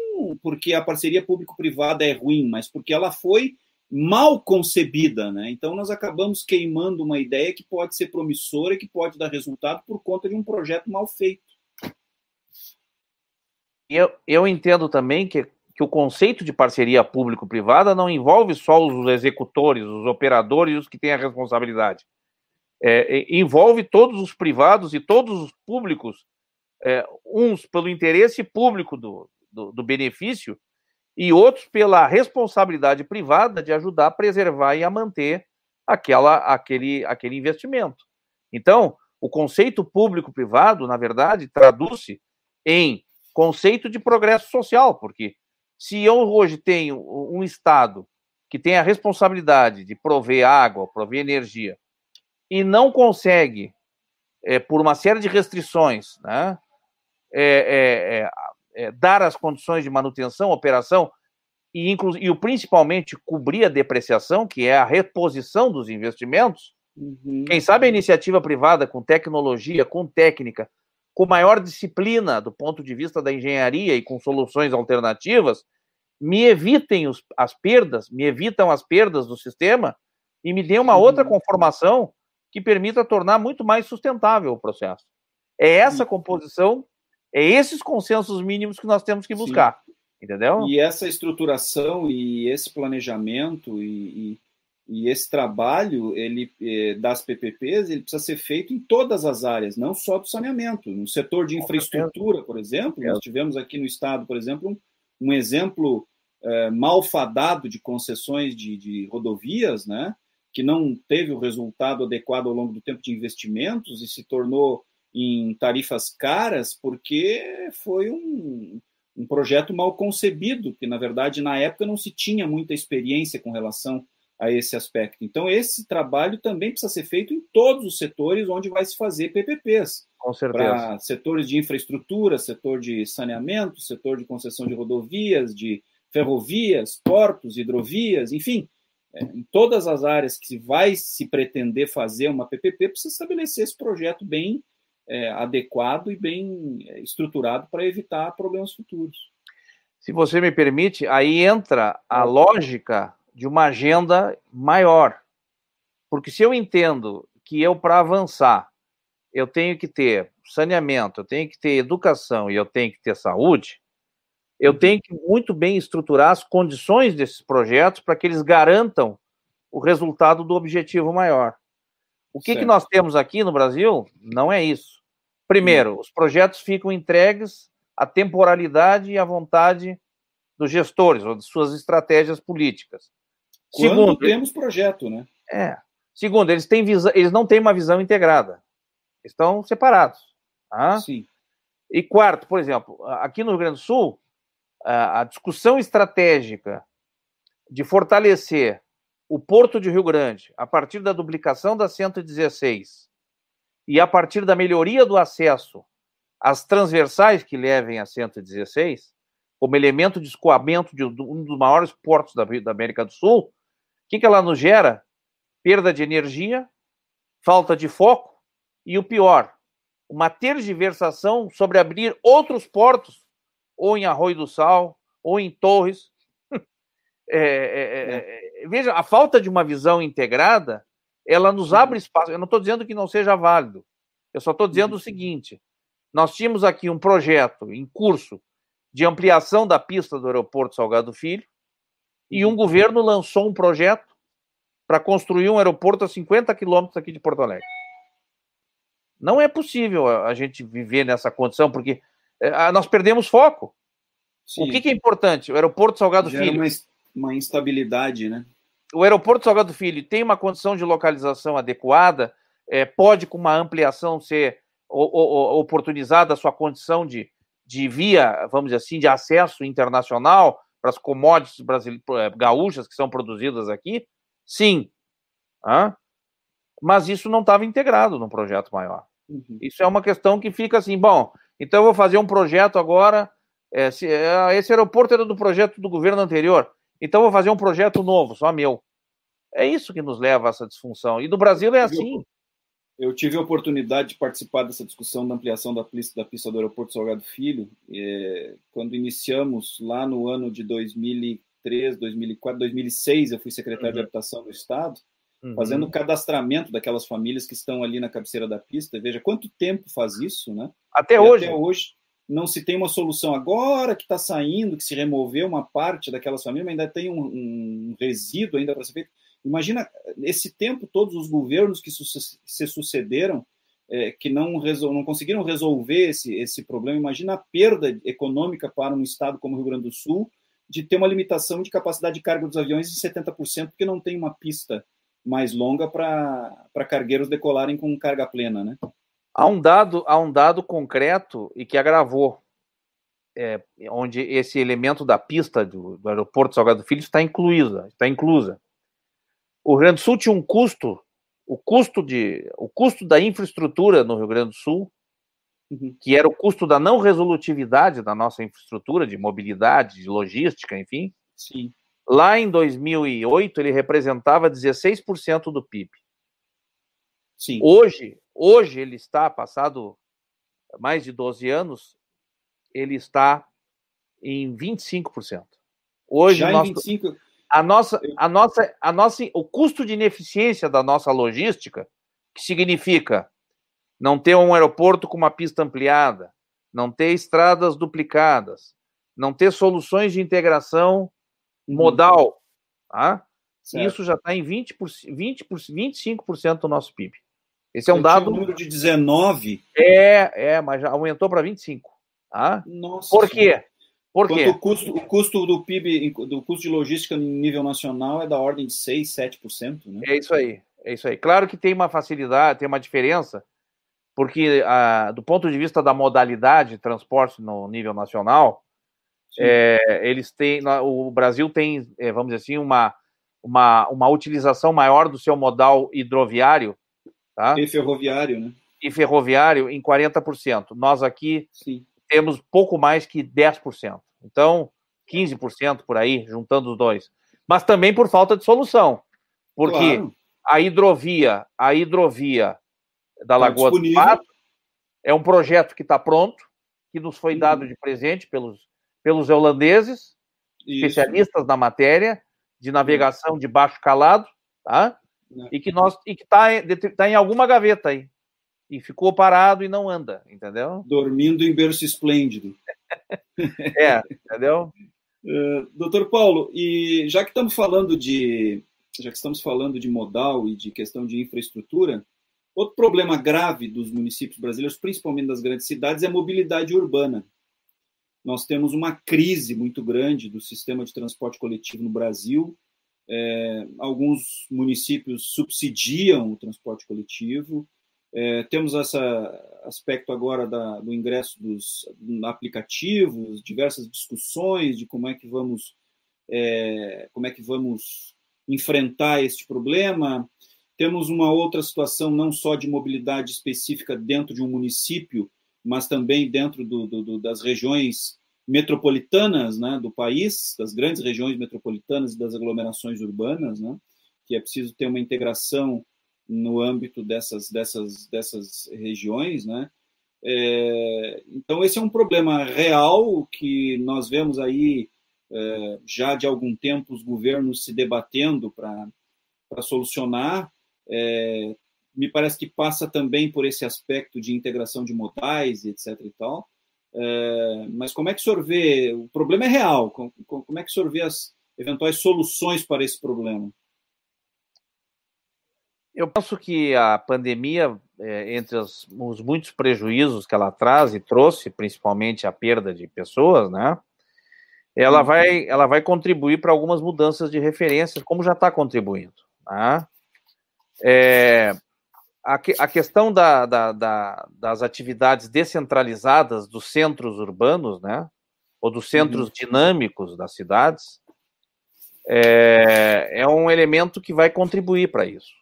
porque a parceria público-privada é ruim, mas porque ela foi mal concebida. Né? Então, nós acabamos queimando uma ideia que pode ser promissora e que pode dar resultado por conta de um projeto mal feito. Eu, eu entendo também que que o conceito de parceria público-privada não envolve só os executores, os operadores e os que têm a responsabilidade. É, envolve todos os privados e todos os públicos, é, uns pelo interesse público do, do, do, benefício e outros pela responsabilidade privada de ajudar a preservar e a manter aquela, aquele, aquele investimento. Então, O conceito público-privado, na verdade, traduz-se em conceito de progresso social, porque se eu hoje tenho um Estado que tem a responsabilidade de prover água, prover energia, e não consegue, é, por uma série de restrições, né, é, é, é é, dar as condições de manutenção, operação e, e principalmente cobrir a depreciação, que é a reposição dos investimentos, uhum. quem sabe a iniciativa privada com tecnologia, com técnica, com maior disciplina do ponto de vista da engenharia e com soluções alternativas, me evitem os, as perdas, me evitam as perdas do sistema e me dê uma outra conformação que permita tornar muito mais sustentável o processo. É essa composição é esses consensos mínimos que nós temos que buscar, Sim. entendeu? E essa estruturação e esse planejamento e, e, e esse trabalho ele eh, das PPPs ele precisa ser feito em todas as áreas, não só do saneamento. No setor de infraestrutura, por exemplo, nós tivemos aqui no estado, por exemplo, um, um exemplo eh, malfadado de concessões de, de rodovias, né? que não teve o resultado adequado ao longo do tempo de investimentos e se tornou em tarifas caras porque foi um, um projeto mal concebido, que na verdade na época não se tinha muita experiência com relação a esse aspecto. Então esse trabalho também precisa ser feito em todos os setores onde vai se fazer PPPs. Com certeza. Para setores de infraestrutura, setor de saneamento, setor de concessão de rodovias, de ferrovias, portos, hidrovias, enfim, é, em todas as áreas que vai se pretender fazer uma PPP, precisa estabelecer esse projeto bem é, adequado e bem é, estruturado para evitar problemas futuros. Se você me permite, aí entra a lógica de uma agenda maior. Porque se eu entendo que eu, para avançar, eu tenho que ter saneamento, eu tenho que ter educação e eu tenho que ter saúde, eu tenho que muito bem estruturar as condições desses projetos para que eles garantam o resultado do objetivo maior. O que, que nós temos aqui no Brasil não é isso. Primeiro, os projetos ficam entregues à temporalidade e à vontade dos gestores ou de suas estratégias políticas. Quando Segundo, temos projeto, né? É. Segundo, eles, têm eles não têm uma visão integrada. Estão separados. Tá? Sim. E quarto, por exemplo, aqui no Rio Grande do Sul, a discussão estratégica de fortalecer o Porto de Rio Grande a partir da duplicação da 116 e a partir da melhoria do acesso às transversais que levem a 116, como elemento de escoamento de um dos maiores portos da, da América do Sul, que, que ela nos gera? Perda de energia, falta de foco e o pior, uma tergiversação sobre abrir outros portos, ou em Arroio do Sal, ou em Torres. *laughs* É, é, é, é, veja, a falta de uma visão integrada ela nos abre espaço. Eu não estou dizendo que não seja válido. Eu só estou dizendo o uhum. seguinte: nós tínhamos aqui um projeto em curso de ampliação da pista do aeroporto Salgado Filho e um governo lançou um projeto para construir um aeroporto a 50 quilômetros aqui de Porto Alegre. Não é possível a gente viver nessa condição, porque é, nós perdemos foco. Sim. O que, que, é importante? O aeroporto Salgado Gera Filho. Uma, uma instabilidade, né? o aeroporto Salgado Filho tem uma condição de localização adequada, é, pode, com uma ampliação, ser o, o, oportunizada a sua condição de, de via, vamos dizer assim, de acesso internacional para as commodities é, gaúchas que são produzidas aqui? Sim. Hã? Mas isso não estava integrado no projeto maior. Uhum. Isso é uma questão que fica assim, bom, então eu vou fazer um projeto agora. É, se, é, esse aeroporto era do projeto do governo anterior. Então vou fazer um projeto novo, só meu. É isso que nos leva a essa disfunção. E do Brasil é assim. Eu tive a oportunidade de participar dessa discussão da ampliação da pista, da pista do aeroporto Salgado Filho, é, quando iniciamos lá no ano de 2003, 2004, 2006, eu fui secretário uhum. de habitação do estado, uhum. fazendo o cadastramento daquelas famílias que estão ali na cabeceira da pista. Veja quanto tempo faz isso, né? Até e hoje. Até hoje não se tem uma solução agora que está saindo, que se removeu uma parte daquelas famílias, mas ainda tem um, um resíduo ainda para ser feito. Imagina esse tempo todos os governos que se sucederam é, que não, não conseguiram resolver esse, esse problema. Imagina a perda econômica para um estado como o Rio Grande do Sul de ter uma limitação de capacidade de carga dos aviões de 70%, porque não tem uma pista mais longa para cargueiros decolarem com carga plena, né? Há um dado, há um dado concreto e que agravou, é, onde esse elemento da pista do, do aeroporto Salgado Filho está incluída, está inclusa. O Rio Grande do Sul tinha um custo, o custo de, o custo da infraestrutura no Rio Grande do Sul, uhum. que era o custo da não resolutividade da nossa infraestrutura de mobilidade, de logística, enfim. Sim. Lá em 2008 ele representava 16% do PIB. Sim. Hoje, hoje ele está, passado mais de 12 anos, ele está em 25%. Hoje, Já nosso, em 25... a nossa, a nossa, a nossa, o custo de ineficiência da nossa logística, que significa não ter um aeroporto com uma pista ampliada, não ter estradas duplicadas, não ter soluções de integração uhum. modal, tá? Isso já está em 20%, 20%, 25% do nosso PIB. Esse é um Eu dado. Um número de 19. É, é, mas já aumentou para 25. Tá? Nossa. Por quê? Por quê? O custo, o custo do PIB, do custo de logística no nível nacional é da ordem de 6, 7%. Né? É isso aí. É isso aí. Claro que tem uma facilidade, tem uma diferença, porque ah, do ponto de vista da modalidade de transporte no nível nacional, é, eles têm, o Brasil tem, é, vamos dizer assim, uma, uma, uma utilização maior do seu modal hidroviário Tá? E ferroviário, né? E ferroviário em 40%. Nós aqui Sim. Temos pouco mais que 10%. Então, 15% por aí, juntando os dois. Mas também por falta de solução. Porque claro. a hidrovia, a hidrovia da tá Lagoa do Pato é um projeto que está pronto, que nos foi dado de presente pelos, pelos holandeses, Isso. especialistas na matéria de navegação de baixo calado, tá? Né? E que nós e que está tá em alguma gaveta aí. E ficou parado e não anda, entendeu? Dormindo em berço esplêndido. *laughs* é, entendeu? Uh, *laughs* doutor Paulo, e já que estamos falando de já que estamos falando de modal e de questão de infraestrutura, outro problema grave dos municípios brasileiros, principalmente das grandes cidades, é a mobilidade urbana. Nós temos uma crise muito grande do sistema de transporte coletivo no Brasil, é, alguns municípios subsidiam o transporte coletivo. É, temos esse aspecto agora da, do ingresso dos aplicativos, diversas discussões de como é que vamos é, como é que vamos enfrentar este problema. Temos uma outra situação não só de mobilidade específica dentro de um município, mas também dentro do, do, das regiões metropolitanas né, do país, das grandes regiões metropolitanas e das aglomerações urbanas, né, que é preciso ter uma integração no âmbito dessas, dessas, dessas regiões. Né. É, então, esse é um problema real que nós vemos aí é, já de algum tempo os governos se debatendo para solucionar. É, me parece que passa também por esse aspecto de integração de modais, etc. e tal. É, mas como é que o senhor vê? O problema é real. Como, como é que o senhor vê as eventuais soluções para esse problema? Eu penso que a pandemia, é, entre os, os, muitos prejuízos que ela traz e trouxe, principalmente a perda de pessoas, né? Ela uhum. vai, ela vai contribuir para algumas mudanças de referências, como já está contribuindo. Né? É, a, a questão da, da, da, das atividades descentralizadas dos centros urbanos, né, ou dos centros uhum. dinâmicos das cidades, é, é um elemento que vai contribuir para isso.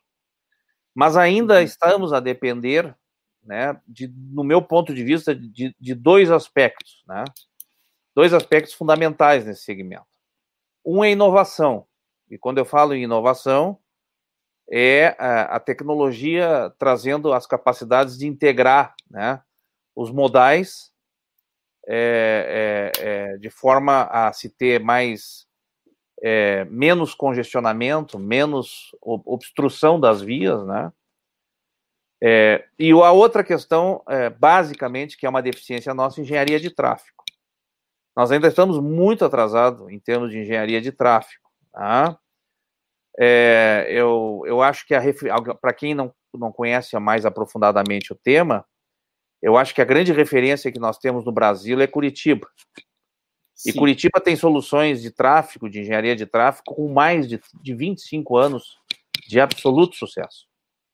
Mas ainda uhum. estamos a depender, né, de, no meu ponto de vista, de, de dois aspectos, né, dois aspectos fundamentais nesse segmento. Um é inovação, e quando eu falo em inovação, é a, tecnologia trazendo as capacidades de integrar né, os modais é, é, é, de forma a se ter mais é, menos congestionamento, menos obstrução das vias, né? É, e a outra questão, é, basicamente, que é uma deficiência nossa, engenharia de tráfego. Nós ainda estamos muito atrasados em termos de engenharia de tráfego. Tá? É, eu, eu acho que para quem não, não conhece mais aprofundadamente o tema, eu acho que a grande referência que nós temos no Brasil é Curitiba. Sim. E Curitiba tem soluções de tráfego, de engenharia de tráfego, com mais de, de 25 anos de absoluto sucesso.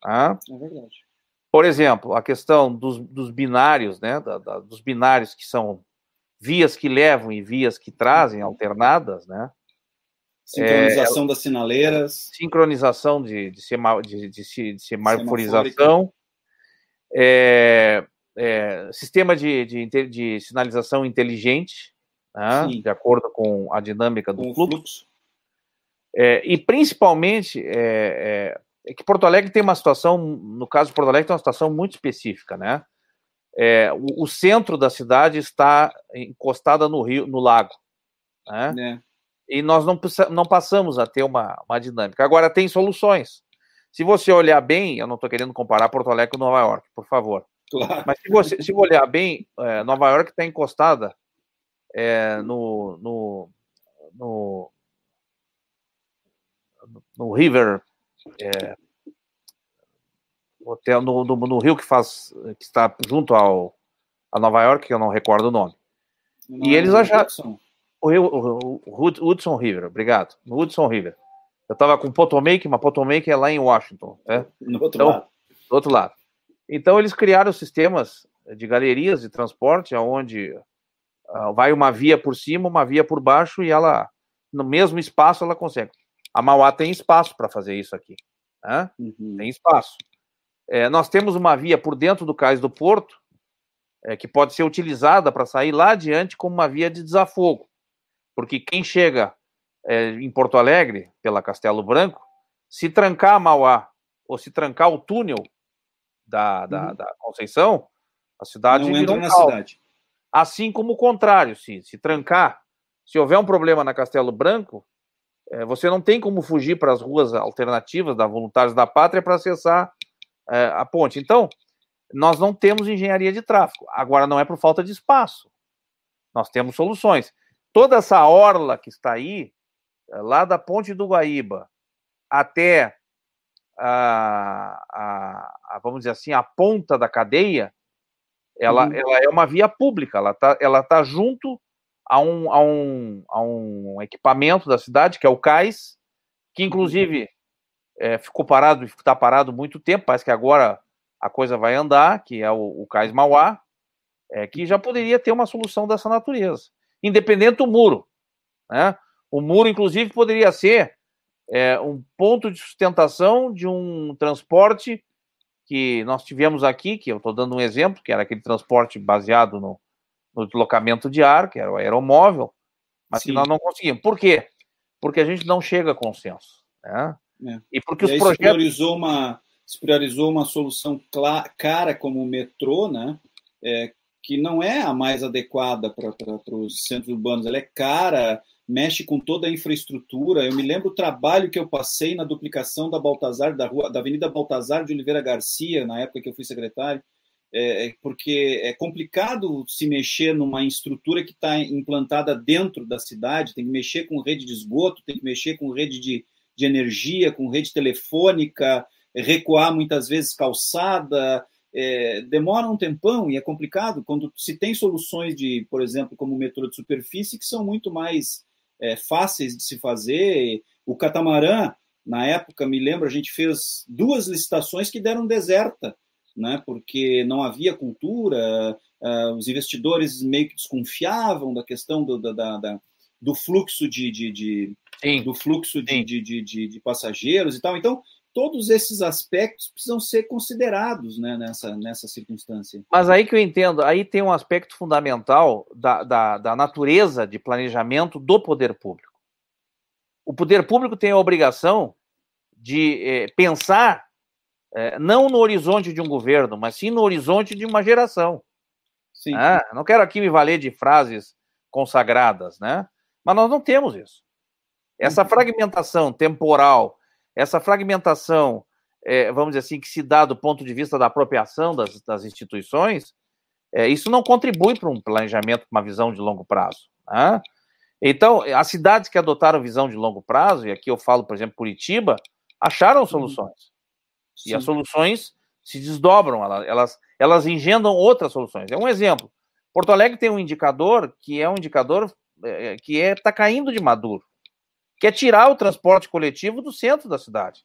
Tá? É verdade. Por exemplo, a questão dos, dos binários, né, da, da, dos binários que são vias que levam e vias que trazem, alternadas, né? Sincronização é, das sinaleiras. Sincronização de, de, sema, de, de, de semaforização. É, é, sistema de, de, de, sinalização inteligente, né, de acordo com a dinâmica do com fluxo. fluxo. É, e principalmente é, é, é, que Porto Alegre tem uma situação, no caso de Porto Alegre, tem uma situação muito específica, né? É, o, o, centro da cidade está encostada no rio, no lago, né? É. E nós não, não passamos a ter uma, uma dinâmica. Agora tem soluções. Se você olhar bem, eu não estou querendo comparar Porto Alegre com Nova York, por favor. Claro. Mas se você se olhar bem, é, Nova York está encostada é, no, no, no, no, River, é, hotel no, no, no, rio que faz que está junto ao a Nova York, que eu não recordo o nome. Não, e eles acharam o, rio, o, o Hudson River, obrigado, no Hudson River. Eu estava com Potomac, mas Potomac é lá em Washington, né? No outro então, lado. Do outro lado. Então, eles criaram sistemas de galerias de transporte, onde uh, vai uma via por cima, uma via por baixo, e ela, no mesmo espaço, ela consegue. A Mauá tem espaço para fazer isso aqui. Né? Uhum. Tem espaço. É, nós temos uma via por dentro do cais do porto, é, que pode ser utilizada para sair lá adiante como uma via de desafogo. Porque quem chega é, em Porto Alegre, pela Castelo Branco, se trancar a Mauá ou se trancar o túnel da, da, uhum. da Conceição, a cidade não entra um na cidade. Assim como o contrário, se, se trancar, se houver um problema na Castelo Branco, é, você não tem como fugir para as ruas alternativas da Voluntários da Pátria para acessar é, a ponte. Então, nós não temos engenharia de tráfego. Agora, não é por falta de espaço. Nós temos soluções. Toda essa orla que está aí, é, lá da Ponte do Guaíba até a, a, a, vamos dizer assim, a ponta da cadeia, ela, uhum. ela é uma via pública, ela está ela tá junto a um, a, um, a um equipamento da cidade, que é o CAIS, que inclusive é, ficou parado, está parado muito tempo, parece que agora a coisa vai andar, que é o, o CAIS Mauá, é, que já poderia ter uma solução dessa natureza, independente do muro. Né? O muro, inclusive, poderia ser é, um ponto de sustentação de um transporte que nós tivemos aqui, que eu estou dando um exemplo, que era aquele transporte baseado no, no deslocamento de ar, que era o aeromóvel, mas Sim. que nós não conseguimos. Por quê? Porque a gente não chega a consenso. Né? É. E porque e os projetos. Se priorizou uma, se priorizou uma solução cara como o metrô, né? É, que não é a mais adequada para os centros urbanos. Ela é cara, mexe com toda a infraestrutura. Eu me lembro o trabalho que eu passei na duplicação da Baltazar, da, rua, da Avenida Baltazar de Oliveira Garcia, na época que eu fui secretário, é, é porque é complicado se mexer numa estrutura que está implantada dentro da cidade, tem que mexer com rede de esgoto, tem que mexer com rede de, de energia, com rede telefônica, recuar muitas vezes calçada, é, demora um tempão e é complicado quando se tem soluções de, por exemplo, como o metrô de superfície, que são muito mais é, fáceis de se fazer. O catamarã, na época, me lembro, a gente fez duas licitações que deram deserta, né, porque não havia cultura, uh, os investidores meio que desconfiavam da questão do, da, da, do fluxo de, de, de do fluxo de, de, de, de, passageiros e tal. Então, todos esses aspectos precisam ser considerados né, nessa, nessa circunstância. Mas aí que eu entendo, aí tem um aspecto fundamental da, da, da natureza de planejamento do poder público. O poder público tem a obrigação de é, pensar é, não no horizonte de um governo, mas sim no horizonte de uma geração. Sim. Ah, não quero aqui me valer de frases consagradas, né? Mas nós não temos isso. Essa uhum. fragmentação temporal essa fragmentação, é, vamos dizer assim, que se dá do ponto de vista da apropriação das, das instituições, é, isso não contribui para um planejamento, uma visão de longo prazo. Né? Então, as cidades que adotaram visão de longo prazo, e aqui eu falo, por exemplo, Curitiba, acharam soluções. Sim. E as soluções se desdobram, elas, elas engendram outras soluções. É um exemplo. Porto Alegre tem um indicador que é um indicador é, que está é, tá caindo de maduro que é tirar o transporte coletivo do centro da cidade.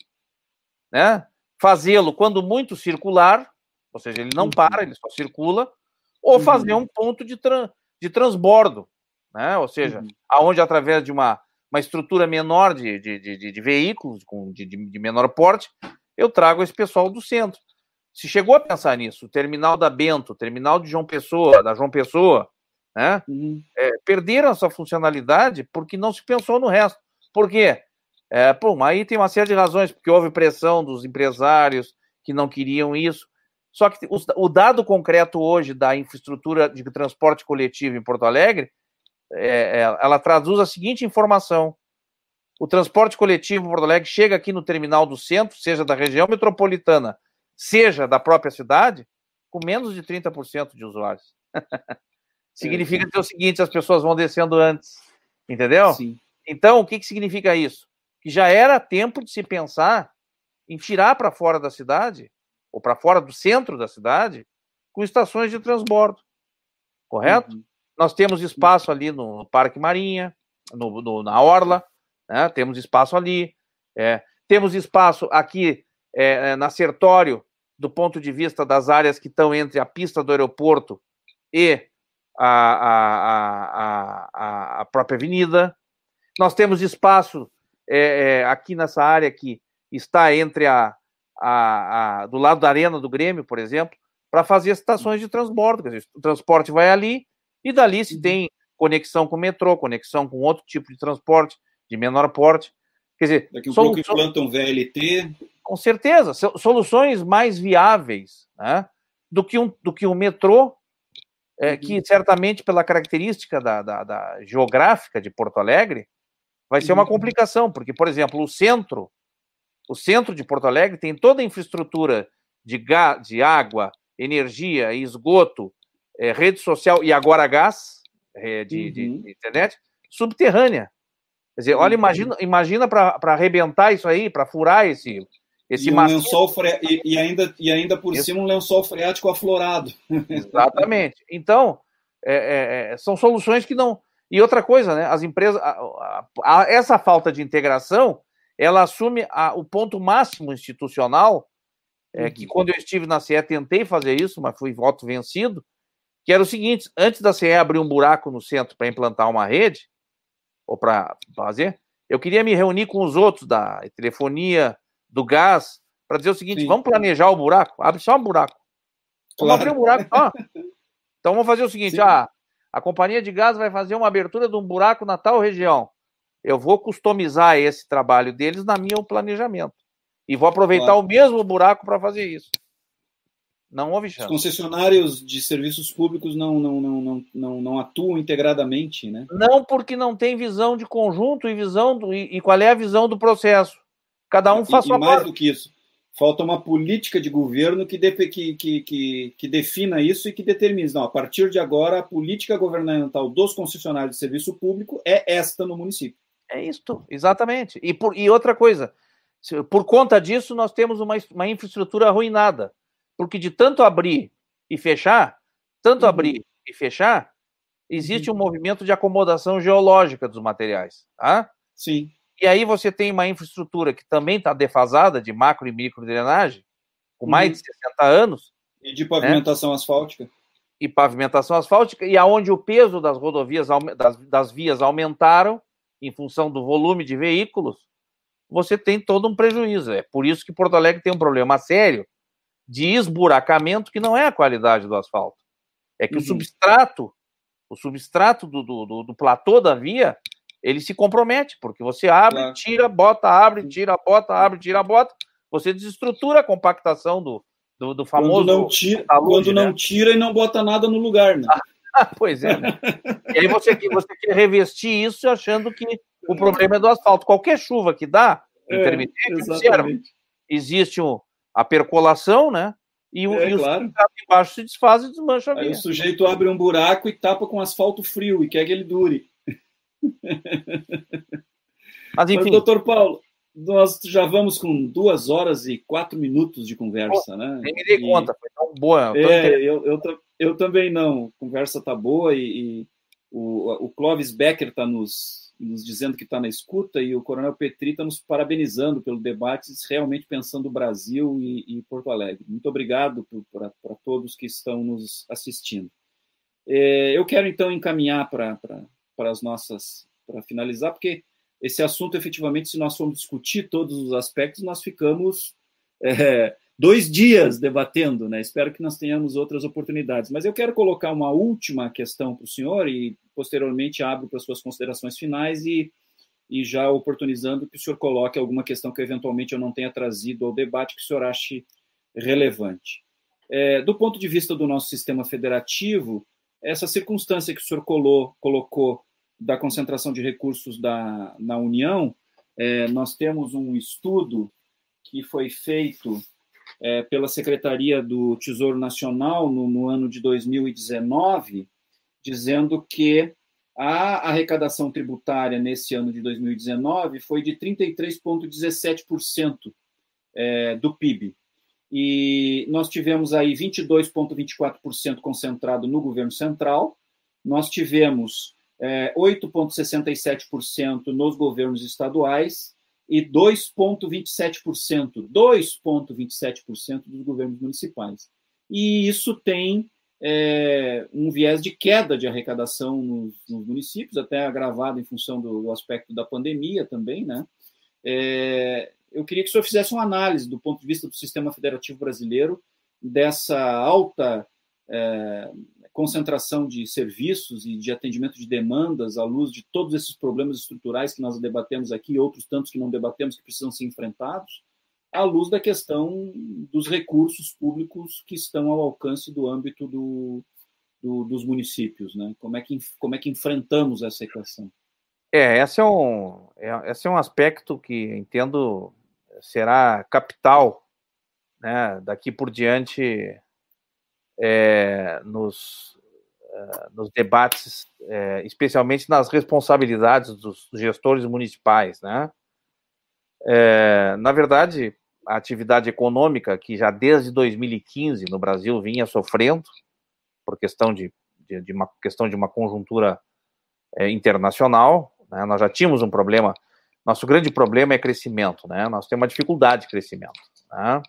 Né? Fazê-lo, quando muito, circular, ou seja, ele não para, ele só circula, ou fazer um ponto de, tra de transbordo, né? ou seja, uhum. aonde através de uma, uma estrutura menor de, de, de, de veículos, com, de, de menor porte, eu trago esse pessoal do centro. Se chegou a pensar nisso, o terminal da Bento, o terminal de João Pessoa, da João Pessoa, né? Uhum. É, perderam essa funcionalidade porque não se pensou no resto. Por quê? É, aí tem uma série de razões, porque houve pressão dos empresários que não queriam isso. Só que o, o dado concreto hoje da infraestrutura de transporte coletivo em Porto Alegre, é, é, ela traduz a seguinte informação: o transporte coletivo em Porto Alegre chega aqui no terminal do centro, seja da região metropolitana, seja da própria cidade, com menos de 30% de usuários. *laughs* significa é. o seguinte: as pessoas vão descendo antes, entendeu? Sim. Então, o que, que significa isso? Que já era tempo de se pensar em tirar para fora da cidade, ou para fora do centro da cidade, com estações de transbordo. Correto? Uhum. Nós temos espaço ali no Parque Marinha, no, no na Orla, né? temos espaço ali. É, temos espaço aqui é, é, na Sertório, do ponto de vista das áreas que estão entre a pista do aeroporto e a, a, a, a própria avenida. Nós temos espaço é, é, aqui nessa área que está entre a, a, a, do lado da arena do Grêmio, por exemplo, para fazer estações de transbordo. Quer dizer, o transporte vai ali e dali se uhum. tem conexão com o metrô, conexão com outro tipo de transporte de menor porte. Quer dizer, daqui um pouco implantam VLT. Com certeza, soluções mais viáveis né, do, que um, do que um metrô, é, uhum. que certamente pela característica da, da, da, geográfica de Porto Alegre vai ser uma uhum. complicação, porque, por exemplo, o centro, o centro de Porto Alegre tem toda a infraestrutura de, gás, de água, energia, esgoto, é, rede social e agora gás é, de, uhum. de, de internet subterrânea. Quer dizer, olha, imagina, imagina para arrebentar isso aí, para furar esse, esse e, um lençol fre... e, e, ainda, e ainda por isso. cima um lençol freático aflorado. Exatamente. Então, é, é, é, são soluções que não. E outra coisa, né? As empresas. A, a, a, essa falta de integração ela assume o ponto máximo institucional, é, que uhum. quando eu estive na CE tentei fazer isso, mas fui voto vencido, que era o seguinte: antes da CE abrir um buraco no centro para implantar uma rede, ou para fazer, eu queria me reunir com os outros da telefonia, do gás, para dizer o seguinte: Sim. vamos planejar o buraco, abre só um buraco. Vamos claro. abrir um buraco só. Então vamos fazer o seguinte: ah, a companhia de gás vai fazer uma abertura de um buraco na tal região. Eu vou customizar esse trabalho deles na minha planejamento. E vou aproveitar claro. o mesmo buraco para fazer isso. Não houve chance. Os concessionários de serviços públicos não, não, não, não, não, não atuam integradamente, né? Não, porque não tem visão de conjunto e visão do, e, e qual é a visão do processo. Cada um faz e, sua e mais parte. do que isso, falta uma política de governo que, de, que, que, que, defina isso e que determine. Não, a partir de agora, a política governamental dos concessionários de serviço público é esta no município. É isso, exatamente. E, por, e outra coisa, por conta disso, nós temos uma, uma infraestrutura arruinada porque de tanto abrir e fechar, tanto uhum. abrir e fechar, existe uhum. um movimento de acomodação geológica dos materiais, tá? Sim. E aí você tem uma infraestrutura que também está defasada de macro e micro drenagem, com uhum. mais de 60 anos. E de pavimentação né? asfáltica. E pavimentação asfáltica, e aonde o peso das rodovias, das, das vias aumentaram, em função do volume de veículos, você tem todo um prejuízo. É por isso que Porto Alegre tem um problema sério de esburacamento que não é a qualidade do asfalto. É que uhum. o substrato, o substrato do, do, do, platô da via, ele se compromete, porque você abre, claro. tira, bota, abre, tira, bota, abre, tira, bota. Você desestrutura a compactação do, do, do famoso. Quando não tira, quando né? não tira e não bota nada no lugar, né? *laughs* pois é. Né? e aí você, você quer revestir isso achando que o problema é do asfalto. Qualquer chuva que dá, é, intermitente, observa, existe um, a percolação, né? E, o, é, e claro. embaixo se desfaz e desmancha a via. Aí o sujeito abre um buraco e tapa com asfalto frio e quer que ele dure. *laughs* Mas enfim. Mas, doutor Paulo, nós já vamos com duas horas e quatro minutos de conversa, Pô, né? Nem me dei e... conta, foi tão boa. É, eu, eu, eu, também não. A conversa tá boa e, e o, o Clóvis Becker está nos, nos dizendo que está na escuta e o Coronel Petri está nos parabenizando pelo debate, realmente pensando o Brasil e, e Porto Alegre. Muito obrigado para todos que estão nos assistindo. É, eu quero então encaminhar para as nossas, para finalizar, porque esse assunto, efetivamente, se nós formos discutir todos os aspectos, nós ficamos é, dois dias debatendo, né? Espero que nós tenhamos outras oportunidades. Mas eu quero colocar uma última questão para o senhor e, posteriormente, abro para suas considerações finais e, e já oportunizando que o senhor coloque alguma questão que, eventualmente, eu não tenha trazido ao debate que o senhor ache relevante. É, do ponto de vista do nosso sistema federativo, essa circunstância que o senhor colou, colocou da concentração de recursos da, na União, é, nós temos um estudo que foi feito é, pela Secretaria do Tesouro Nacional no, no, ano de 2019, dizendo que a arrecadação tributária nesse ano de 2019 foi de 33,17% é, do PIB. E nós tivemos aí 22,24% concentrado no governo central, nós tivemos é, 8,67% nos governos estaduais e 2,27%, 2,27% dos governos municipais. E isso tem é, um viés de queda de arrecadação nos, nos, municípios, até agravado em função do, aspecto da pandemia também, né? É, eu queria que o senhor fizesse uma análise do ponto de vista do sistema federativo brasileiro dessa alta é, concentração de serviços e de atendimento de demandas à luz de todos esses problemas estruturais que nós debatemos aqui e outros tantos que não debatemos que precisam ser enfrentados, à luz da questão dos recursos públicos que estão ao alcance do âmbito do, do, dos municípios, né? Como é que como é que enfrentamos essa equação? É, esse é um é, esse é um aspecto que entendo será capital, né? Daqui por diante é, nos, é, nos debates, é, especialmente nas responsabilidades dos gestores municipais, né? É, na verdade, a atividade econômica, que já desde 2015 no Brasil vinha sofrendo, por questão de, de, de uma questão de uma conjuntura é, internacional, né? nós já tínhamos um problema. Nosso grande problema é crescimento, né? Nós temos uma dificuldade de crescimento. Né?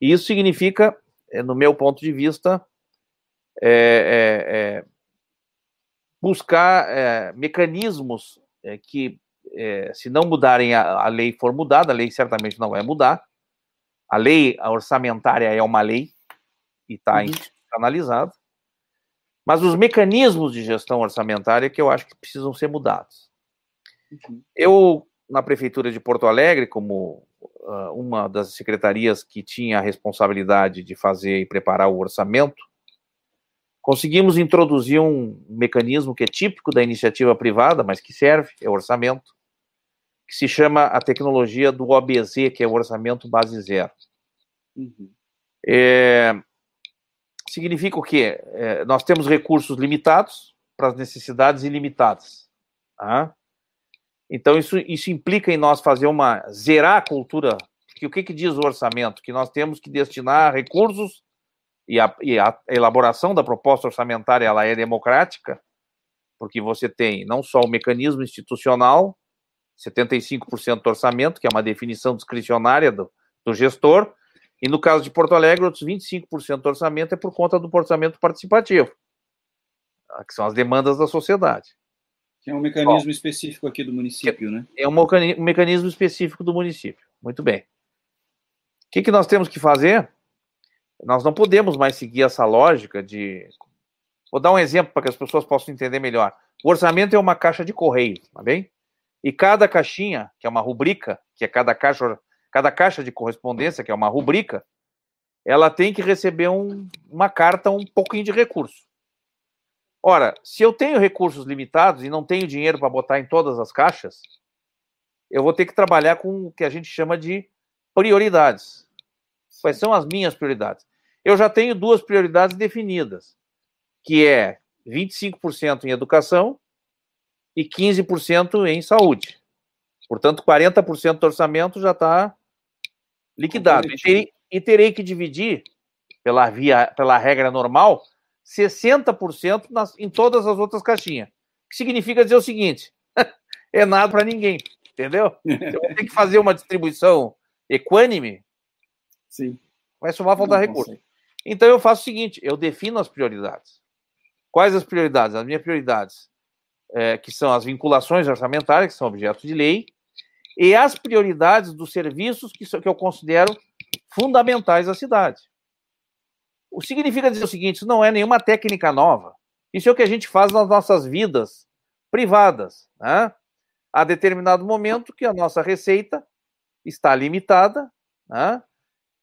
E isso significa no meu ponto de vista, é, é, é buscar é, mecanismos é, que, se não mudarem a, a, lei for mudada, a lei certamente não vai mudar. A lei orçamentária é uma lei e está uhum. institucionalizada. Mas os mecanismos de gestão orçamentária que eu acho que precisam ser mudados. Uhum. Eu, na Prefeitura de Porto Alegre, como uh, uma das secretarias que tinha a responsabilidade de fazer e preparar o orçamento, conseguimos introduzir um mecanismo que é típico da iniciativa privada, mas que serve, é o orçamento, que se chama a tecnologia do OBZ, que é o orçamento base zero. Uhum. É, significa o quê? É, nós temos recursos limitados para as necessidades ilimitadas. Tá? Então, isso, isso implica em nós fazer uma. zerar a cultura. Que o que, que diz o orçamento? Que nós temos que destinar recursos e a, e a elaboração da proposta orçamentária ela é democrática, porque você tem não só o mecanismo institucional, 75% do orçamento, que é uma definição discricionária do, do gestor, e no caso de Porto Alegre, outros 25% do orçamento é por conta do orçamento participativo, que são as demandas da sociedade. Que é um mecanismo Bom, específico aqui do município, né? É um, um mecanismo específico do município. Muito bem. O que, que nós temos que fazer? Nós não podemos mais seguir essa lógica de. Vou dar um exemplo para que as pessoas possam entender melhor. O orçamento é uma caixa de correio, tá bem? E cada caixinha, que é uma rubrica, que é cada caixa, cada caixa de correspondência, que é uma rubrica, ela tem que receber um, uma carta, um pouquinho de recurso. Ora, se eu tenho recursos limitados e não tenho dinheiro para botar em todas as caixas, eu vou ter que trabalhar com o que a gente chama de prioridades. Quais são as minhas prioridades? Eu já tenho duas prioridades definidas, que é 25% em educação e 15% em saúde. Portanto, 40% do orçamento já está liquidado. E terei, e terei, que dividir, pela, via, pela regra normal, 60% nas, em todas as outras caixinhas. O que significa dizer o seguinte: *laughs* é nada para ninguém, entendeu? *laughs* Eu vou ter que fazer uma distribuição equânime, Sim. vai somar faltar recurso. Então eu faço o seguinte: eu defino as prioridades. Quais as prioridades? As minhas prioridades, é, que são as vinculações orçamentárias, que são objetos de lei, e as prioridades dos serviços que, que eu considero fundamentais à cidade. O significa dizer o seguinte: isso não é nenhuma técnica nova. Isso é o que a gente faz nas nossas vidas privadas. Né? Há determinado momento que a nossa receita está limitada né?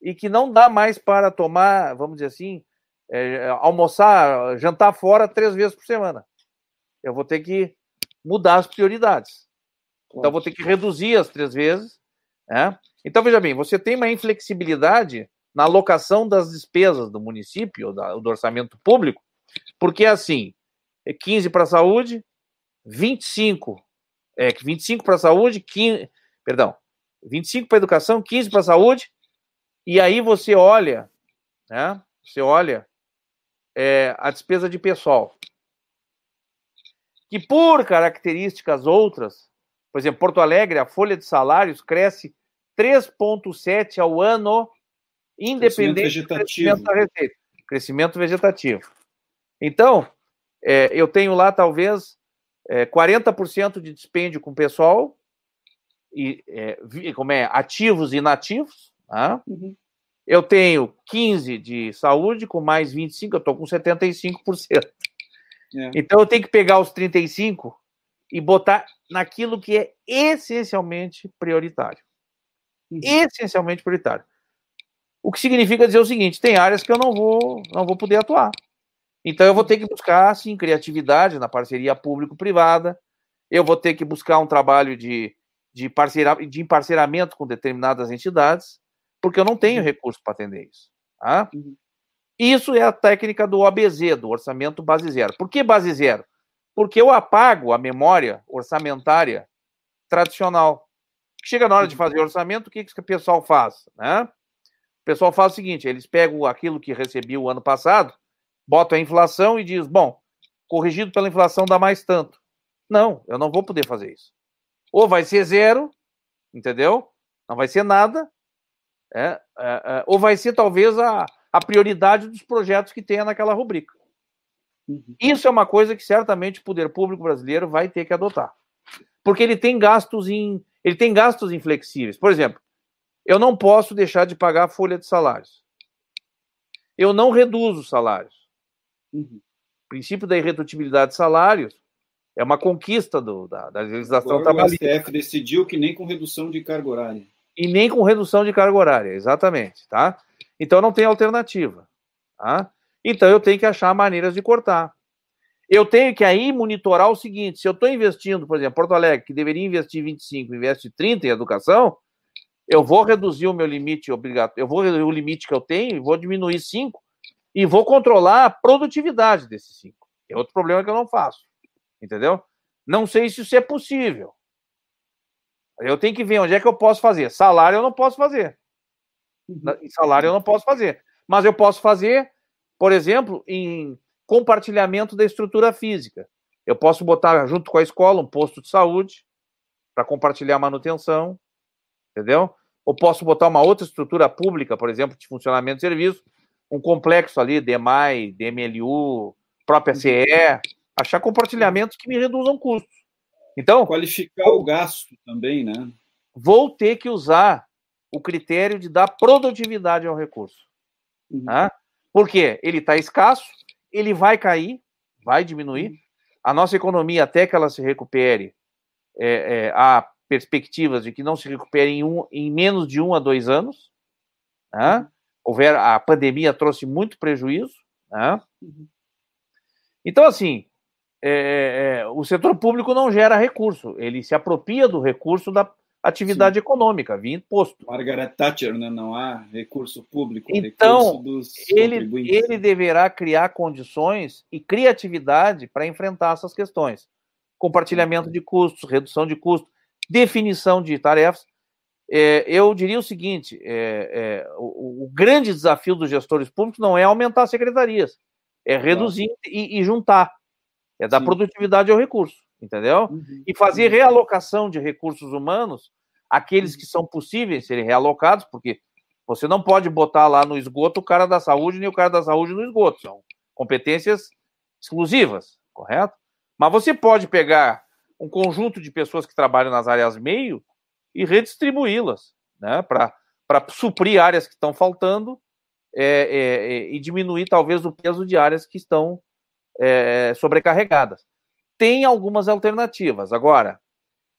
e que não dá mais para tomar, vamos dizer assim, é, almoçar, jantar fora três vezes por semana. Eu vou ter que mudar as prioridades. Então, vou ter que reduzir as três vezes. Né? Então, veja bem, você tem uma inflexibilidade na alocação das despesas do município, ou do orçamento público, porque assim, é 15 para a saúde, 25, é, 25 para a saúde, 15, perdão, 25 para a educação, 15 para a saúde, e aí você olha, né? Você olha é, a despesa de pessoal, que por características outras, por exemplo, Porto Alegre, a folha de salários cresce 3,7 ao ano, independente crescimento vegetativo. do crescimento da receita. Crescimento vegetativo. Então, é, eu tenho lá talvez é, 40% de dispêndio com pessoal, e, é, como é, ativos e inativos. Tá? Uhum. Eu tenho 15 de saúde, com mais 25, eu estou com 75%. É. Então eu tenho que pegar os 35 e botar naquilo que é essencialmente prioritário. Uhum. Essencialmente prioritário. O que significa dizer o seguinte: tem áreas que eu não vou, não vou poder atuar. Então eu vou ter que buscar, assim, criatividade na parceria público-privada. Eu vou ter que buscar um trabalho de, de, parceira, de emparceramento com determinadas entidades, porque eu não tenho uhum. recurso para atender isso. Tá? Uhum. Isso é a técnica do OBZ, do orçamento base zero. Por que base zero? Porque eu apago a memória orçamentária tradicional. Chega na hora de uhum. fazer orçamento, o que, que o pessoal faz? Né? O pessoal faz o seguinte: eles pegam aquilo que recebiam o ano passado bota a inflação e diz, bom, corrigido pela inflação dá mais tanto. Não, eu não vou poder fazer isso. Ou vai ser zero, entendeu? Não vai ser nada, é, é, é, ou vai ser talvez a, a prioridade dos projetos que tenha naquela rubrica. Uhum. Isso é uma coisa que certamente o poder público brasileiro vai ter que adotar. Porque ele tem gastos em ele tem gastos inflexíveis. Por exemplo, eu não posso deixar de pagar a folha de salários. Eu não reduzo salários. Uhum. O princípio da irredutibilidade de salários é uma conquista do, da, da legislação Agora trabalhista. O STF decidiu que nem com redução de carga horária. E nem com redução de carga horária, exatamente, tá? Então não tem alternativa, tá? Então eu tenho que achar maneiras de cortar. Eu tenho que aí monitorar o seguinte: se eu estou investindo, por exemplo, Porto Alegre, que deveria investir 25, investe 30 em educação, eu vou reduzir o meu limite obrigatório, eu vou reduzir o limite que eu tenho e vou diminuir 5 e vou controlar a produtividade desses cinco. É outro problema que eu não faço. Entendeu? Não sei se isso é possível. Eu tenho que ver onde é que eu posso fazer. Salário eu não posso fazer. Uhum. Salário eu não posso fazer. Mas eu posso fazer, por exemplo, em compartilhamento da estrutura física. Eu posso botar junto com a escola um posto de saúde para compartilhar a manutenção, entendeu? Ou posso botar uma outra estrutura pública, por exemplo, de funcionamento de serviço, um complexo ali, DMAI, DMLU, própria CE, achar compartilhamentos que me reduzam custos. Então. Qualificar o gasto também, né? Vou ter que usar o critério de dar produtividade ao recurso. Uhum. Né? Porque ele está escasso, ele vai cair, vai diminuir. Uhum. A nossa economia, até que ela se recupere, é, é, há perspectivas de que não se recupere em, um, em menos de um a dois anos. Né? Houver a pandemia trouxe muito prejuízo, né? Então, assim, é, é, é, o setor público não gera recurso, ele se apropria do recurso da atividade Sim. econômica, via imposto. Margaret Thatcher, né? não há recurso público. Então, recurso ele, ele deverá criar condições e criatividade para enfrentar essas questões. Compartilhamento de custos, redução de custos, definição de tarefas. É, eu diria o seguinte: é, é, o, o, grande desafio dos gestores públicos não é aumentar secretarias, é reduzir e, e, juntar, é dar Sim. produtividade ao recurso. entendeu? Uhum. E fazer realocação de recursos humanos, aqueles que são possíveis serem realocados, porque você não pode botar lá no esgoto o cara da saúde nem o cara da saúde no esgoto, são competências exclusivas, correto? Mas você pode pegar um conjunto de pessoas que trabalham nas áreas meio e redistribuí-las, né, para suprir áreas que estão faltando é, é, é, e diminuir talvez o peso de áreas que estão é, sobrecarregadas. Tem algumas alternativas. Agora,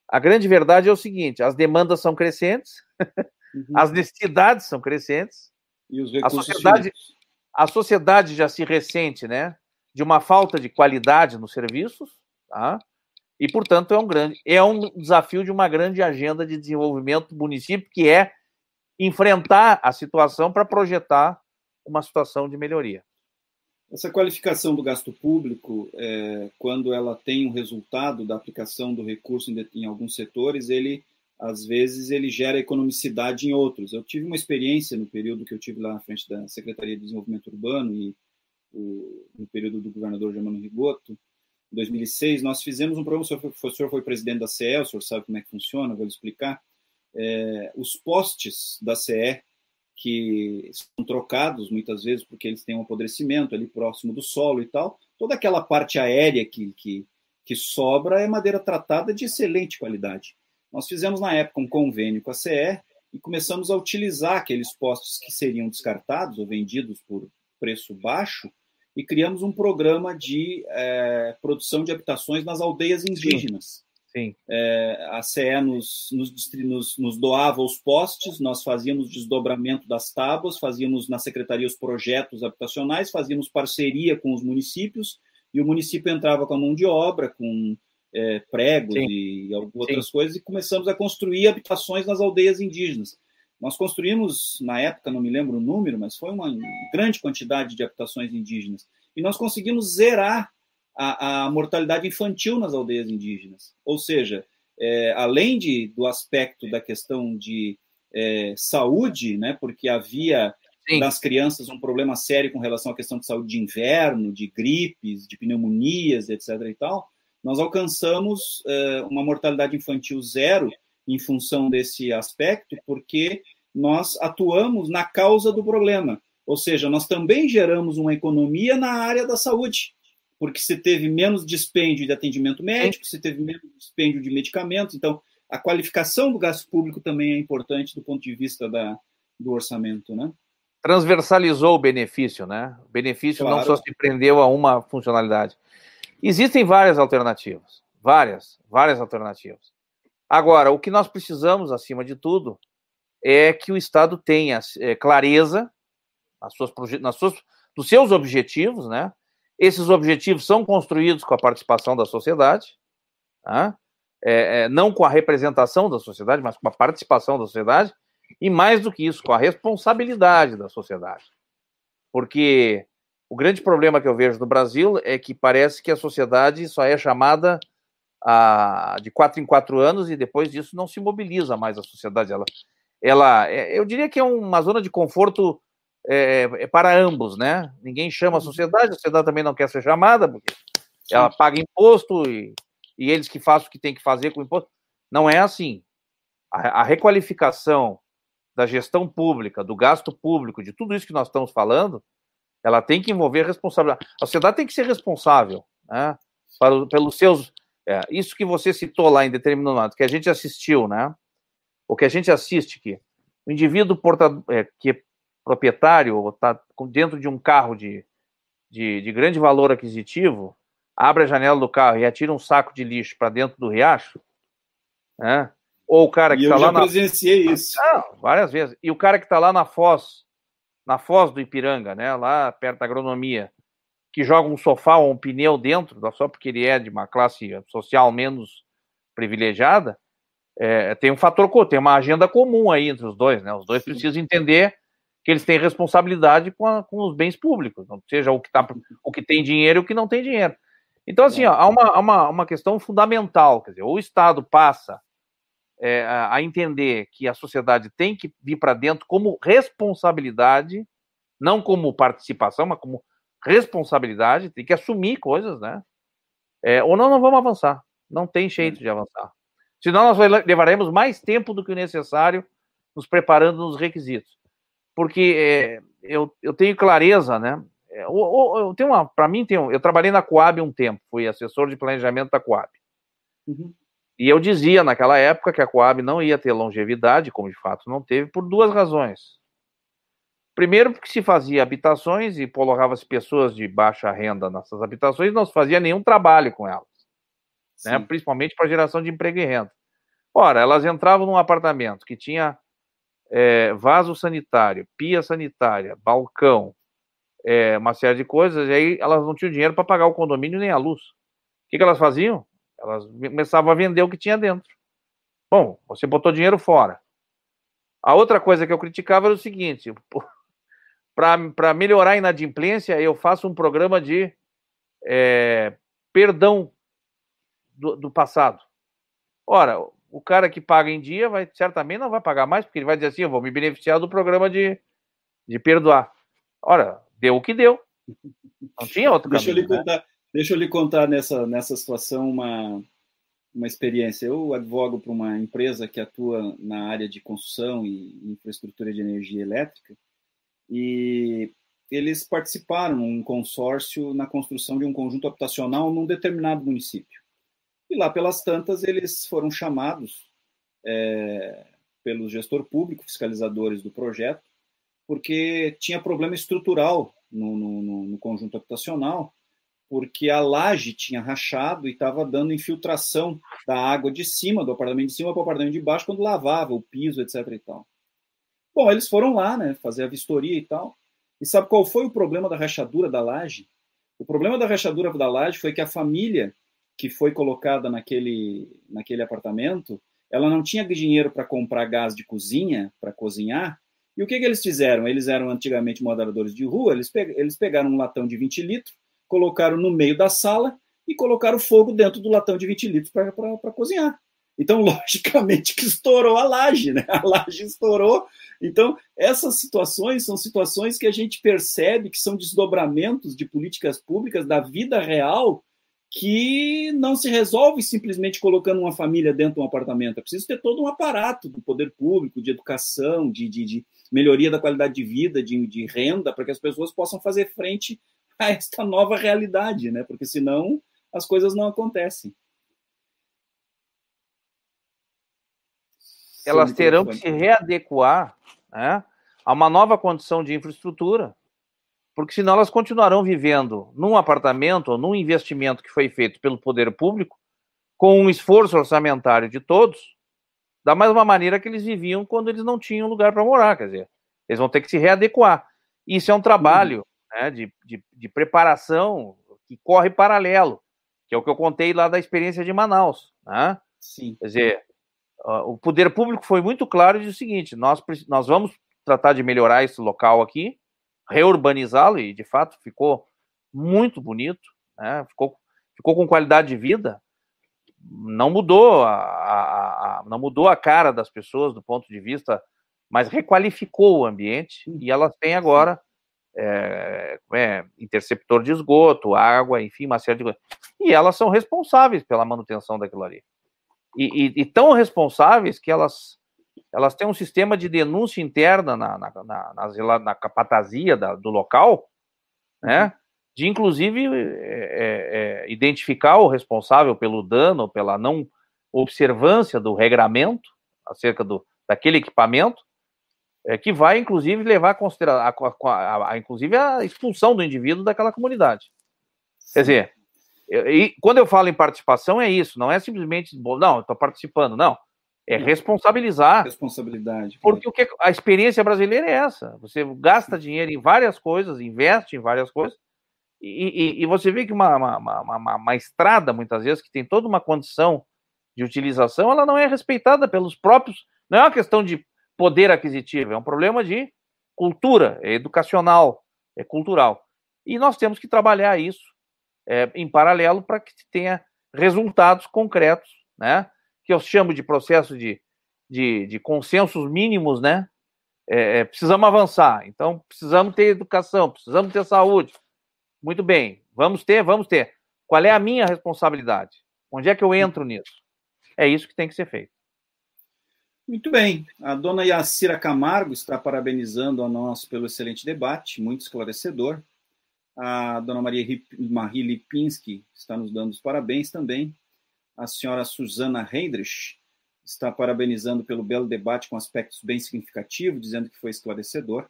a grande verdade é o seguinte: as demandas são crescentes, uhum. as necessidades são crescentes, e os a sociedade, a sociedade já se ressente, né, de uma falta de qualidade nos serviços, tá? E portanto é um grande, é um desafio de uma grande agenda de desenvolvimento do município que é enfrentar a situação para projetar uma situação de melhoria. Essa qualificação do gasto público, é, quando ela tem um resultado da aplicação do recurso em, em, alguns setores, ele às vezes ele gera economicidade em outros. Eu tive uma experiência no período que eu tive lá na frente da Secretaria de Desenvolvimento Urbano e o, no período do governador Germano Rigoto, em 2006, nós fizemos um programa, o senhor, foi, o senhor foi presidente da CE, o senhor sabe como é que funciona, vou lhe explicar. É, os postes da CE que são trocados muitas vezes porque eles têm um apodrecimento ali próximo do solo e tal. Toda aquela parte aérea que, que, que sobra é madeira tratada de excelente qualidade. Nós fizemos na época um convênio com a CE e começamos a utilizar aqueles postes que seriam descartados ou vendidos por preço baixo e criamos um programa de é, produção de habitações nas aldeias indígenas. Sim. É, a CE nos, nos, nos, nos, doava os postes, nós fazíamos desdobramento das tábuas, fazíamos na secretaria os projetos habitacionais, fazíamos parceria com os municípios e o município entrava com a mão de obra, com é, pregos Sim. e outras Sim. coisas, e começamos a construir habitações nas aldeias indígenas. Nós construímos, na época, não me lembro o número, mas foi uma grande quantidade de habitações indígenas. E nós conseguimos zerar a, a mortalidade infantil nas aldeias indígenas. Ou seja, é, além de, do aspecto da questão de é, saúde, né, porque havia Sim. das crianças um problema sério com relação à questão de saúde de inverno, de gripes, de pneumonias, etc. e tal, nós alcançamos é, uma mortalidade infantil zero em função desse aspecto, porque nós atuamos na causa do problema. Ou seja, nós também geramos uma economia na área da saúde porque se teve menos dispêndio de atendimento médico, se teve menos dispêndio de medicamentos. Então, a qualificação do gasto público também é importante do ponto de vista da, do orçamento, né? Transversalizou o benefício, né? O benefício claro. não só se prendeu a uma funcionalidade. Existem várias alternativas, várias, várias alternativas. Agora, o que nós precisamos, acima de tudo, é que o Estado tenha é, clareza nas suas, nas suas, nos seus objetivos, né? Esses objetivos são construídos com a participação da sociedade, tá? é, é, não com a representação da sociedade, mas com a participação da sociedade, e mais do que isso, com a responsabilidade da sociedade. Porque o grande problema que eu vejo no Brasil é que parece que a sociedade só é chamada a, de quatro em quatro anos e depois disso não se mobiliza mais a sociedade. Ela, ela é, eu diria que é uma zona de conforto é, é, para ambos, né? Ninguém chama a uhum. sociedade, a sociedade também não quer ser chamada, porque Sim. ela paga imposto e, e eles que fazem o que tem que fazer com o imposto. Não é assim. A, a requalificação da gestão pública, do gasto público, de tudo isso que nós estamos falando, ela tem que envolver responsabilidade. A sociedade tem que ser responsável, né? Para, pelos seus. É, isso que você citou lá em determinado momento, que a gente assistiu, né? O que a gente assiste aqui. O indivíduo portador, é, que proprietário ou está dentro de um carro de, de, de, grande valor aquisitivo, abre a janela do carro e atira um saco de lixo para dentro do riacho, né? ou o cara que está lá na... presenciei isso. Ah, várias vezes. E o cara que está lá na Foz, na Foz do Ipiranga, né? lá perto da agronomia, que joga um sofá ou um pneu dentro, só porque ele é de uma classe social menos privilegiada, é, tem um fator, tem uma agenda comum aí entre os dois, né? Os dois precisam entender que eles têm responsabilidade com, a, com os bens públicos, seja o que, tá, o que tem dinheiro e o que não tem dinheiro. Então, assim, ó, há, uma, há uma, uma questão fundamental, quer dizer, o Estado passa é, a entender que a sociedade tem que vir para dentro como responsabilidade, não como participação, mas como responsabilidade, tem que assumir coisas, né? É, ou não, não vamos avançar. Não tem jeito de avançar. Senão nós levaremos mais tempo do que o necessário nos preparando nos requisitos. Porque é, eu, eu tenho clareza, né? É, eu, eu tenho uma, para mim tem eu trabalhei na Coab um tempo, fui assessor de planejamento da Coab. Uhum. E eu dizia naquela época que a Coab não ia ter longevidade, como de fato não teve, por duas razões. Primeiro, porque se fazia habitações e colocava-se pessoas de baixa renda nessas habitações, não se fazia nenhum trabalho com elas, né? principalmente para geração de emprego e renda. Ora, elas entravam num apartamento que tinha é, vaso sanitário, pia sanitária, balcão, é, uma série de coisas, e aí elas não tinham dinheiro para pagar o condomínio nem a luz. O que, que elas faziam? Elas começavam a vender o que tinha dentro. Bom, você botou dinheiro fora. A outra coisa que eu criticava era o seguinte: para melhorar a inadimplência, eu faço um programa de é, perdão do, do, passado. Ora, o cara que paga em dia vai certamente não vai pagar mais, porque ele vai dizer assim: eu vou me beneficiar do programa de, de perdoar. Ora, deu o que deu. Não tinha outro deixa caminho. Eu lhe né? contar, deixa eu lhe contar nessa, nessa situação uma, uma experiência. Eu advogo para uma empresa que atua na área de construção e infraestrutura de energia elétrica e eles participaram num consórcio na construção de um conjunto habitacional num determinado município. E lá pelas tantas eles foram chamados é, pelo gestor público, fiscalizadores do projeto, porque tinha problema estrutural no, no, no conjunto habitacional, porque a laje tinha rachado e estava dando infiltração da água de cima, do apartamento de cima para o apartamento de baixo, quando lavava o piso, etc. E tal. Bom, eles foram lá, né, fazer a vistoria e tal. E sabe qual foi o problema da rachadura da laje? O problema da rachadura da laje foi que a família que foi colocada naquele, naquele apartamento, ela não tinha dinheiro para comprar gás de cozinha para cozinhar. E o que, que eles fizeram? Eles eram antigamente moderadores de rua, eles, pe eles pegaram um latão de 20 litros, colocaram no meio da sala e colocaram fogo dentro do latão de 20 litros para cozinhar. Então, *laughs* logicamente que estourou a laje, né? A laje estourou. Então, essas situações são situações que a gente percebe que são desdobramentos de políticas públicas da vida real que não se resolve simplesmente colocando uma família dentro de um apartamento. É preciso ter todo um aparato do poder público, de educação, de, de, de melhoria da qualidade de vida, de, de renda, para que as pessoas possam fazer frente a esta nova realidade, né? Porque senão as coisas não acontecem. Elas terão que se readequar né, a uma nova condição de infraestrutura, porque senão elas continuarão vivendo num apartamento ou num investimento que foi feito pelo poder público, com um esforço orçamentário de todos, da mesma maneira que eles viviam quando eles não tinham lugar para morar, quer dizer, eles vão ter que se readequar. Isso é um trabalho uhum. né, de, de, de preparação que corre paralelo, que é o que eu contei lá da experiência de Manaus. Né? Sim. Quer dizer, o poder público foi muito claro e disse o seguinte: nós, nós vamos tratar de melhorar esse local aqui, reurbanizá-lo, e de fato ficou muito bonito, né? ficou, ficou com qualidade de vida. Não mudou a, a, a, não mudou a cara das pessoas do ponto de vista, mas requalificou o ambiente e elas têm agora é, é, interceptor de esgoto, água, enfim, uma série de coisas. E elas são responsáveis pela manutenção daquilo ali e, e, e, tão responsáveis que elas, elas têm um sistema de denúncia interna na, na, na, na, na capatazia da, do local, né? De inclusive é, é, é, identificar o responsável pelo dano, pela não observância do regramento acerca do, daquele equipamento, é, que vai inclusive levar a considerar a, a, a, inclusive a expulsão do indivíduo daquela comunidade. Quer dizer, e quando eu falo em participação, é isso, não é simplesmente, não, estou participando, não. É responsabilizar. Responsabilidade. Porque o que a experiência brasileira é essa. Você gasta dinheiro em várias coisas, investe em várias coisas, e, e, e você vê que uma, uma, uma, uma, estrada, muitas vezes, que tem toda uma condição de utilização, ela não é respeitada pelos próprios. Não é uma questão de poder aquisitivo, é um problema de cultura, é educacional, é cultural. E nós temos que trabalhar isso é, em paralelo para que tenha resultados concretos, né? Que eu chamo de processo de, de, de consensos mínimos, né? É, é, precisamos avançar, então precisamos ter educação, precisamos ter saúde. Muito bem, vamos ter, vamos ter. Qual é a minha responsabilidade? Onde é que eu entro nisso? É isso que tem que ser feito. Muito bem. A dona Yacira Camargo está parabenizando a nós pelo excelente debate, muito esclarecedor. A dona Maria Marie Lipinski está nos dando os parabéns também. A senhora Susana Heindrich está parabenizando pelo belo debate com aspectos bem significativos, dizendo que foi esclarecedor.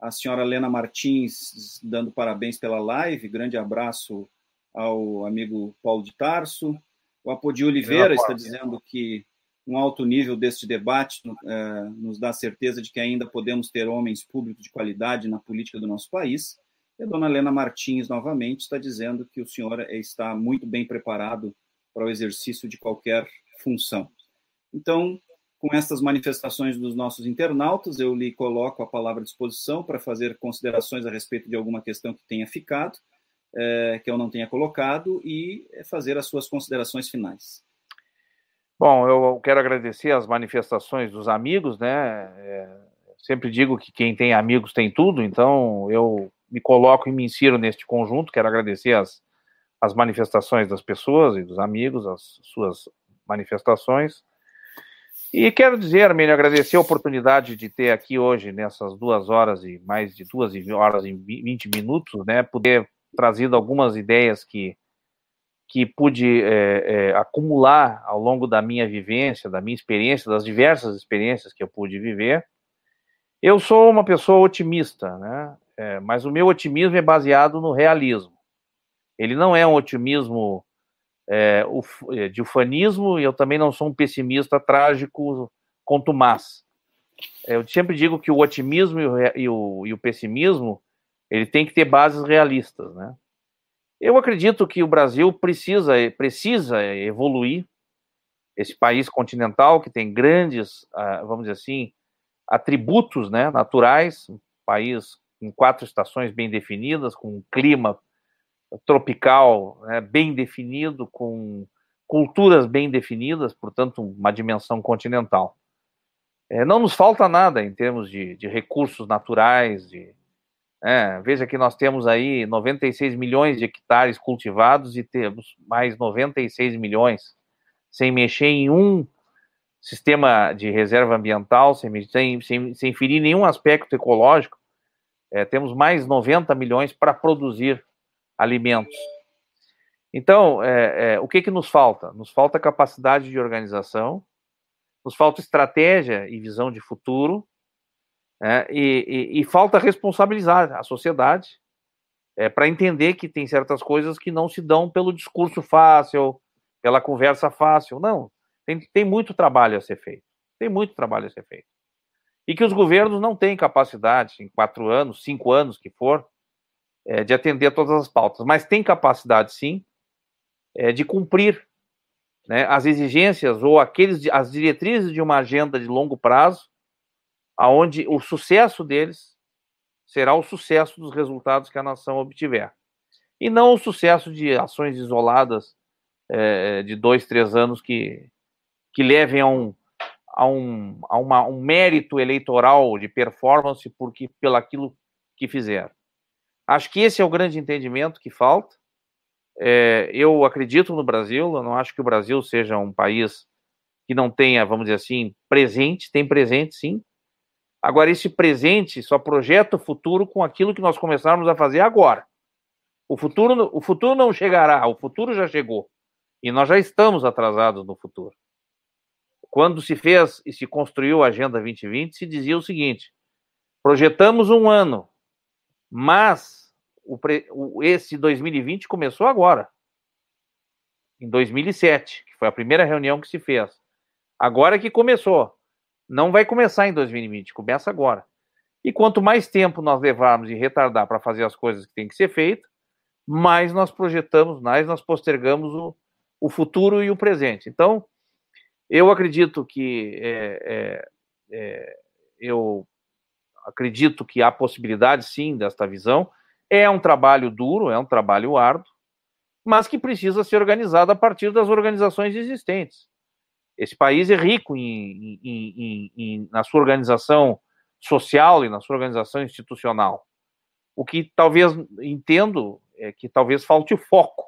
A senhora Helena Martins dando parabéns pela live. Grande abraço ao amigo Paulo de Tarso. O Apodi Oliveira está dizendo que um alto nível deste debate eh, nos dá certeza de que ainda podemos ter homens públicos de qualidade na política do nosso país. E a dona Helena Martins, novamente, está dizendo que o senhor está muito bem preparado para o exercício de qualquer função. Então, com estas manifestações dos nossos internautas, eu lhe coloco a palavra à disposição para fazer considerações a respeito de alguma questão que tenha ficado, é, que eu não tenha colocado, e fazer as suas considerações finais. Bom, eu quero agradecer as manifestações dos amigos, né? É, sempre digo que quem tem amigos tem tudo, então eu me coloco e me insiro neste conjunto. Quero agradecer as, as manifestações das pessoas e dos amigos, as suas manifestações. E quero dizer, Armênio, agradecer a oportunidade de ter aqui hoje, nessas duas horas e mais de duas horas e vinte minutos, né, poder trazido algumas ideias que que pude é, é, acumular ao longo da minha vivência, da minha experiência, das diversas experiências que eu pude viver. Eu sou uma pessoa otimista, né? É, mas o meu otimismo é baseado no realismo. Ele não é um otimismo é, é de ufanismo e eu também não sou um pessimista trágico contumaz. É, eu sempre digo que o otimismo e o, e o, pessimismo ele tem que ter bases realistas, né? Eu acredito que o Brasil precisa, precisa evoluir, esse país continental que tem grandes, ah, vamos dizer assim, atributos né, naturais, um país com quatro estações bem definidas, com um clima tropical né, bem definido, com culturas bem definidas, portanto, uma dimensão continental. É, não nos falta nada em termos de, de recursos naturais, de, é, veja que nós temos aí 96 milhões de hectares cultivados e temos mais 96 milhões sem mexer em um sistema de reserva ambiental, sem, sem, sem, ferir nenhum aspecto ecológico. É, temos mais 90 milhões para produzir alimentos. Então, é, é, o que, que nos falta? Nos falta capacidade de organização, nos falta estratégia e visão de futuro, é, e, e, e, falta responsabilizar a sociedade é, para entender que tem certas coisas que não se dão pelo discurso fácil, pela conversa fácil. Não, tem, tem muito trabalho a ser feito. Tem muito trabalho a ser feito. E que os governos não têm capacidade, em quatro anos, cinco anos que for, é, de atender todas as pautas, mas tem capacidade, sim, é, de cumprir né, as exigências ou aqueles, as diretrizes de uma agenda de longo prazo aonde o sucesso deles será o sucesso dos resultados que a nação obtiver. E não o sucesso de ações isoladas é, de dois, três anos que, que levem a um, a, um, a uma, um mérito eleitoral de performance porque, pelo aquilo que fizeram. Acho que esse é o grande entendimento que falta. É, eu acredito no Brasil, eu não acho que o Brasil seja um país que não tenha, vamos dizer assim, presente, tem presente sim, Agora, esse presente só projeta o futuro com aquilo que nós começarmos a fazer agora. O futuro, o futuro não chegará, o futuro já chegou. E nós já estamos atrasados no futuro. Quando se fez e se construiu a Agenda 2020, se dizia o seguinte: projetamos um ano, mas o, o, esse 2020 começou agora, em 2007, que foi a primeira reunião que se fez. Agora que começou. Não vai começar em 2020, começa agora. E quanto mais tempo nós levarmos e retardar para fazer as coisas que tem que ser feitas, mais nós projetamos, mais nós postergamos o, o futuro e o presente. Então, eu acredito que é, é, é, eu acredito que há possibilidade sim desta visão. É um trabalho duro, é um trabalho árduo, mas que precisa ser organizado a partir das organizações existentes. Esse país é rico em, em, em, na sua organização social e na sua organização institucional. O que talvez entendo é que talvez falte foco,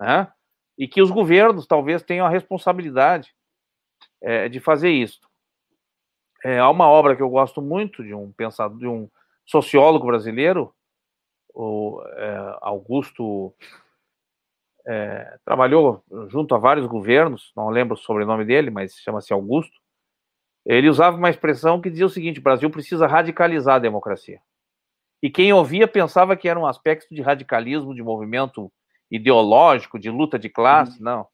né? e que os governos talvez tenham a responsabilidade é, de fazer isso. É, há uma obra que eu gosto muito de um pensador, de um sociólogo brasileiro, o é, Augusto é, trabalhou junto a vários governos, não lembro o sobrenome dele, mas chama-se Augusto. Ele usava uma expressão que dizia o seguinte: o Brasil precisa radicalizar a democracia. E quem ouvia pensava que era um aspecto de radicalismo, de movimento ideológico, de luta de classe. Uhum. Não.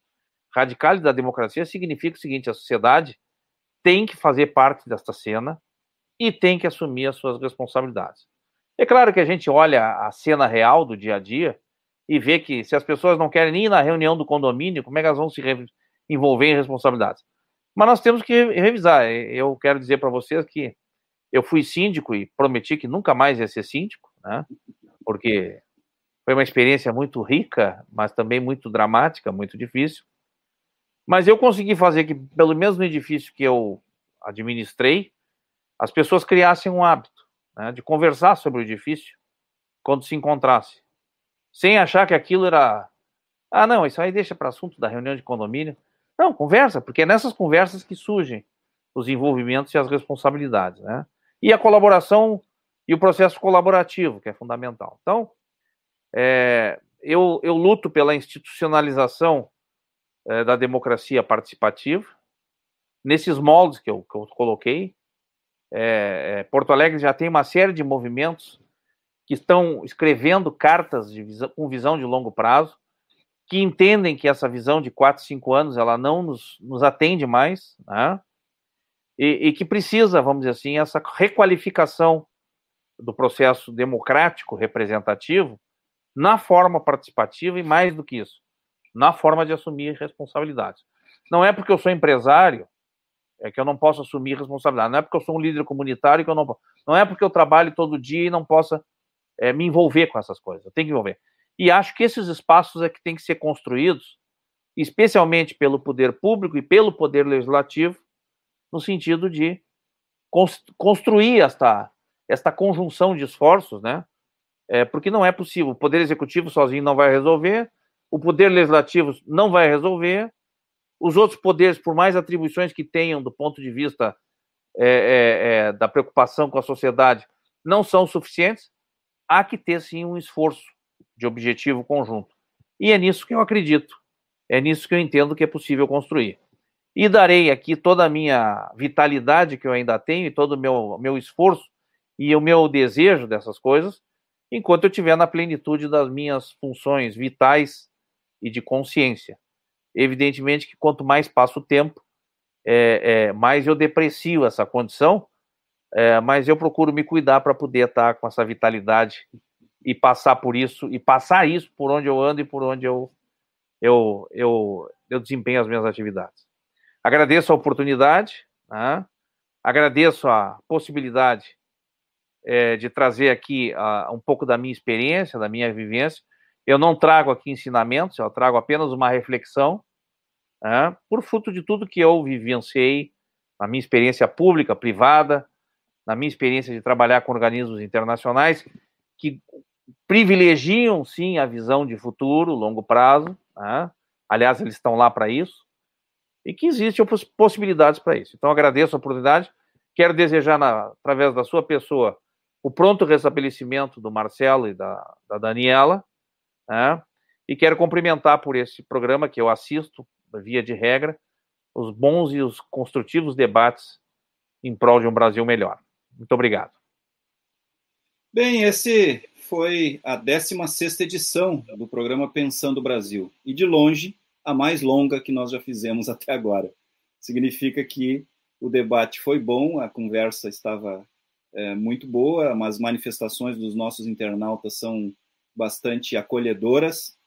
Radicalizar a democracia significa o seguinte: a sociedade tem que fazer parte desta cena e tem que assumir as suas responsabilidades. É claro que a gente olha a cena real do dia a dia e vê que se as pessoas não querem nem ir na reunião do condomínio, como é que elas vão se envolver em responsabilidades? Mas nós temos que revisar. Eu quero dizer para vocês que eu fui síndico e prometi que nunca mais ia ser síndico, né? porque foi uma experiência muito rica, mas também muito dramática, muito difícil. Mas eu consegui fazer que, pelo menos no edifício que eu administrei, as pessoas criassem um hábito né, de conversar sobre o edifício quando se encontrasse, sem achar que aquilo era. Ah, não, isso aí deixa para assunto da reunião de condomínio. Não, conversa, porque é nessas conversas que surgem os envolvimentos e as responsabilidades, né? E a colaboração e o processo colaborativo, que é fundamental. Então, é, eu, eu luto pela institucionalização é, da democracia participativa, nesses moldes que eu, que eu coloquei. É, é Porto Alegre já tem uma série de movimentos que estão escrevendo cartas visão, com visão de longo prazo, que entendem que essa visão de 4, 5 anos ela não nos, nos atende mais, né? e, e, que precisa, vamos dizer assim, essa requalificação do processo democrático representativo na forma participativa e mais do que isso, na forma de assumir responsabilidades. Não é porque eu sou empresário é que eu não posso assumir responsabilidade. Não é porque eu sou um líder comunitário que eu não posso. Não é porque eu trabalho todo dia e não possa é, me envolver com essas coisas. Eu tenho que envolver. E acho que esses espaços é que têm que ser construídos, especialmente pelo poder público e pelo poder legislativo, no sentido de construir esta, esta conjunção de esforços, né? É, porque não é possível. O poder executivo sozinho não vai resolver, o poder legislativo não vai resolver, os outros poderes, por mais atribuições que tenham do ponto de vista é, é, é da preocupação com a sociedade, não são suficientes. Há que ter sim um esforço de objetivo conjunto. E é nisso que eu acredito, é nisso que eu entendo que é possível construir. E darei aqui toda a minha vitalidade que eu ainda tenho e todo o meu, meu esforço e o meu desejo dessas coisas, enquanto eu estiver na plenitude das minhas funções vitais e de consciência. Evidentemente que quanto mais passa o tempo, é, é, mais eu deprecio essa condição, é, mas eu procuro me cuidar para poder estar com essa vitalidade e passar por isso, e passar isso por onde eu ando e por onde eu, eu, eu, eu desempenho as minhas atividades. Agradeço a oportunidade, né? agradeço a possibilidade é, de trazer aqui uh, um pouco da minha experiência, da minha vivência. Eu não trago aqui ensinamentos, eu trago apenas uma reflexão, né? por fruto de tudo que eu vivenciei na minha experiência pública, privada, na minha experiência de trabalhar com organismos internacionais, que privilegiam sim a visão de futuro, longo prazo. Né? Aliás, eles estão lá para isso. E que existem possibilidades para isso. Então, agradeço a oportunidade. Quero desejar, na, através da sua pessoa, o pronto restabelecimento do Marcelo e da, da Daniela. Né? E quero cumprimentar por esse programa que eu assisto, via de regra, os bons e os construtivos debates em prol de um Brasil melhor. Muito obrigado. Bem, esse foi a 16 edição do programa Pensando Brasil, e de longe a mais longa que nós já fizemos *laughs* até agora. Significa que o debate foi bom, a conversa estava é, muito boa, as manifestações dos nossos internautas são bastante acolhedoras.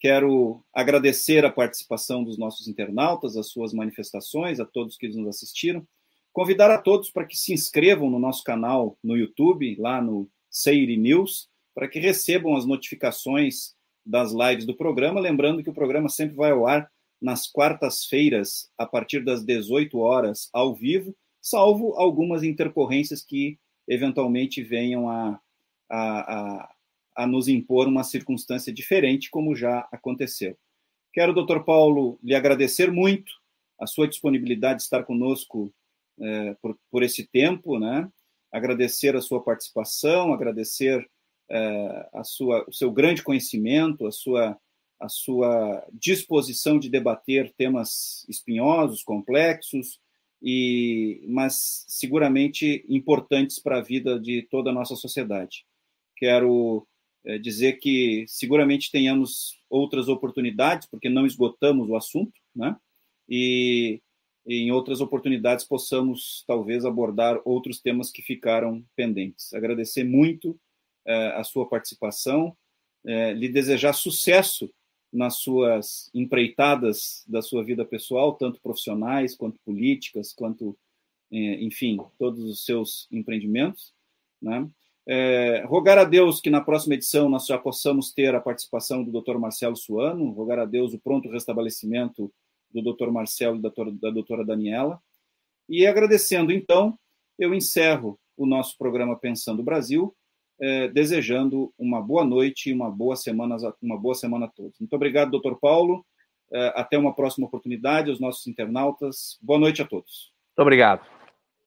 Quero agradecer a participação dos nossos internautas, as suas manifestações, a todos que nos assistiram. Convidar a todos para que se inscrevam no nosso canal no YouTube, lá no Seire News, para que recebam as notificações das lives do programa. Lembrando que o programa sempre vai ao ar nas quartas-feiras, a partir das 18 horas, ao vivo, salvo algumas intercorrências que eventualmente venham a, a, a, a nos impor uma circunstância diferente, como já aconteceu. Quero, doutor Paulo, lhe agradecer muito a sua disponibilidade de estar conosco é, por, por, esse tempo, né? Agradecer a sua participação, agradecer é, a sua, o seu grande conhecimento, a sua, a sua disposição de debater temas espinhosos, complexos, e, mas seguramente importantes para a vida de toda a nossa sociedade. Quero é, dizer que seguramente tenhamos outras oportunidades, porque não esgotamos o assunto, né? E, em outras oportunidades possamos talvez abordar outros temas que ficaram pendentes. Agradecer muito é, a sua participação, é, lhe desejar sucesso nas suas empreitadas da sua vida pessoal, tanto profissionais quanto políticas, quanto, enfim, todos os seus empreendimentos, né? É, rogar a Deus que na próxima edição nós já possamos ter a participação do Dr. Marcelo Suano, rogar a Deus o pronto restabelecimento do Dr. Marcelo e da, doutora Daniela. E agradecendo, então, eu encerro o nosso programa Pensando Brasil, é, desejando uma boa noite e uma boa semana, uma boa semana a todos. Muito obrigado, doutor Paulo. É, até uma próxima oportunidade, os nossos internautas. Boa noite a todos. Muito obrigado.